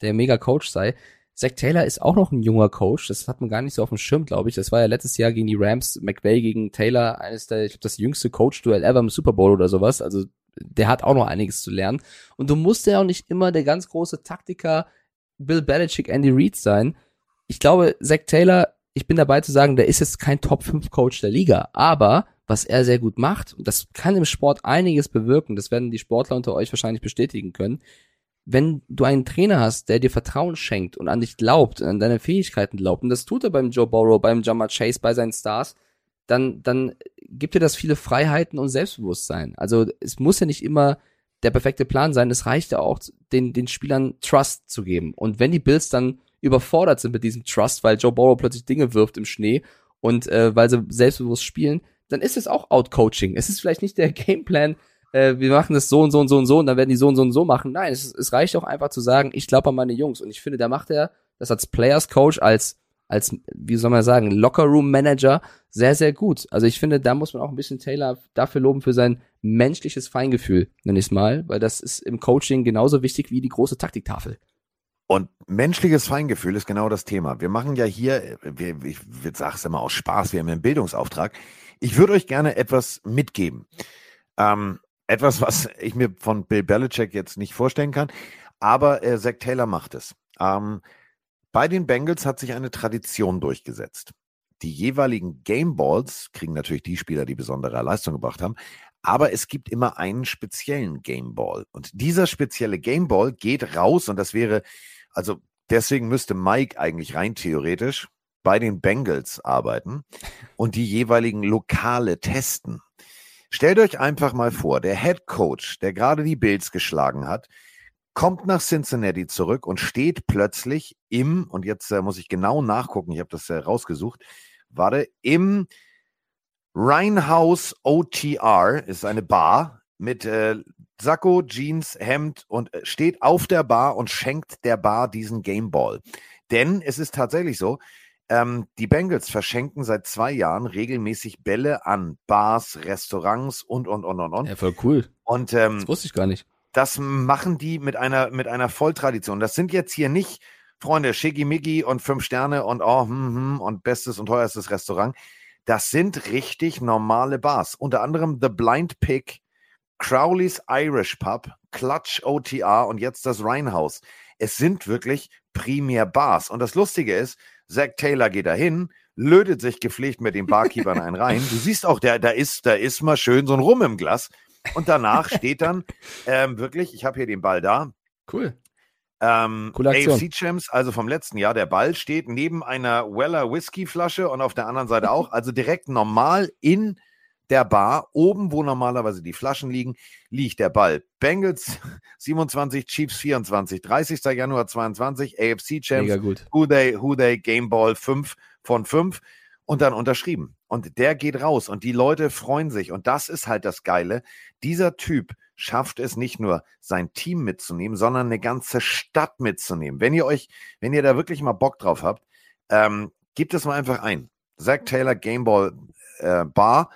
der mega Coach sei. Zach Taylor ist auch noch ein junger Coach, das hat man gar nicht so auf dem Schirm, glaube ich. Das war ja letztes Jahr gegen die Rams, McVay gegen Taylor, eines der, ich glaube, das jüngste Coach-Duell ever im Super Bowl oder sowas. Also der hat auch noch einiges zu lernen. Und du musst ja auch nicht immer der ganz große Taktiker Bill Belichick, Andy Reid sein. Ich glaube, Zach Taylor, ich bin dabei zu sagen, der ist jetzt kein Top 5 Coach der Liga, aber was er sehr gut macht, und das kann im Sport einiges bewirken, das werden die Sportler unter euch wahrscheinlich bestätigen können, wenn du einen Trainer hast, der dir Vertrauen schenkt und an dich glaubt, an deine Fähigkeiten glaubt, und das tut er beim Joe Burrow, beim Jamar Chase, bei seinen Stars, dann, dann gibt dir das viele Freiheiten und Selbstbewusstsein. Also es muss ja nicht immer der perfekte Plan sein, es reicht ja auch, den, den Spielern Trust zu geben. Und wenn die Bills dann überfordert sind mit diesem Trust, weil Joe Burrow plötzlich Dinge wirft im Schnee und äh, weil sie selbstbewusst spielen, dann ist es auch Outcoaching. Es ist vielleicht nicht der Gameplan, äh, wir machen das so und so und so und so und dann werden die so und so und so machen. Nein, es, es reicht auch einfach zu sagen, ich glaube an meine Jungs. Und ich finde, da macht er das als Players Coach, als, als, wie soll man sagen, Locker Room Manager sehr, sehr gut. Also ich finde, da muss man auch ein bisschen Taylor dafür loben für sein menschliches Feingefühl, nenn ich es mal, weil das ist im Coaching genauso wichtig wie die große Taktiktafel. Und menschliches Feingefühl ist genau das Thema. Wir machen ja hier, wir, ich sage es immer aus Spaß, wir haben einen Bildungsauftrag. Ich würde euch gerne etwas mitgeben. Ähm, etwas, was ich mir von Bill Belichick jetzt nicht vorstellen kann, aber äh, Zach Taylor macht es. Ähm, bei den Bengals hat sich eine Tradition durchgesetzt. Die jeweiligen Game Balls kriegen natürlich die Spieler, die besondere Leistung gebracht haben, aber es gibt immer einen speziellen Game Ball. Und dieser spezielle Game Ball geht raus und das wäre, also deswegen müsste Mike eigentlich rein theoretisch bei den Bengals arbeiten und die jeweiligen Lokale testen. Stellt euch einfach mal vor, der Head Coach, der gerade die Bills geschlagen hat, kommt nach Cincinnati zurück und steht plötzlich im, und jetzt äh, muss ich genau nachgucken, ich habe das äh, rausgesucht, warte, im Rhinehouse OTR, ist eine Bar mit äh, Sakko, Jeans, Hemd und äh, steht auf der Bar und schenkt der Bar diesen Gameball. Denn es ist tatsächlich so, ähm, die Bengals verschenken seit zwei Jahren regelmäßig Bälle an Bars, Restaurants und, und, und, und, und. Ja, voll cool. Und ähm, Das wusste ich gar nicht. das machen die mit einer, mit einer Volltradition. Das sind jetzt hier nicht, Freunde, Schickimicki und fünf Sterne und oh, hm, hm, und bestes und teuerstes Restaurant. Das sind richtig normale Bars. Unter anderem The Blind Pig, Crowley's Irish Pub, Clutch OTR und jetzt das Rhinehouse. Es sind wirklich primär Bars. Und das Lustige ist, Zach Taylor geht dahin, lötet sich gepflegt mit den Barkeepern einen rein. Du siehst auch, der, da ist, da ist mal schön so ein Rum im Glas. Und danach steht dann ähm, wirklich, ich habe hier den Ball da, Cool. Ähm. AFC Champs, also vom letzten Jahr, der Ball steht neben einer Weller Whisky Flasche und auf der anderen Seite auch, also direkt normal in der Bar, oben, wo normalerweise die Flaschen liegen, liegt der Ball. Bengals 27, Chiefs 24, 30. Januar 22, AFC Champs, Mega gut. Who They, Who They, Game Ball 5 von 5 und dann unterschrieben. Und der geht raus und die Leute freuen sich. Und das ist halt das Geile. Dieser Typ schafft es nicht nur, sein Team mitzunehmen, sondern eine ganze Stadt mitzunehmen. Wenn ihr euch, wenn ihr da wirklich mal Bock drauf habt, ähm, gebt es mal einfach ein. Zach Taylor Gameball äh, Bar.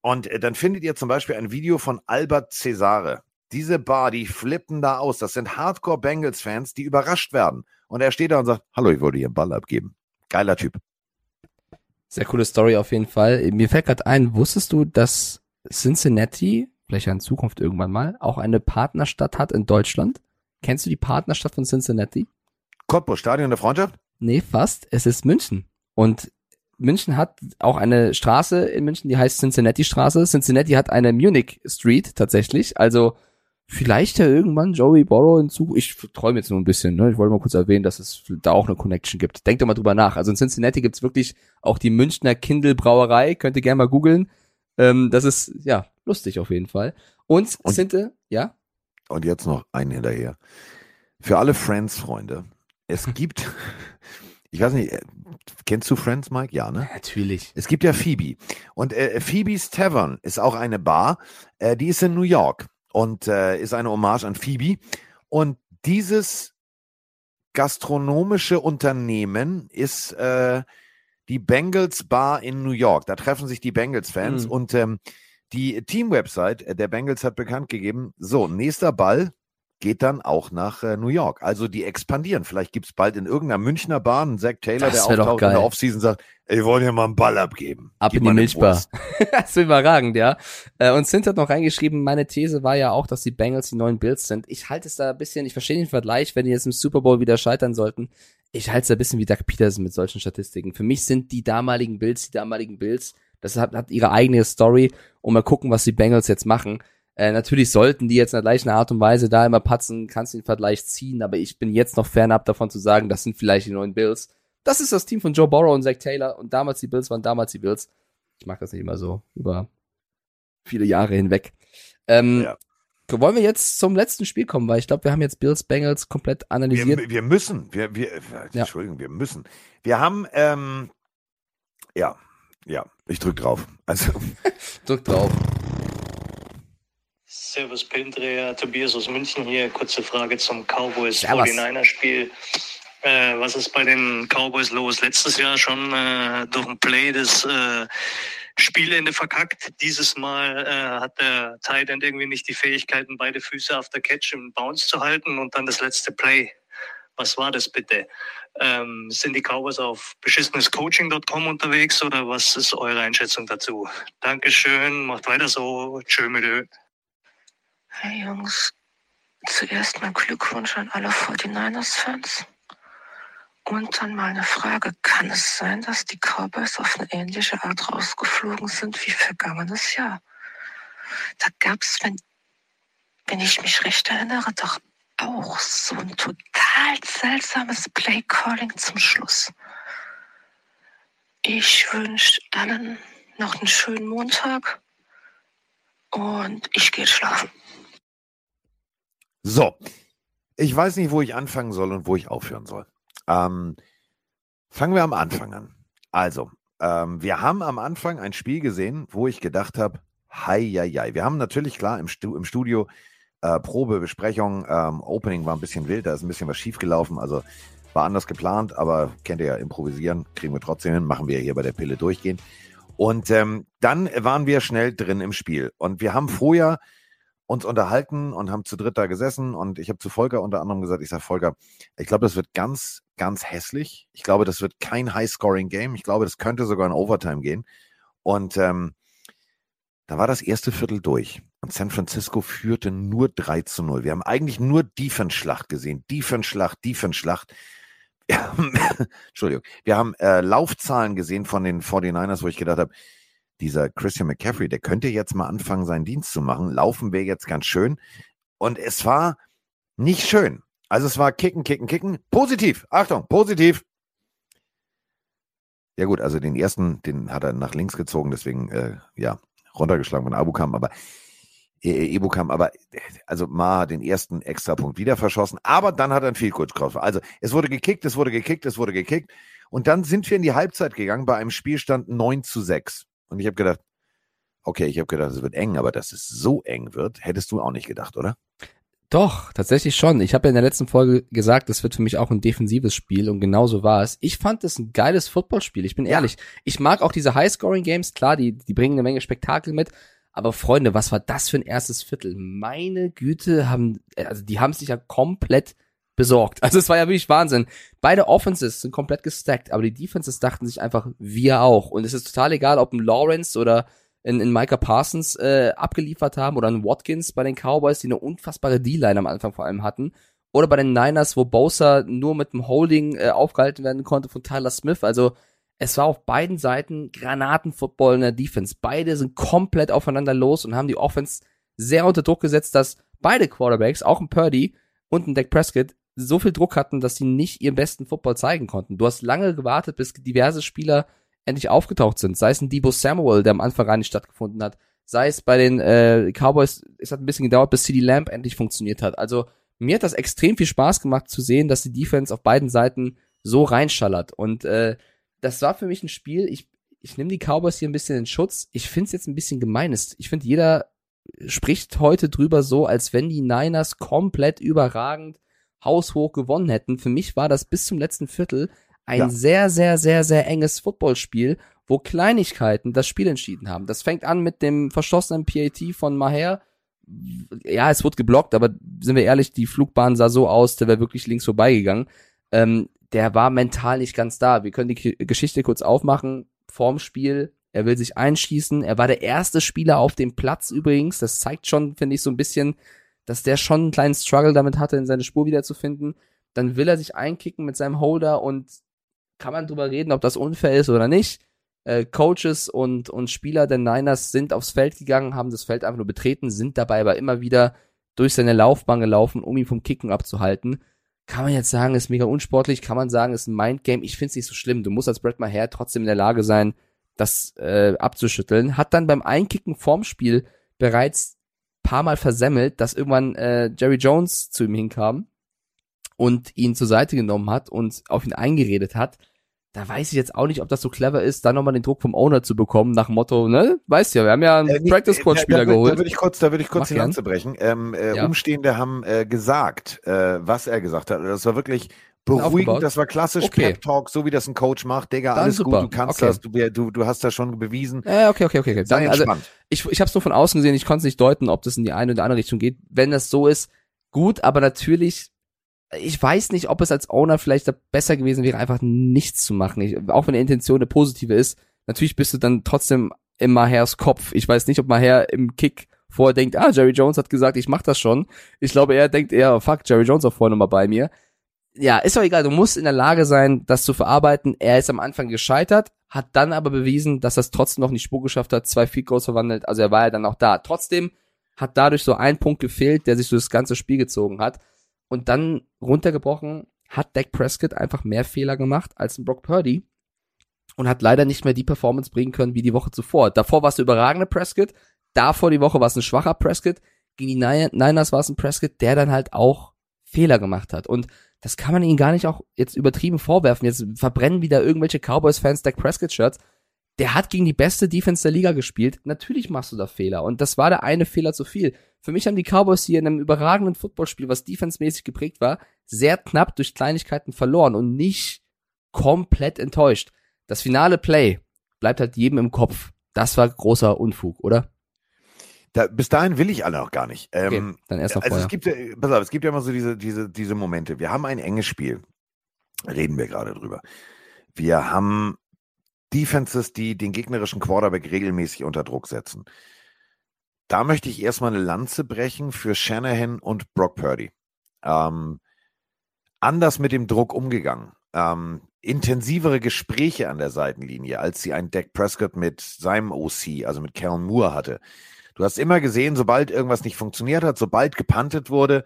Und äh, dann findet ihr zum Beispiel ein Video von Albert Cesare. Diese Bar, die flippen da aus. Das sind Hardcore Bengals-Fans, die überrascht werden. Und er steht da und sagt, hallo, ich wollte hier einen Ball abgeben. Geiler Typ. Sehr coole Story auf jeden Fall. Mir fällt gerade ein, wusstest du, dass Cincinnati, ja in Zukunft irgendwann mal, auch eine Partnerstadt hat in Deutschland? Kennst du die Partnerstadt von Cincinnati? Cottbus, Stadion der Freundschaft? Nee, fast. Es ist München. Und München hat auch eine Straße in München, die heißt Cincinnati Straße. Cincinnati hat eine Munich Street tatsächlich. Also vielleicht ja irgendwann Joey Borrow in Zukunft. Ich träume jetzt nur ein bisschen. Ne? Ich wollte mal kurz erwähnen, dass es da auch eine Connection gibt. Denkt doch mal drüber nach. Also in Cincinnati gibt's wirklich auch die Münchner Kindle Brauerei. Könnt ihr gerne mal googeln. Ähm, das ist ja lustig auf jeden Fall. Und, Und- Cinte, ja? Und jetzt noch einen hinterher. Für alle Friends-Freunde. Es gibt, ich weiß nicht, äh, kennst du Friends, Mike? Ja, ne? Natürlich. Es gibt ja Phoebe. Und äh, Phoebes Tavern ist auch eine Bar, äh, die ist in New York und äh, ist eine Hommage an Phoebe. Und dieses gastronomische Unternehmen ist äh, die Bengals Bar in New York. Da treffen sich die Bengals-Fans Mhm. und ähm, die Team-Website der Bengals hat bekannt gegeben, so, nächster Ball geht dann auch nach äh, New York. Also die expandieren. Vielleicht gibt's bald in irgendeiner Münchner Bahn einen Zach Taylor, Das der auftaucht in der. Offseason sagt, ey, wir wollen hier mal einen Ball abgeben. Ab Gib in die Milchbar. Das ist überragend, ja. Äh, Und Sint hat noch reingeschrieben, meine These war ja auch, dass die Bengals die neuen Bills sind. Ich halte es da ein bisschen, ich verstehe den Vergleich, wenn die jetzt im Super Bowl wieder scheitern sollten. Ich halte es da ein bisschen wie Doug Peterson mit solchen Statistiken. Für mich sind die damaligen Bills die damaligen Bills. Das hat, hat ihre eigene Story und mal gucken, was die Bengals jetzt machen. Äh, natürlich sollten die jetzt in der gleichen Art und Weise da immer patzen, kannst du den Vergleich ziehen, aber ich bin jetzt noch fernab davon zu sagen, das sind vielleicht die neuen Bills. Das ist das Team von Joe Burrow und Zach Taylor und damals die Bills waren damals die Bills. Ich mag das nicht immer so über viele Jahre hinweg. Ähm, Ja. Wollen wir jetzt zum letzten Spiel kommen, weil ich glaube, wir haben jetzt Bills Bengals komplett analysiert. Wir, wir müssen, wir, wir, Ja. Entschuldigung, wir müssen. Wir haben, ähm, ja, Ja, ich drück drauf. Also, Drück drauf. Servus Pindrea, Tobias aus München hier. Kurze Frage zum Cowboys Servus. 49er Spiel. Äh, was ist bei den Cowboys los? Letztes Jahr schon äh, durch ein Play das äh, Spielende verkackt. Dieses Mal äh, hat der Tight End irgendwie nicht die Fähigkeiten, beide Füße auf der Catch im Bounce zu halten und dann das letzte Play. Was war das bitte? Ähm, sind die Cowboys auf beschissenescoaching.com unterwegs oder was ist eure Einschätzung dazu? Dankeschön, macht weiter so. Tschö mit Ö. Hey Jungs, zuerst mal Glückwunsch an alle 49ers-Fans. Und dann mal eine Frage, kann es sein, dass die Cowboys auf eine ähnliche Art rausgeflogen sind wie vergangenes Jahr? Da gab's, wenn, wenn ich mich recht erinnere, doch auch so ein total seltsames Play-Calling zum Schluss. Ich wünsche allen noch einen schönen Montag und ich gehe schlafen. so. Ich weiß nicht, wo ich anfangen soll und wo ich aufhören soll. Ähm, fangen wir am Anfang an. Also, ähm, wir haben am Anfang ein Spiel gesehen, wo ich gedacht habe, hei, hei, hei. Wir haben natürlich klar im, Stu im Studio äh, Probe, Besprechung, ähm, Opening war ein bisschen wild, da ist ein bisschen was schiefgelaufen, also war anders geplant, aber kennt ihr ja, improvisieren, kriegen wir trotzdem hin, machen wir hier bei der Pille durchgehen. Und ähm, dann waren wir schnell drin im Spiel. Und wir haben vorher uns unterhalten und haben zu dritt da gesessen und ich habe zu Volker unter anderem gesagt, ich sage Volker, ich glaube, das wird ganz, ganz hässlich. Ich glaube, das wird kein High-Scoring-Game. Ich glaube, das könnte sogar in Overtime gehen. Und ähm, da war das erste Viertel durch. Und San Francisco führte nur 3 zu 0. Wir haben eigentlich nur Defense-Schlacht gesehen. Defense-Schlacht, Defense-Schlacht. Entschuldigung, wir haben äh, Laufzahlen gesehen von den 49ers, wo ich gedacht habe, dieser Christian McCaffrey, der könnte jetzt mal anfangen, seinen Dienst zu machen. Laufen wäre jetzt ganz schön. Und es war nicht schön. Also es war kicken, kicken, kicken. Positiv. Achtung, positiv. Ja gut, also den ersten, den hat er nach links gezogen, deswegen, äh, ja, runtergeschlagen von Abu Kam, aber äh, Ebu kam, aber äh, also Ma hat den ersten Extrapunkt wieder verschossen, aber dann hat er ein Field Goal getroffen. Also es wurde gekickt, es wurde gekickt, es wurde gekickt und dann sind wir in die Halbzeit gegangen bei einem Spielstand 9 zu 6 und ich habe gedacht, okay, ich habe gedacht, es wird eng, aber dass es so eng wird, hättest du auch nicht gedacht, oder? Doch, tatsächlich schon. Ich habe ja in der letzten Folge gesagt, das wird für mich auch ein defensives Spiel und genauso war es. Ich fand es ein geiles Footballspiel, ich bin ehrlich. Ich mag auch diese High-Scoring-Games, klar, die, die bringen eine Menge Spektakel mit, aber Freunde, was war das für ein erstes Viertel? Meine Güte, haben, also die haben sich ja komplett besorgt. Also es war ja wirklich Wahnsinn. Beide Offenses sind komplett gestackt, aber die Defenses dachten sich einfach, wir auch. Und es ist total egal, ob ein Lawrence oder in, in Micah Parsons äh, abgeliefert haben oder ein Watkins bei den Cowboys, die eine unfassbare D-Line am Anfang vor allem hatten. Oder bei den Niners, wo Bosa nur mit dem Holding äh, aufgehalten werden konnte von Tyler Smith. Also es war auf beiden Seiten Granatenfootball in der Defense. Beide sind komplett aufeinander los und haben die Offense sehr unter Druck gesetzt, dass beide Quarterbacks, auch ein Purdy und ein Dak Prescott, so viel Druck hatten, dass sie nicht ihren besten Football zeigen konnten. Du hast lange gewartet, bis diverse Spieler endlich aufgetaucht sind. Sei es ein Debo Samuel, der am Anfang gar nicht stattgefunden hat. Sei es bei den äh, Cowboys, es hat ein bisschen gedauert, bis CD Lamp endlich funktioniert hat. Also mir hat das extrem viel Spaß gemacht zu sehen, dass die Defense auf beiden Seiten so reinschallert. Und äh, das war für mich ein Spiel, ich, ich nehme die Cowboys hier ein bisschen in Schutz. Ich finde es jetzt ein bisschen gemeines. Ich finde, jeder spricht heute drüber so, als wenn die Niners komplett überragend haushoch gewonnen hätten. Für mich war das bis zum letzten Viertel ein Ja. sehr, sehr, sehr, sehr enges Footballspiel, wo Kleinigkeiten das Spiel entschieden haben. Das fängt an mit dem verschossenen PAT von Maher. Ja, es wurde geblockt, aber sind wir ehrlich, die Flugbahn sah so aus, der wäre wirklich links vorbeigegangen. Ähm, der war mental nicht ganz da. Wir können die Geschichte kurz aufmachen. Vorm Spiel, er will sich einschießen. Er war der erste Spieler auf dem Platz übrigens. Das zeigt schon, finde ich, so ein bisschen, dass der schon einen kleinen Struggle damit hatte, in seine Spur wiederzufinden. Dann will er sich einkicken mit seinem Holder und kann man drüber reden, ob das unfair ist oder nicht. Äh, Coaches und, und Spieler der Niners sind aufs Feld gegangen, haben das Feld einfach nur betreten, sind dabei aber immer wieder durch seine Laufbahn gelaufen, um ihn vom Kicken abzuhalten. Kann man jetzt sagen, ist mega unsportlich, kann man sagen, ist ein Mindgame. Ich find's nicht so schlimm. Du musst als Brett Maher trotzdem in der Lage sein, das äh, abzuschütteln. Hat dann beim Einkicken vorm Spiel bereits paar Mal versemmelt, dass irgendwann äh, Jerry Jones zu ihm hinkam und ihn zur Seite genommen hat und auf ihn eingeredet hat. Da weiß ich jetzt auch nicht, ob das so clever ist, dann nochmal den Druck vom Owner zu bekommen, nach dem Motto, ne? Weißt ja, wir haben ja einen Äh, Practice äh, Squad Spieler da, da, geholt. Da würde ich kurz, da würde ich kurz Mach die. Lanze brechen. Ähm, äh, Ja. Umstehende haben äh, gesagt, äh, was er gesagt hat. Das war wirklich beruhigend. Das war klassisch Okay. Pep Talk, so wie das ein Coach macht. Digga, Dann alles super. gut, du kannst Okay. das, du, du, du hast das schon bewiesen. Ja, okay, okay, okay. okay. Dann, also, entspannt. ich, ich habe es nur von außen gesehen, ich konnte es nicht deuten, ob das in die eine oder andere Richtung geht. Wenn das so ist, gut, aber natürlich, ich weiß nicht, ob es als Owner vielleicht besser gewesen wäre, einfach nichts zu machen. Ich, auch wenn die Intention eine positive ist, natürlich bist du dann trotzdem im Mahers Kopf. Ich weiß nicht, ob Maher im Kick vorher denkt, ah, Jerry Jones hat gesagt, ich mach das schon. Ich glaube, er denkt eher, fuck, Jerry Jones auch vorher nochmal bei mir. Ja, ist doch egal, du musst in der Lage sein, das zu verarbeiten. Er ist am Anfang gescheitert, hat dann aber bewiesen, dass er es trotzdem noch in die Spur geschafft hat, zwei Field Goals verwandelt, also er war ja dann auch da. Trotzdem hat dadurch so ein Punkt gefehlt, der sich so das ganze Spiel gezogen hat. Und dann runtergebrochen hat Dak Prescott einfach mehr Fehler gemacht als ein Brock Purdy und hat leider nicht mehr die Performance bringen können wie die Woche zuvor. Davor war es der überragende Prescott, davor die Woche war es ein schwacher Prescott, gegen die Ni- Niners war es ein Prescott, der dann halt auch Fehler gemacht hat. Und das kann man ihnen gar nicht auch jetzt übertrieben vorwerfen. Jetzt verbrennen wieder irgendwelche Cowboys-Fans Dak Prescott-Shirts. Der hat gegen die beste Defense der Liga gespielt. Natürlich machst du da Fehler. Und das war der eine Fehler zu viel. Für mich haben die Cowboys hier in einem überragenden Footballspiel, was defensemäßig geprägt war, sehr knapp durch Kleinigkeiten verloren und nicht komplett enttäuscht. Das finale Play bleibt halt jedem im Kopf. Das war großer Unfug, oder? Da, bis dahin will ich alle noch gar nicht. Okay, Ähm, dann erst noch also vorher. es gibt, ja- pass auf, es gibt ja immer so diese, diese, diese Momente. Wir haben ein enges Spiel. Reden wir gerade drüber. Wir haben Defenses, die den gegnerischen Quarterback regelmäßig unter Druck setzen. Da möchte ich erstmal eine Lanze brechen für Shanahan und Brock Purdy. Ähm, anders mit dem Druck umgegangen. Ähm, intensivere Gespräche an der Seitenlinie, als sie einen Dak Prescott mit seinem OC, also mit Kellen Moore hatte. Du hast immer gesehen, sobald irgendwas nicht funktioniert hat, sobald gepantet wurde,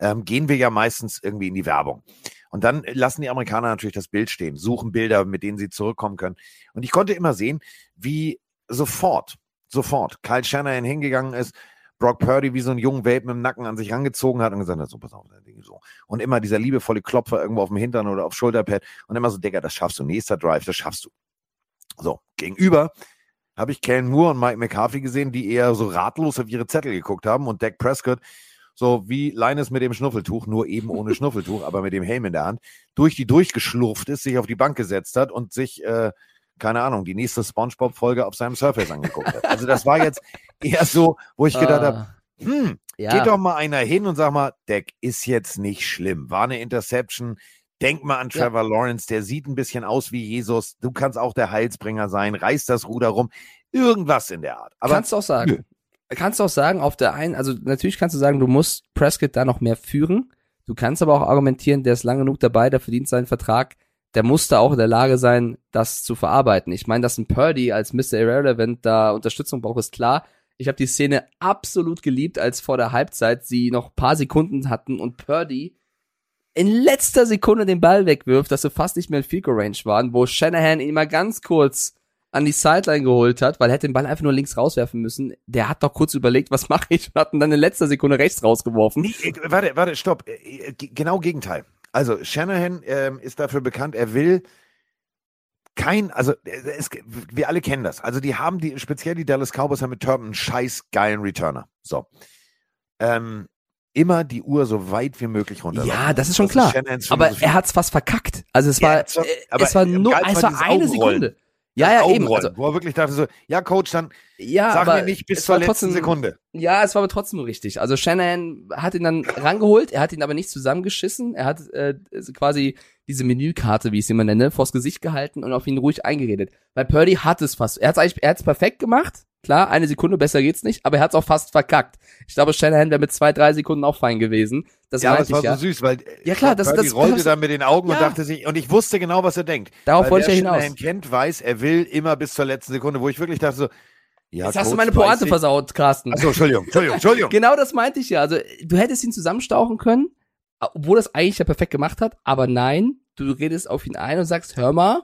ähm, gehen wir ja meistens irgendwie in die Werbung. Und dann lassen die Amerikaner natürlich das Bild stehen, suchen Bilder, mit denen sie zurückkommen können. Und ich konnte immer sehen, wie sofort, sofort Kyle Shanahan hingegangen ist, Brock Purdy wie so einen jungen Welpen im Nacken an sich rangezogen hat und gesagt hat, so, pass auf, so. Und immer dieser liebevolle Klopfer irgendwo auf dem Hintern oder auf Schulterpad und immer so, Digga, das schaffst du, nächster Drive, das schaffst du. So, gegenüber habe ich Kellen Moore und Mike McCarthy gesehen, die eher so ratlos auf ihre Zettel geguckt haben und Dak Prescott so wie Linus mit dem Schnuffeltuch, nur eben ohne Schnuffeltuch, aber mit dem Helm in der Hand, durch die durchgeschlurft ist, sich auf die Bank gesetzt hat und sich, äh, keine Ahnung, die nächste Spongebob-Folge auf seinem Surface angeguckt hat. Also das war jetzt eher so, wo ich gedacht habe, Ah, hm, ja. geht doch mal einer hin und sag mal, Dak ist jetzt nicht schlimm, war eine Interception. Denk mal an Ja. Trevor Lawrence, der sieht ein bisschen aus wie Jesus. Du kannst auch der Heilsbringer sein, reiß das Ruder rum. Irgendwas in der Art. Aber kannst du auch sagen. Kannst du auch sagen, auf der einen, also natürlich kannst du sagen, du musst Prescott da noch mehr führen. Du kannst aber auch argumentieren, der ist lang genug dabei, der verdient seinen Vertrag. Der muss da auch in der Lage sein, das zu verarbeiten. Ich meine, dass ein Purdy als Mr. Irrelevant da Unterstützung braucht, ist klar. Ich habe die Szene absolut geliebt, als vor der Halbzeit sie noch paar Sekunden hatten und Purdy in letzter Sekunde den Ball wegwirft, dass sie fast nicht mehr in Field Range waren, wo Shanahan ihn mal ganz kurz an die Sideline geholt hat, weil er hätte den Ball einfach nur links rauswerfen müssen. Der hat doch kurz überlegt, was mache ich, und hat ihn dann in letzter Sekunde rechts rausgeworfen. Nee, äh, warte, warte, stopp. Äh, äh, ge- Genau Gegenteil. Also Shanahan ähm, ist dafür bekannt, er will kein, also es, wir alle kennen das. Also die haben die, speziell die Dallas Cowboys haben mit Turpin einen scheiß geilen Returner. So. Ähm, immer die Uhr so weit wie möglich runter. Ja, das ist schon klar. Shanahans Aber er hat's fast verkackt. Also es Ja, war, es war- es war nur, es war eine Augenrollen. Sekunde. Ja, ja, eben. Augenrollen, Also, wo er wirklich dachte so, ja, Coach, dann ja, sag mir nicht bis es zur war letzten trotzdem- Sekunde. Ja, es war aber trotzdem richtig. Also Shanahan hat ihn dann rangeholt, er hat ihn aber nicht zusammengeschissen, er hat äh, quasi diese Menükarte, wie ich es immer nenne, vors Gesicht gehalten und auf ihn ruhig eingeredet. Weil Purdy hat es fast, er hat es eigentlich, er hat es perfekt gemacht. Klar, eine Sekunde besser geht's nicht, aber er hat es auch fast verkackt. Ich glaube, Shanahan wäre mit zwei, drei Sekunden auch fein gewesen. Das ja, es war ja. so süß, weil äh, Ja, klar, das- Purdy das- rollte das- dann mit den Augen und Ja. dachte sich, und ich wusste genau, was er denkt. Darauf Weil wollte ich ja hinaus. Kennt, weiß, er will immer bis zur letzten Sekunde, wo ich wirklich dachte so, ja, Jetzt hast du Coach, meine Pointe versaut, Carsten. Achso, Entschuldigung, Entschuldigung, Entschuldigung. Genau das meinte ich ja. Also, du hättest ihn zusammenstauchen können, obwohl das eigentlich ja perfekt gemacht hat, aber nein, du redest auf ihn ein und sagst, hör mal,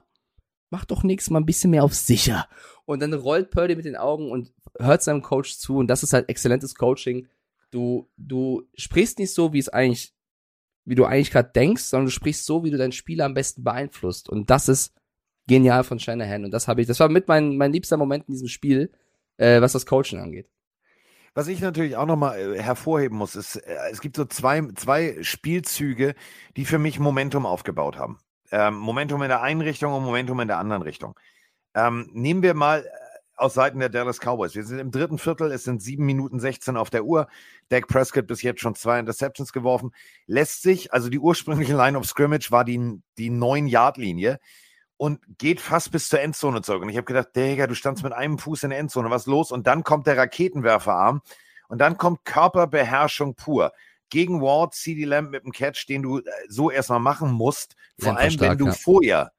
mach doch nichts mal ein bisschen mehr auf sicher. Und dann rollt Purdy mit den Augen und hört seinem Coach zu und das ist halt exzellentes Coaching. Du, du sprichst nicht so, wie es eigentlich, wie du eigentlich gerade denkst, sondern du sprichst so, wie du deinen Spieler am besten beeinflusst. Und das ist genial von Shanahan. Und das habe ich, das war mit mein, mein liebster Moment in diesem Spiel, äh, was das Coaching angeht. Was ich natürlich auch nochmal äh, hervorheben muss, ist, äh, es gibt so zwei, zwei Spielzüge, die für mich Momentum aufgebaut haben. Ähm, Momentum in der einen Richtung und Momentum in der anderen Richtung. Ähm, nehmen wir mal äh, aus Seiten der Dallas Cowboys. Wir sind im dritten Viertel, es sind sieben Minuten 16 auf der Uhr. Dak Prescott bis jetzt schon zwei Interceptions geworfen. Lässt sich, also die ursprüngliche Line of Scrimmage war die, die neun Yard linie und geht fast bis zur Endzone zurück. Und ich habe gedacht, Digga, du standst mit einem Fuß in der Endzone, was los? Und dann kommt der Raketenwerferarm und dann kommt Körperbeherrschung pur. Gegen Ward, CD Lamb mit dem Catch, den du äh, so erstmal machen musst. Vor allem, stark, wenn du ja. vorher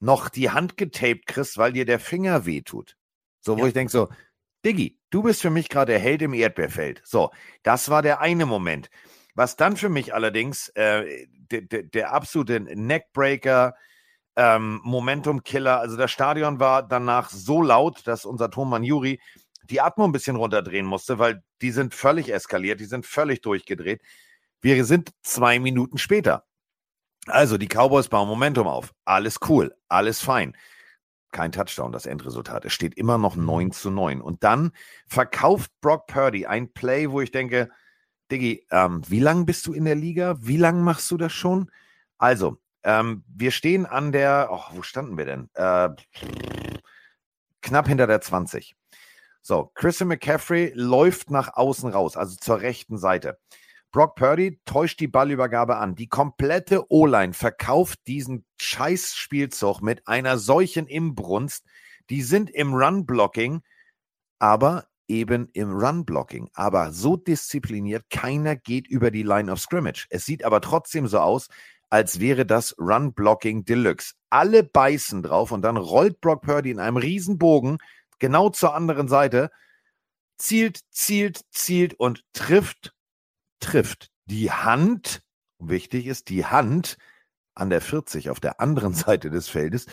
noch die Hand getaped kriegst, weil dir der Finger wehtut. So, wo Ja. ich denke so, Diggi, du bist für mich gerade der Held im Erdbeerfeld. So, das war der eine Moment. Was dann für mich allerdings äh, der, der, der absolute Neckbreaker, ähm, Momentum-Killer, also das Stadion war danach so laut, dass unser Tonmann Juri die Atmo ein bisschen runterdrehen musste, weil die sind völlig eskaliert, die sind völlig durchgedreht. Wir sind zwei Minuten später. Also die Cowboys bauen Momentum auf. Alles cool, alles fein. Kein Touchdown, das Endresultat. Es steht immer noch 9 zu 9. Und dann verkauft Brock Purdy ein Play, wo ich denke, Diggi, ähm, wie lange bist du in der Liga? Wie lange machst du das schon? Also, ähm, wir stehen an der, oh, wo standen wir denn? Äh, knapp hinter der 20. So, Christian McCaffrey läuft nach außen raus, also zur rechten Seite. Brock Purdy täuscht die Ballübergabe an. Die komplette O-Line verkauft diesen Scheiß-Spielzug mit einer solchen Imbrunst. Die sind im Run-Blocking, aber eben im Run-Blocking. Aber so diszipliniert, keiner geht über die Line of Scrimmage. Es sieht aber trotzdem so aus, als wäre das Run-Blocking Deluxe. Alle beißen drauf und dann rollt Brock Purdy in einem Riesenbogen genau zur anderen Seite, zielt, zielt, zielt und trifft, trifft die Hand, wichtig ist die Hand an der 40 auf der anderen Seite des Feldes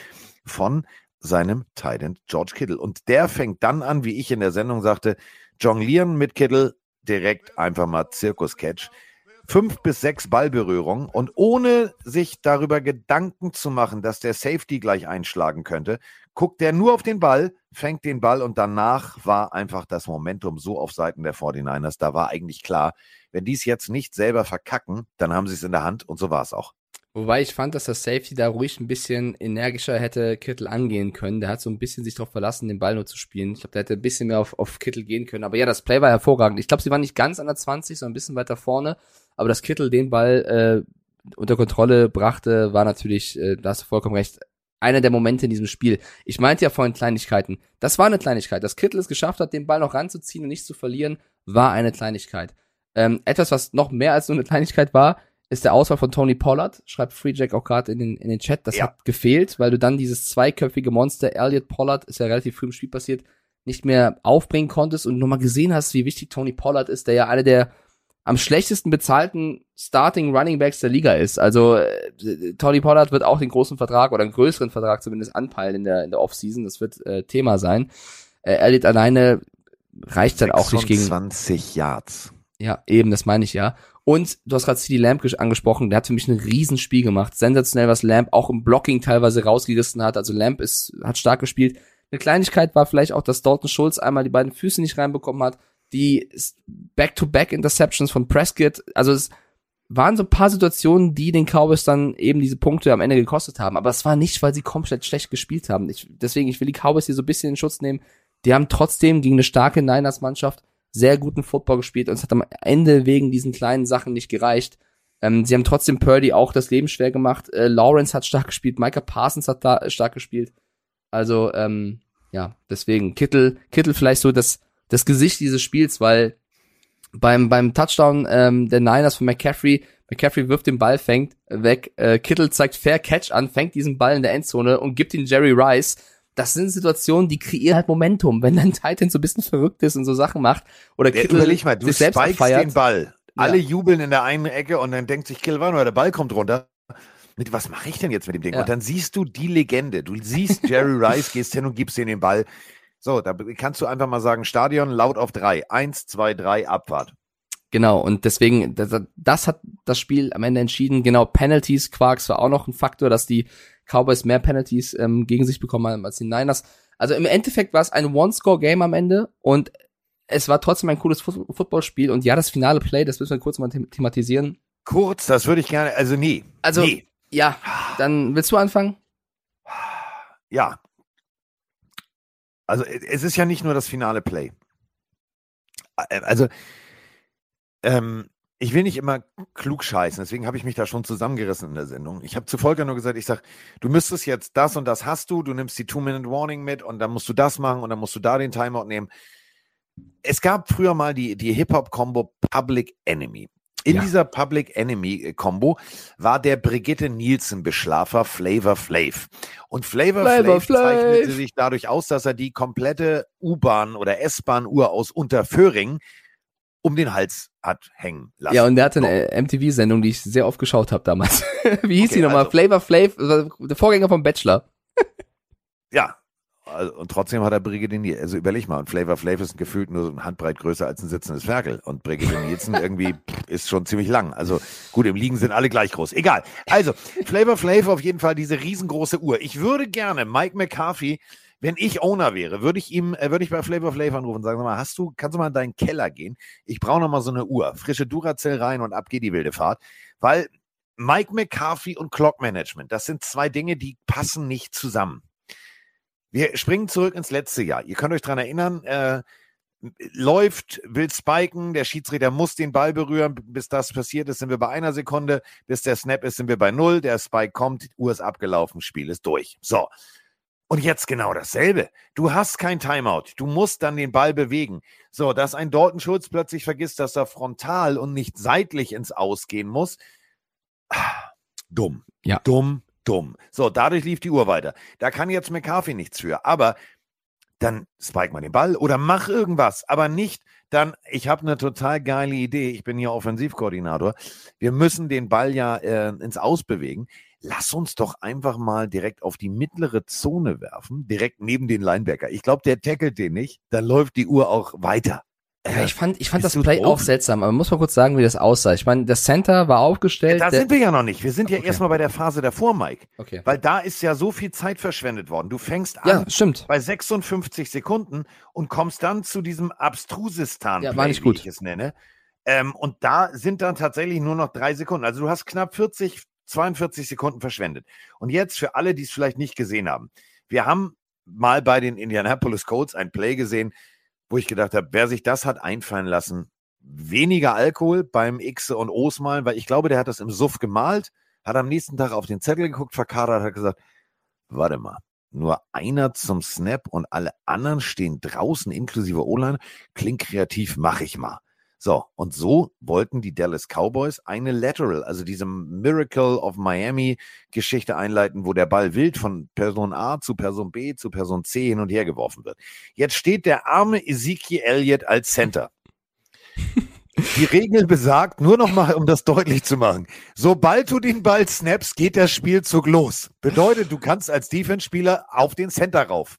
von seinem Titan George Kittle. Und der fängt dann an, wie ich in der Sendung sagte, jonglieren mit Kittle, direkt einfach mal Zirkus-Catch. Fünf bis sechs Ballberührungen und ohne sich darüber Gedanken zu machen, dass der Safety gleich einschlagen könnte, guckt er nur auf den Ball, fängt den Ball und danach war einfach das Momentum so auf Seiten der 49ers. Da war eigentlich klar, wenn die es jetzt nicht selber verkacken, dann haben sie es in der Hand und so war es auch. Wobei ich fand, dass das Safety da ruhig ein bisschen energischer hätte Kittel angehen können. Der hat so ein bisschen sich darauf verlassen, den Ball nur zu spielen. Ich glaube, der hätte ein bisschen mehr auf, auf Kittel gehen können. Aber ja, das Play war hervorragend. Ich glaube, sie waren nicht ganz an der 20, sondern ein bisschen weiter vorne. Aber dass Kittel den Ball äh, unter Kontrolle brachte, war natürlich, äh, da hast du vollkommen recht, einer der Momente in diesem Spiel. Ich meinte ja vorhin Kleinigkeiten. Das war eine Kleinigkeit. Dass Kittel es geschafft hat, den Ball noch ranzuziehen und nicht zu verlieren, war eine Kleinigkeit. Ähm, etwas, was noch mehr als nur eine Kleinigkeit war, ist der Auswahl von Tony Pollard, schreibt Freejack auch gerade in den, in den Chat. Das Ja. hat gefehlt, weil du dann dieses zweiköpfige Monster, Elliot Pollard, ist ja relativ früh im Spiel passiert, nicht mehr aufbringen konntest und nochmal gesehen hast, wie wichtig Tony Pollard ist, der ja einer der am schlechtesten bezahlten Starting Running Backs der Liga ist. Also äh, Tony Pollard wird auch den großen Vertrag oder einen größeren Vertrag zumindest anpeilen in der, in der Offseason. Das wird äh, Thema sein. Äh, Elliot alleine reicht dann auch nicht gegen 20 Yards. ja, eben, das meine ich ja. Und du hast gerade CD Lamb ges- angesprochen, der hat für mich ein Riesenspiel gemacht. Sensationell, was Lamb auch im Blocking teilweise rausgerissen hat. Also Lamb ist, hat stark gespielt. Eine Kleinigkeit war vielleicht auch, dass Dalton Schulz einmal die beiden Füße nicht reinbekommen hat. Die Back-to-Back-Interceptions von Prescott. Also es waren so ein paar Situationen, die den Cowboys dann eben diese Punkte am Ende gekostet haben. Aber es war nicht, weil sie komplett schlecht gespielt haben. Ich, deswegen, ich will die Cowboys hier so ein bisschen in Schutz nehmen. Die haben trotzdem gegen eine starke Niners-Mannschaft sehr guten Football gespielt und es hat am Ende wegen diesen kleinen Sachen nicht gereicht. Ähm, sie haben trotzdem Purdy auch das Leben schwer gemacht. Äh, Lawrence hat stark gespielt, Micah Parsons hat da stark gespielt. Also, ähm, ja, deswegen Kittel, Kittel vielleicht so das, das Gesicht dieses Spiels, weil beim, beim Touchdown ähm, der Niners von McCaffrey, McCaffrey wirft den Ball, fängt weg, äh, Kittel zeigt Fair Catch an, fängt diesen Ball in der Endzone und gibt ihn Jerry Rice. Das sind Situationen, die kreieren halt Momentum. Wenn dein Titan so ein bisschen verrückt ist und so Sachen macht oder Der, Kittel überleg mal, du sich selbst abfeiert. den Ball. Ja. Alle jubeln in der einen Ecke und dann denkt sich warte mal, der Ball kommt runter. Mit, was mache ich denn jetzt mit dem Ding? Ja. Und dann siehst du die Legende. Du siehst Jerry Rice, gehst hin und gibst ihm den Ball. So, da kannst du einfach mal sagen, Stadion laut auf drei. Eins, zwei, drei, Abfahrt. Genau, und deswegen, das, das hat das Spiel am Ende entschieden. Genau, Penalties, Quarks war auch noch ein Faktor, dass die Cowboys mehr Penalties ähm, gegen sich bekommen haben als die Niners. Also im Endeffekt war es ein One-Score-Game am Ende und es war trotzdem ein cooles Fu- Footballspiel und ja, das finale Play, das müssen wir kurz mal them thematisieren. Kurz, das würde ich gerne, also nee. Also, nee. ja, dann willst du anfangen? Ja. Also äh, es ist ja nicht nur das finale Play. Ä- Also ähm, ich will nicht immer klug scheißen, deswegen habe ich mich da schon zusammengerissen in der Sendung. Ich habe zu Volker nur gesagt, ich sag, du müsstest jetzt das und das hast du, du nimmst die Two-Minute-Warning mit und dann musst du das machen und dann musst du da den Timeout nehmen. Es gab früher mal die, die Hip-Hop-Combo Public Enemy. In Ja. dieser Public Enemy-Combo war der Brigitte Nielsen-Beschlafer Flavor Flav. Und Flavor, Flavor Flav zeichnete Flav. sich dadurch aus, dass er die komplette U-Bahn oder S-Bahn-Uhr aus Unterföhring um den Hals hat hängen lassen. Ja, und der hatte eine äh, MTV-Sendung, die ich sehr oft geschaut habe damals. Wie hieß Okay, die nochmal? also- Flavor Flav, war der Vorgänger vom Bachelor. Ja. Also, und trotzdem hat er Brigitte Nielsen, also überleg mal, und Flavor Flav ist gefühlt nur so ein Handbreit größer als ein sitzendes Ferkel. Und Brigitte Nielsen irgendwie ist schon ziemlich lang. Also gut, im Liegen sind alle gleich groß. Egal. Also, Flavor Flav auf jeden Fall diese riesengroße Uhr. Ich würde gerne Mike McCarthy, wenn ich Owner wäre, würde ich ihm, äh, würde ich bei Flavor Flav anrufen und sagen, sag mal, hast du, kannst du mal in deinen Keller gehen? Ich brauche noch mal so eine Uhr. Frische Duracell rein und ab geht die wilde Fahrt. Weil Mike McCarthy und Clock Management, das sind zwei Dinge, die passen nicht zusammen. Wir springen zurück ins letzte Jahr. Ihr könnt euch dran erinnern, äh, läuft, will spiken, der Schiedsrichter muss den Ball berühren. Bis das passiert ist, sind wir bei einer Sekunde. Bis der Snap ist, sind wir bei null. Der Spike kommt, Uhr ist abgelaufen, Spiel ist durch. So. Und jetzt genau dasselbe. Du hast kein Timeout. Du musst dann den Ball bewegen. So, dass ein Dalton Schulz plötzlich vergisst, dass er frontal und nicht seitlich ins Ausgehen muss. Ah, Dumm. Ja. Dumm, dumm. So, dadurch lief die Uhr weiter. Da kann jetzt McCarthy nichts für. Aber dann spike mal den Ball oder mach irgendwas, aber nicht dann, ich habe eine total geile Idee, ich bin hier Offensivkoordinator, wir müssen den Ball ja äh, ins Aus bewegen. Lass uns doch einfach mal direkt auf die mittlere Zone werfen, direkt neben den Linebacker. Ich glaube, der tackelt den nicht, dann läuft die Uhr auch weiter. Ja, ich fand, ich fand das Play auch seltsam, aber muss mal kurz sagen, wie das aussah. Ich meine, der Center war aufgestellt. Da der, sind wir ja noch nicht. Wir sind ja Okay. erstmal bei der Phase davor, Mike. okay. Weil da ist ja so viel Zeit verschwendet worden. Du fängst an, Ja, stimmt. bei 56 Sekunden und kommst dann zu diesem Abstrusistan, Ja, war nicht wie gut. ich es nenne. Ähm, und da sind dann tatsächlich nur noch drei Sekunden. Also du hast knapp 40, 42 Sekunden verschwendet. Und jetzt für alle, die es vielleicht nicht gesehen haben. Wir haben mal bei den Indianapolis Colts ein Play gesehen, wo ich gedacht habe, wer sich das hat einfallen lassen, weniger Alkohol beim X und O's malen, weil ich glaube, der hat das im Suff gemalt, hat am nächsten Tag auf den Zettel geguckt, verkadert, hat gesagt, warte mal, nur einer zum Snap und alle anderen stehen draußen, inklusive O-Line. Klingt kreativ, mach ich mal. So, und so wollten die Dallas Cowboys eine Lateral, also diese Miracle of Miami Geschichte einleiten, wo der Ball wild von Person A zu Person B zu Person C hin und her geworfen wird. Jetzt steht der arme Ezekiel Elliott als Center. Die Regel besagt, nur noch mal, um das deutlich zu machen, sobald du den Ball snaps, geht der Spielzug los. Bedeutet, du kannst als Defense-Spieler auf den Center rauf.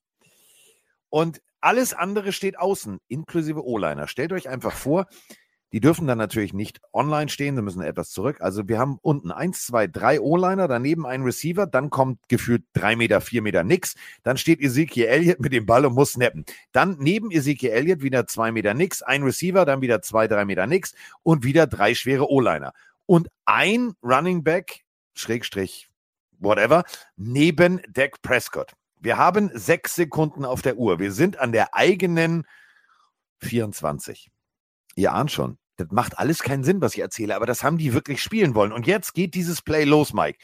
Und alles andere steht außen, inklusive O-Liner. Stellt euch einfach vor, die dürfen dann natürlich nicht online stehen, sie müssen etwas zurück. Also wir haben unten eins, zwei, drei O-Liner, daneben ein Receiver, dann kommt gefühlt drei Meter, vier Meter nix. Dann steht Ezekiel Elliott mit dem Ball und muss snappen. Dann neben Ezekiel Elliott wieder zwei Meter nix, ein Receiver, dann wieder zwei, drei Meter nix und wieder drei schwere O-Liner. Und ein Running Back, Schrägstrich, whatever, neben Dak Prescott. Wir haben sechs Sekunden auf der Uhr. Wir sind an der eigenen 24. Ihr ahnt schon, das macht alles keinen Sinn, was ich erzähle, aber das haben die wirklich spielen wollen. Und jetzt geht dieses Play los, Mike.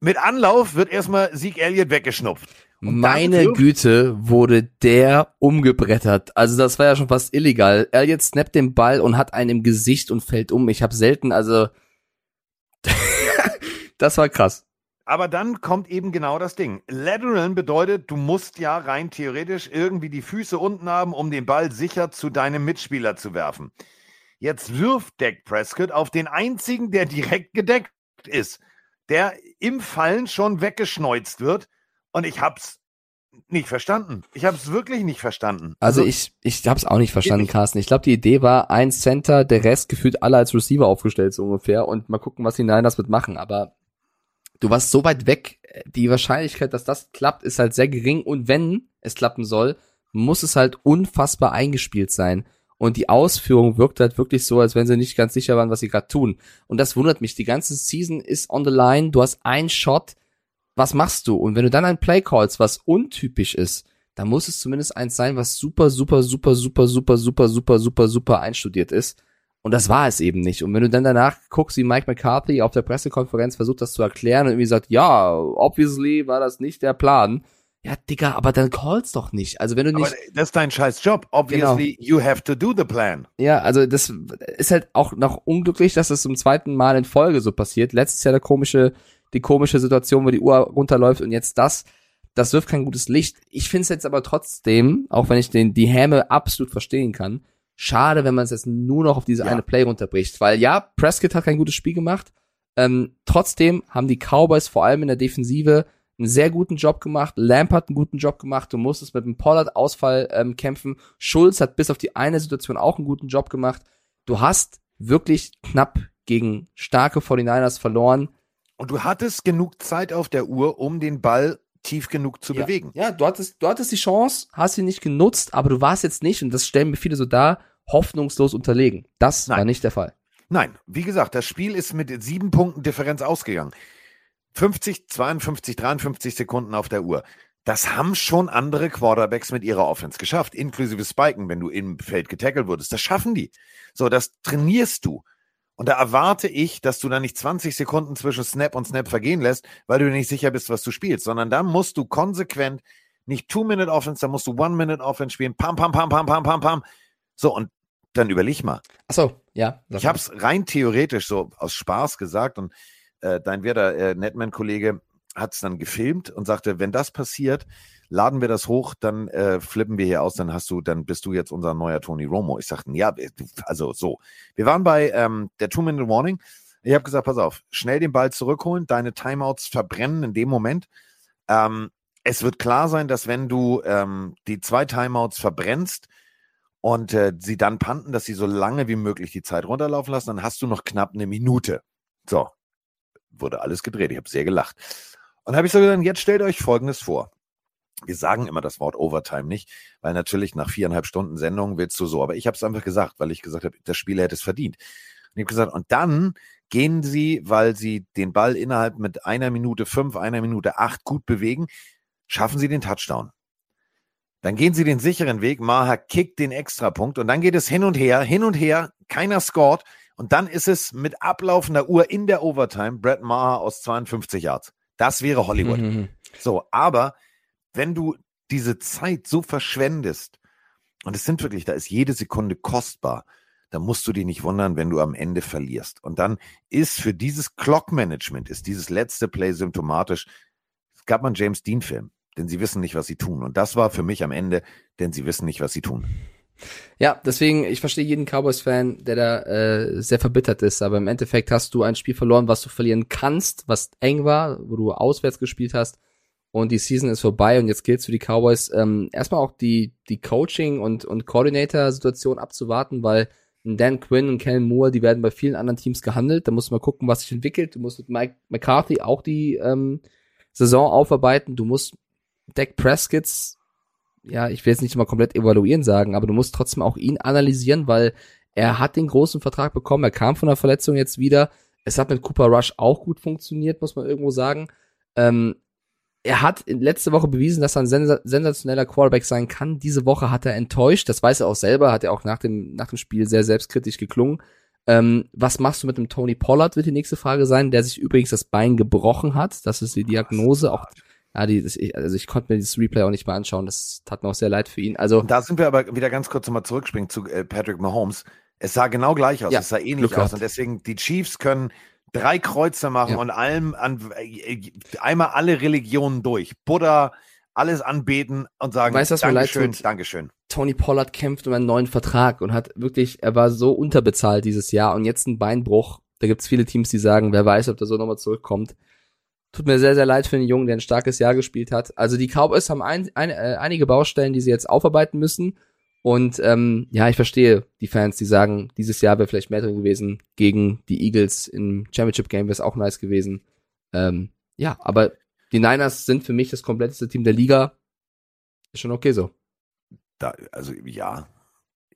Mit Anlauf wird erstmal Sieg Elliott weggeschnupft. Und Meine Güte, wurde der umgebrettert. Also das war ja schon fast illegal. Elliot snappt den Ball und hat einen im Gesicht und fällt um. Ich habe selten, also das war krass. Aber dann kommt eben genau das Ding. Lateralen bedeutet, du musst ja rein theoretisch irgendwie die Füße unten haben, um den Ball sicher zu deinem Mitspieler zu werfen. Jetzt wirft Dak Prescott auf den einzigen, der direkt gedeckt ist, der im Fallen schon weggeschneuzt wird. Und ich hab's nicht verstanden. Ich hab's wirklich nicht verstanden. Also ich, ich habe es auch nicht verstanden, nicht. Carsten. Ich glaube, die Idee war ein Center, der Rest gefühlt alle als Receiver aufgestellt so ungefähr und mal gucken, was die Niners mitmachen. Aber du warst so weit weg, die Wahrscheinlichkeit, dass das klappt, ist halt sehr gering und wenn es klappen soll, muss es halt unfassbar eingespielt sein. Und die Ausführung wirkt halt wirklich so, als wenn sie nicht ganz sicher waren, was sie gerade tun. Und das wundert mich. Die ganze Season ist on the line. Du hast einen Shot. Was machst du? Und wenn du dann ein Play callst, was untypisch ist, dann muss es zumindest eins sein, was super, super, super, super, super, super, super, super, super einstudiert ist. Und das war es eben nicht. Und wenn du dann danach guckst, wie Mike McCarthy auf der Pressekonferenz versucht, das zu erklären und irgendwie sagt, ja, obviously war das nicht der Plan. Ja, Digga, aber dann call's doch nicht. Also wenn du nicht. Aber das ist dein scheiß Job. Obviously, you have to do the plan. Ja, also das ist halt auch noch unglücklich, dass es zum zweiten Mal in Folge so passiert. Letztes Jahr der komische, die komische Situation, wo die Uhr runterläuft und jetzt das. Das wirft kein gutes Licht. Ich finde es jetzt aber trotzdem, auch wenn ich den, die Häme absolut verstehen kann, schade, wenn man es jetzt nur noch auf diese Ja. eine Play runterbricht. Weil ja, Prescott hat kein gutes Spiel gemacht. Ähm, trotzdem haben die Cowboys vor allem in der Defensive einen sehr guten Job gemacht. Lamp hat einen guten Job gemacht. Du musstest mit dem Pollard-Ausfall ähm, kämpfen. Schulz hat bis auf die eine Situation auch einen guten Job gemacht. Du hast wirklich knapp gegen starke 49ers verloren. Und du hattest genug Zeit auf der Uhr, um den Ball tief genug zu ja. bewegen. Ja, du hattest, du hattest die Chance, hast sie nicht genutzt, aber du warst jetzt nicht, und das stellen mir viele so dar, hoffnungslos unterlegen. Das war Nein. nicht der Fall. Nein, wie gesagt, das Spiel ist mit sieben Punkten Differenz ausgegangen. 50, 52, 53 Sekunden auf der Uhr. Das haben schon andere Quarterbacks mit ihrer Offense geschafft, inklusive Spiken, wenn du im Feld getackelt wurdest. Das schaffen die. So, das trainierst du. Und da erwarte ich, dass du da nicht 20 Sekunden zwischen Snap und Snap vergehen lässt, weil du nicht sicher bist, was du spielst, sondern da musst du konsequent nicht Two-Minute-Offense, da musst du One-Minute-Offense spielen, pam, pam, pam, pam, pam, pam, pam. So, und dann überleg mal. Achso, ja. sag Ich habe es rein theoretisch so aus Spaß gesagt und äh, dein werter äh, Netman-Kollege hat es dann gefilmt und sagte, wenn das passiert, laden wir das hoch, dann äh, flippen wir hier aus, dann hast du, dann bist du jetzt unser neuer Tony Romo. Ich sagte, ja, also so. Wir waren bei ähm, der Two-Minute-Warning. Ich habe gesagt, pass auf, schnell den Ball zurückholen, deine Timeouts verbrennen in dem Moment. Ähm, es wird klar sein, dass wenn du ähm, die zwei Timeouts verbrennst, und äh, sie dann panten, dass sie so lange wie möglich die Zeit runterlaufen lassen, dann hast du noch knapp eine Minute. So, wurde alles gedreht. Ich habe sehr gelacht. Und habe ich so gesagt, jetzt stellt euch Folgendes vor. Wir sagen immer das Wort Overtime nicht, weil natürlich nach viereinhalb Stunden Sendung willst du so. Aber ich habe es einfach gesagt, weil ich gesagt habe, das Spiel hätte es verdient. Und ich habe gesagt, und dann gehen sie, weil sie den Ball innerhalb mit einer Minute fünf, einer Minute acht gut bewegen, schaffen sie den Touchdown. Dann gehen sie den sicheren Weg. Maher kickt den Extrapunkt und dann geht es hin und her, hin und her. Keiner scored. Und dann ist es mit ablaufender Uhr in der Overtime Brett Maher aus 52 Yards. Das wäre Hollywood. Mhm. So, aber wenn du diese Zeit so verschwendest, und es sind wirklich, da ist jede Sekunde kostbar, dann musst du dich nicht wundern, wenn du am Ende verlierst. Und dann ist für dieses Clock-Management, ist dieses letzte Play symptomatisch. Es gab mal einen James Dean-Film, denn sie wissen nicht, was sie tun. Und das war für mich am Ende, denn sie wissen nicht, was sie tun. Ja, deswegen, ich verstehe jeden Cowboys-Fan, der da äh, sehr verbittert ist, aber im Endeffekt hast du ein Spiel verloren, was du verlieren kannst, was eng war, wo du auswärts gespielt hast und die Season ist vorbei und jetzt gilt es für die Cowboys, ähm, erstmal auch die, die Coaching- und, und Coordinator-Situation abzuwarten, weil Dan Quinn und Kellen Moore, die werden bei vielen anderen Teams gehandelt, da musst du mal gucken, was sich entwickelt, du musst mit Mike McCarthy auch die ähm, Saison aufarbeiten, du musst Dak Prescott's ja, ich will jetzt nicht mal komplett evaluieren sagen, aber du musst trotzdem auch ihn analysieren, weil er hat den großen Vertrag bekommen, er kam von der Verletzung jetzt wieder. Es hat mit Cooper Rush auch gut funktioniert, muss man irgendwo sagen. Ähm, er hat letzte Woche bewiesen, dass er ein sens sensationeller Quarterback sein kann. Diese Woche hat er enttäuscht, das weiß er auch selber, hat er auch nach dem, nach dem Spiel sehr selbstkritisch geklungen. Ähm, was machst du mit dem Tony Pollard, wird die nächste Frage sein, der sich übrigens das Bein gebrochen hat. Das ist die Diagnose. Auch ja, die, das, ich, also ich konnte mir dieses Replay auch nicht mehr anschauen. Das tat mir auch sehr leid für ihn. Also da sind wir aber wieder ganz kurz nochmal zurückspringen zu äh, Patrick Mahomes. Es sah genau gleich aus, Ja, es sah ähnlich Glück aus. Und deswegen, die Chiefs können drei Kreuze machen Ja. und allem an, äh, einmal alle Religionen durch. Buddha, alles anbeten und sagen, Weißt du, was leid Dankeschön, tut? Dankeschön. Tony Pollard kämpft um einen neuen Vertrag und hat wirklich, er war so unterbezahlt dieses Jahr und jetzt ein Beinbruch. Da gibt's viele Teams, die sagen, wer weiß, ob der so nochmal zurückkommt. Tut mir sehr, sehr leid für den Jungen, der ein starkes Jahr gespielt hat. Also die Cowboys haben ein, ein, äh, einige Baustellen, die sie jetzt aufarbeiten müssen. Und ähm, ja, ich verstehe die Fans, die sagen, dieses Jahr wäre vielleicht mehr drin gewesen gegen die Eagles im Championship Game, wäre es auch nice gewesen. Ähm, ja, aber die Niners sind für mich das kompletteste Team der Liga. Ist schon okay so. Da, also ja.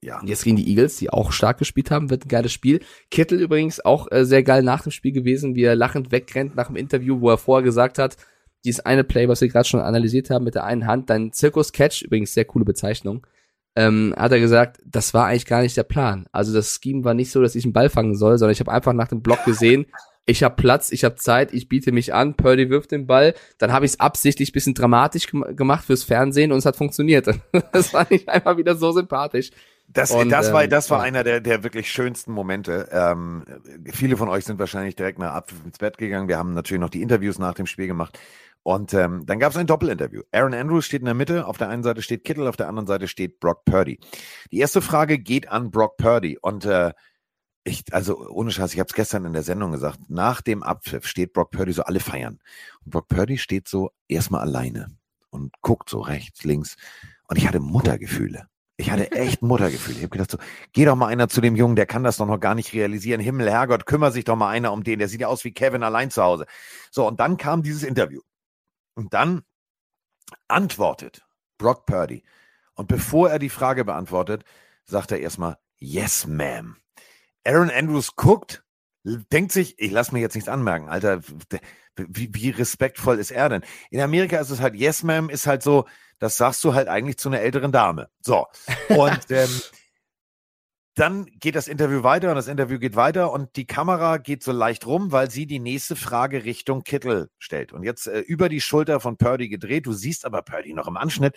Ja. Und jetzt gegen die Eagles, die auch stark gespielt haben, wird ein geiles Spiel. Kittel übrigens auch äh, sehr geil nach dem Spiel gewesen, wie er lachend wegrennt nach dem Interview, wo er vorher gesagt hat, dieses eine Play, was wir gerade schon analysiert haben mit der einen Hand, dein Zirkus-Catch, übrigens sehr coole Bezeichnung, ähm, hat er gesagt, das war eigentlich gar nicht der Plan. Also das Scheme war nicht so, dass ich einen Ball fangen soll, sondern ich habe einfach nach dem Block gesehen, ich habe Platz, ich habe Zeit, ich biete mich an, Purdy wirft den Ball, dann habe ich es absichtlich bisschen dramatisch gem gemacht fürs Fernsehen und es hat funktioniert. das war nicht einfach wieder so sympathisch. Das, Und, das war, ähm, das war einer der, der wirklich schönsten Momente. Ähm, viele von euch sind wahrscheinlich direkt nach Abpfiff ins Bett gegangen. Wir haben natürlich noch die Interviews nach dem Spiel gemacht. Und ähm, dann gab es ein Doppelinterview. Aaron Andrews steht in der Mitte, auf der einen Seite steht Kittel, auf der anderen Seite steht Brock Purdy. Die erste Frage geht an Brock Purdy. Und äh, ich, also ohne Scheiß, ich habe es gestern in der Sendung gesagt, nach dem Abpfiff steht Brock Purdy so alle feiern. Und Brock Purdy steht so erstmal alleine und guckt so rechts, links. Und ich hatte Muttergefühle. Ich hatte echt Muttergefühle. Ich habe gedacht so, geh doch mal einer zu dem Jungen, der kann das doch noch gar nicht realisieren. Himmel, Herrgott, kümmere sich doch mal einer um den. Der sieht ja aus wie Kevin allein zu Hause. So, und dann kam dieses Interview. Und dann antwortet Brock Purdy. Und bevor er die Frage beantwortet, sagt er erstmal, yes, ma'am. Aaron Andrews guckt, denkt sich, ich lasse mir jetzt nichts anmerken, Alter, wie, wie respektvoll ist er denn? In Amerika ist es halt, yes, ma'am, ist halt so, das sagst du halt eigentlich zu einer älteren Dame. So. Und ähm, dann geht das Interview weiter und das Interview geht weiter und die Kamera geht so leicht rum, weil sie die nächste Frage Richtung Kittel stellt. Und jetzt äh, über die Schulter von Purdy gedreht, du siehst aber Purdy noch im Anschnitt,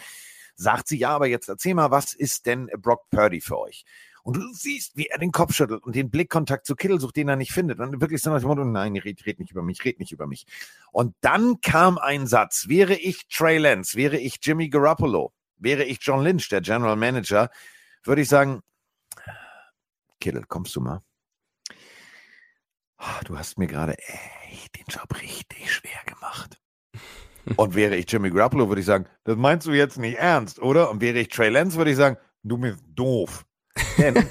sagt sie, ja, aber jetzt erzähl mal, was ist denn Brock Purdy für euch? Und du siehst, wie er den Kopf schüttelt und den Blickkontakt zu Kittel sucht, den er nicht findet. Und wirklich so nach dem Motto, nein, red, red nicht über mich, red nicht über mich. Und dann kam ein Satz, wäre ich Trey Lance, wäre ich Jimmy Garoppolo, wäre ich John Lynch, der General Manager, würde ich sagen, Kittel, kommst du mal? Ah, Du hast mir gerade echt den Job richtig schwer gemacht. Und wäre ich Jimmy Garoppolo, würde ich sagen, das meinst du jetzt nicht ernst, oder? Und wäre ich Trey Lance, würde ich sagen, du bist doof. Denn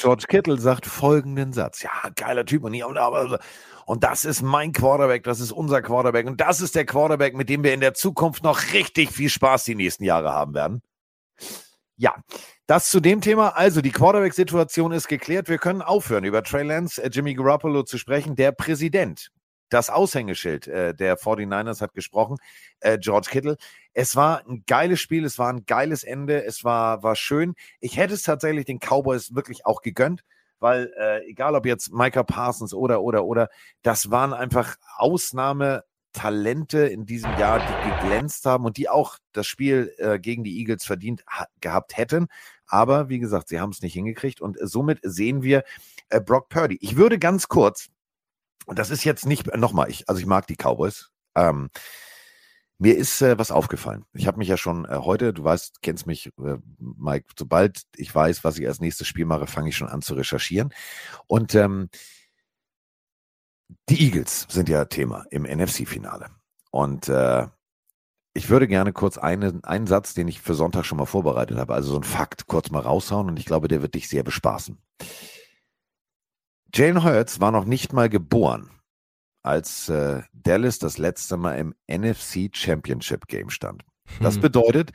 George Kittle sagt folgenden Satz. Ja, geiler Typ. Und, hier und, aber, und das ist mein Quarterback, das ist unser Quarterback. Und das ist der Quarterback, mit dem wir in der Zukunft noch richtig viel Spaß die nächsten Jahre haben werden. Ja, das zu dem Thema. Also, die Quarterback-Situation ist geklärt. Wir können aufhören, über Trey Lance, äh, Jimmy Garoppolo zu sprechen. Der Präsident, das Aushängeschild äh, der 49ers hat gesprochen, äh, George Kittle. Es war ein geiles Spiel, es war ein geiles Ende, es war, war schön. Ich hätte es tatsächlich den Cowboys wirklich auch gegönnt, weil äh, egal ob jetzt Micah Parsons oder, oder, oder, das waren einfach Ausnahmetalente in diesem Jahr, die geglänzt haben und die auch das Spiel äh, gegen die Eagles verdient ha gehabt hätten. Aber wie gesagt, sie haben es nicht hingekriegt und äh, somit sehen wir äh, Brock Purdy. Ich würde ganz kurz, und das ist jetzt nicht, nochmal, ich, also ich mag die Cowboys. Ähm, mir ist äh, was aufgefallen. Ich habe mich ja schon äh, heute, du weißt, kennst mich, äh, Mike, sobald ich weiß, was ich als nächstes Spiel mache, fange ich schon an zu recherchieren. Und ähm, die Eagles sind ja Thema im NFC-Finale. Und äh, ich würde gerne kurz einen, einen Satz, den ich für Sonntag schon mal vorbereitet habe, also so ein Fakt, kurz mal raushauen und ich glaube, der wird dich sehr bespaßen. Jalen Hurts war noch nicht mal geboren, als äh, Dallas das letzte Mal im NFC Championship Game stand. Das Hm. bedeutet,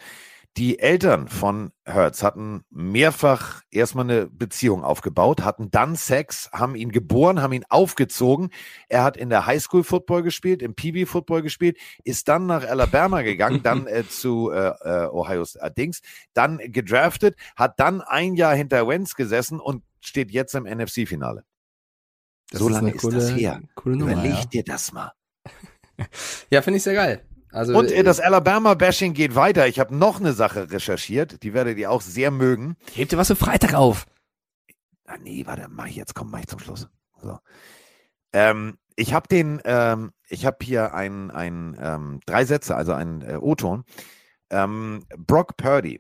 die Eltern von Hurts hatten mehrfach erstmal eine Beziehung aufgebaut, hatten dann Sex, haben ihn geboren, haben ihn aufgezogen. Er hat in der Highschool Football gespielt, im PB Football gespielt, ist dann nach Alabama gegangen, dann äh, zu äh, äh, Ohio äh, Dings, dann gedraftet, hat dann ein Jahr hinter Wentz gesessen und steht jetzt im NFC-Finale. Das So ist lange ist coole- das her. coole Nummer, Überleg ja. dir das mal. Ja, finde ich sehr geil. Also, Und äh, das Alabama-Bashing geht weiter. Ich habe noch eine Sache recherchiert, die werdet ihr auch sehr mögen. hebt dir was für Freitag auf. Ah, nee, warte, mach ich jetzt, komm, mach ich zum Schluss. So. Ähm, ich habe den, ähm, ich habe hier ein, ein ähm, drei Sätze, also einen äh, O-Ton. Ähm, Brock Purdy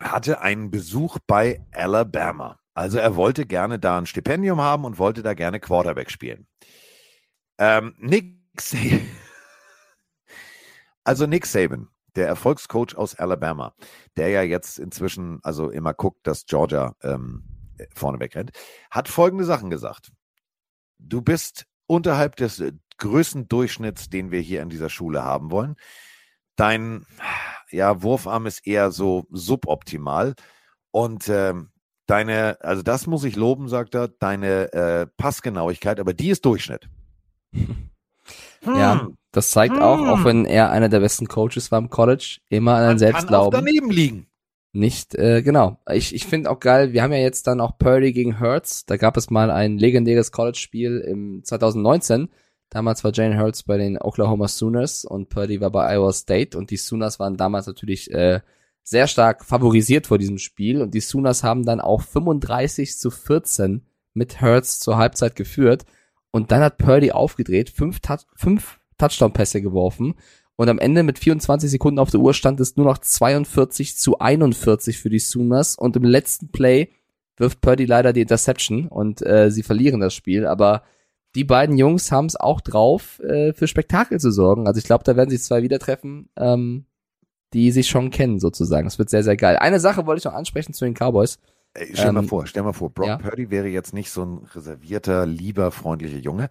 hatte einen Besuch bei Alabama. Also er wollte gerne da ein Stipendium haben und wollte da gerne Quarterback spielen. Ähm, Nick Saban, also Nick Saban, der Erfolgscoach aus Alabama, der ja jetzt inzwischen also immer guckt, dass Georgia ähm, vorne wegrennt, hat folgende Sachen gesagt. Du bist unterhalb des Größendurchschnitts, den wir hier in dieser Schule haben wollen. Dein ja, Wurfarm ist eher so suboptimal. Und ähm, deine, also das muss ich loben, sagt er, deine äh, Passgenauigkeit, aber die ist Durchschnitt. Ja, das zeigt auch, auch wenn er einer der besten Coaches war im College, immer an einen selbst glauben. daneben liegen. Nicht, äh, genau. Ich, ich finde auch geil, wir haben ja jetzt dann auch Purdy gegen Hurts. Da gab es mal ein legendäres College-Spiel im 2019. Damals war Jane Hurts bei den Oklahoma Sooners und Purdy war bei Iowa State und die Sooners waren damals natürlich äh, sehr stark favorisiert vor diesem Spiel und die Sooners haben dann auch 35 zu 14 mit Hurts zur Halbzeit geführt und dann hat Purdy aufgedreht, fünf, fünf Touchdown-Pässe geworfen und am Ende mit 24 Sekunden auf der Uhr stand es nur noch 42 zu 41 für die Sooners und im letzten Play wirft Purdy leider die Interception und äh, sie verlieren das Spiel, aber die beiden Jungs haben es auch drauf, äh, für Spektakel zu sorgen. Also ich glaube, da werden sich zwei wieder treffen, ähm, die sich schon kennen sozusagen. Das wird sehr, sehr geil. Eine Sache wollte ich noch ansprechen zu den Cowboys. Ey, stell mal Ähm, vor, stell mal vor, Brock ja. Purdy wäre jetzt nicht so ein reservierter, lieber, freundlicher Junge.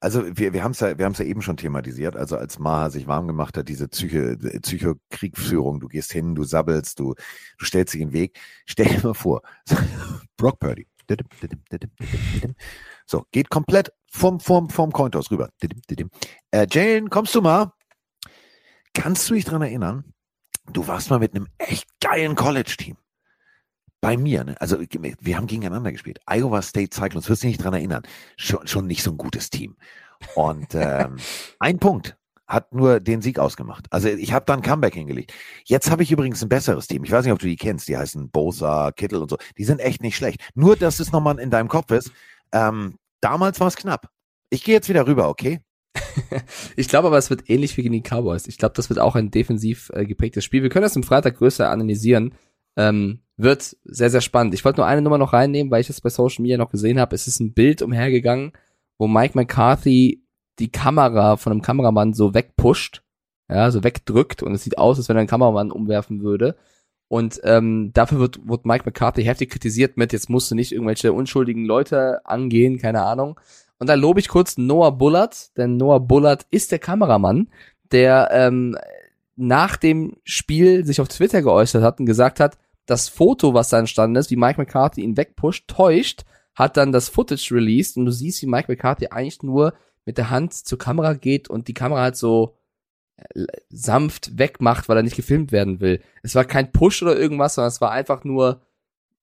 Also wir, wir haben es ja, wir haben es ja eben schon thematisiert. Also als Maha sich warm gemacht hat, diese Psyche, Psychokriegführung, du gehst hin, du sabbelst, du, du stellst dich in den Weg. Stell dir mal vor, Brock Purdy. So, geht komplett vom, vom, vom Cointos rüber. Äh, Jane, kommst du mal? Kannst du dich dran erinnern? Du warst mal mit einem echt geilen College-Team. Bei mir, ne? Also wir haben gegeneinander gespielt. Iowa State Cyclones, wirst du dich nicht dran erinnern. Schon, schon nicht so ein gutes Team. Und ähm, ein Punkt hat nur den Sieg ausgemacht. Also ich habe da ein Comeback hingelegt. Jetzt habe ich übrigens ein besseres Team. Ich weiß nicht, ob du die kennst. Die heißen Bosa, Kittel und so. Die sind echt nicht schlecht. Nur, dass es nochmal in deinem Kopf ist. Ähm, damals war es knapp. Ich gehe jetzt wieder rüber, okay? Ich glaube aber, es wird ähnlich wie gegen die Cowboys. Ich glaube, das wird auch ein defensiv äh, geprägtes Spiel. Wir können das am Freitag größer analysieren. Ähm, wird sehr, sehr spannend. Ich wollte nur eine Nummer noch reinnehmen, weil ich es bei Social Media noch gesehen habe. Es ist ein Bild umhergegangen, wo Mike McCarthy die Kamera von einem Kameramann so wegpusht, ja, so wegdrückt und es sieht aus, als wenn er einen Kameramann umwerfen würde. Und ähm, dafür wird, wird Mike McCarthy heftig kritisiert mit, jetzt musst du nicht irgendwelche unschuldigen Leute angehen, keine Ahnung. Und da lobe ich kurz Noah Bullard, denn Noah Bullard ist der Kameramann, der ähm, nach dem Spiel sich auf Twitter geäußert hat und gesagt hat, das Foto, was da entstanden ist, wie Mike McCarthy ihn wegpusht, täuscht, hat dann das Footage released und du siehst, wie Mike McCarthy eigentlich nur mit der Hand zur Kamera geht und die Kamera halt so äh, sanft wegmacht, weil er nicht gefilmt werden will. Es war kein Push oder irgendwas, sondern es war einfach nur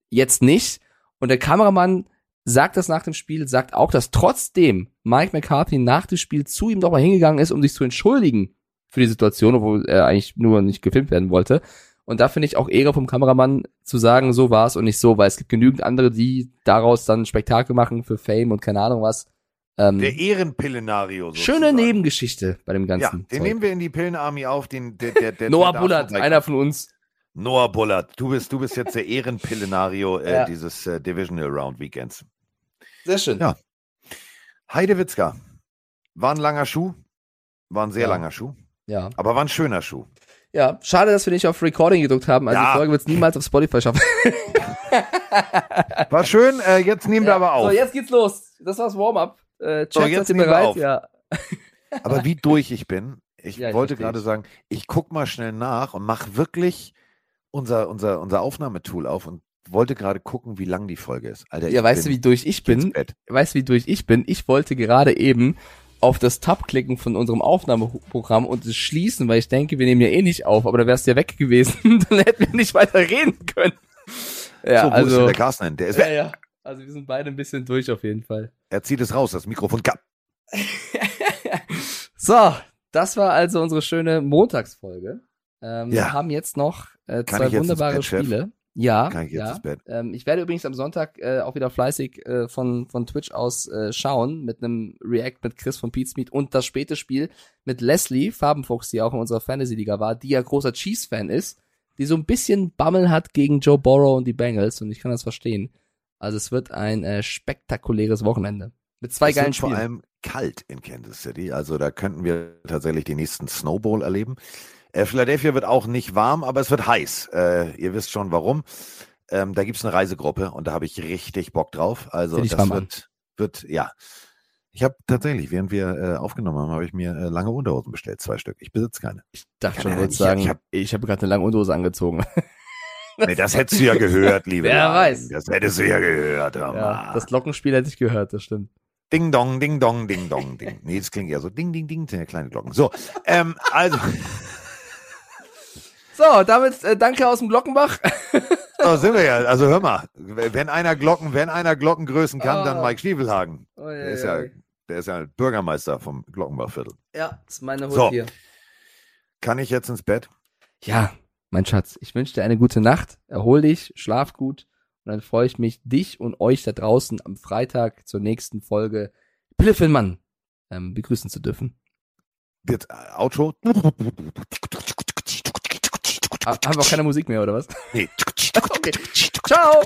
jetzt nicht. Und der Kameramann sagt das nach dem Spiel, sagt auch, dass trotzdem Mike McCarthy nach dem Spiel zu ihm nochmal hingegangen ist, um sich zu entschuldigen für die Situation, obwohl er eigentlich nur nicht gefilmt werden wollte. Und da finde ich auch Ehre vom Kameramann zu sagen, so war es und nicht so, weil es gibt genügend andere, die daraus dann Spektakel machen für Fame und keine Ahnung was. Ähm, Der Ehrenpillenario. schöne sozusagen. Nebengeschichte bei dem Ja, ganzen. den Zeug. nehmen wir in die Pillenarmee auf. Den, der, der, der, Noah Bullard, einer von uns. Noah Bullard, du bist, du bist jetzt der Ehrenpillenario äh, Ja. dieses äh, Divisional Round Weekends. Sehr schön. Ja. Heidewitzka. War ein langer Schuh. War ein sehr Ja. langer Schuh. Ja. Aber war ein schöner Schuh. Ja, schade, dass wir nicht auf Recording gedrückt haben. Also Ja. die Folge wird es niemals auf Spotify schaffen. War schön. Äh, jetzt nehmen wir aber auf. So, jetzt geht's los. Das war's Warm-up. Äh, So, jetzt seid ihr bereit? auf. Ja. Aber wie durch ich bin, ich Ja, wollte gerade sagen, ich guck mal schnell nach und mach wirklich unser, unser, unser Aufnahmetool auf und wollte gerade gucken, wie lang die Folge ist. Alter, Ja, weißt du, wie durch ich bin? Weißt du, wie durch ich bin? Ich wollte gerade eben auf das Tab klicken von unserem Aufnahmeprogramm und es schließen, weil ich denke, wir nehmen ja eh nicht auf, aber da wärst du ja weg gewesen. Dann hätten wir nicht weiter reden können. Ja, so, also. der Carsten hin? Der ist Ja, weg. ja. Also wir sind beide ein bisschen durch auf jeden Fall. Er zieht es raus, das Mikrofon. Ka- So, das war also unsere schöne Montagsfolge. Ähm, Ja. Wir haben jetzt noch äh, zwei wunderbare? Spiele. Ja, Kann ich jetzt ja. ins Bett? Ähm, ich werde übrigens am Sonntag äh, auch wieder fleißig äh, von, von Twitch aus äh, schauen mit einem React mit Chris von Pete's Meet und das späte Spiel mit Leslie Farbenfuchs, die auch in unserer Fantasy-Liga war, die ja großer Chiefs-Fan ist, die so ein bisschen Bammel hat gegen Joe Burrow und die Bengals und ich kann das verstehen. Also es wird ein äh, spektakuläres Wochenende. Mit zwei es geilen wird vor Spielen. allem kalt in Kansas City. Also da könnten wir tatsächlich den nächsten Snowball erleben. Äh, Philadelphia wird auch nicht warm, aber es wird heiß. Äh, ihr wisst schon warum. Ähm, da gibt's eine Reisegruppe und da habe ich richtig Bock drauf. Also das an. wird, wird, ja. Ich habe tatsächlich, während wir äh, aufgenommen haben, habe ich mir äh, lange Unterhosen bestellt, zwei Stück. Ich besitze keine. Ich dachte schon, ich- sagen, ich ich hab- habe hab gerade eine lange Unterhose angezogen. Nee, das hättest du ja gehört, liebe Wer Leute. weiß. Das hättest du ja gehört. hör Ja, das Glockenspiel hätte ich gehört, das stimmt. Ding dong, ding dong, ding dong, ding. Nee, das klingt eher so ding, ding, ding, kleine Glocken. So, ähm, also, So, damit äh, danke aus dem Glockenbach. da sind wir ja. Also hör mal, wenn einer Glocken, wenn einer Glockengrößen kann, dann Oh. Mike Stiefelhagen. Oh, Der ist ja, der ist ja Bürgermeister vom Glockenbachviertel. ja, das ist meine Hut So. hier. Kann ich jetzt ins Bett? Ja, mein Schatz, ich wünsche dir eine gute Nacht. Erhol dich, schlaf gut. Und dann freue ich mich, dich und euch da draußen am Freitag zur nächsten Folge Pillefilmmann ähm, begrüßen zu dürfen. Jetzt äh, Outro? Ha- Haben wir auch keine Musik mehr, oder was? Nee. Okay. Ciao!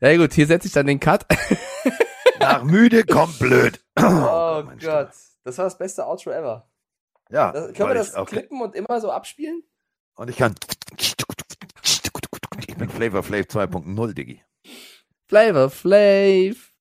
Ja gut, hier setze ich dann den Cut. Nach müde kommt blöd. Oh mein Gott, das war das beste Outro ever. Ja, Das, können wir das okay. klippen und immer so abspielen? Und ich kann. Ich bin Flavor Flav 2.0, Diggi. Flavor Flav.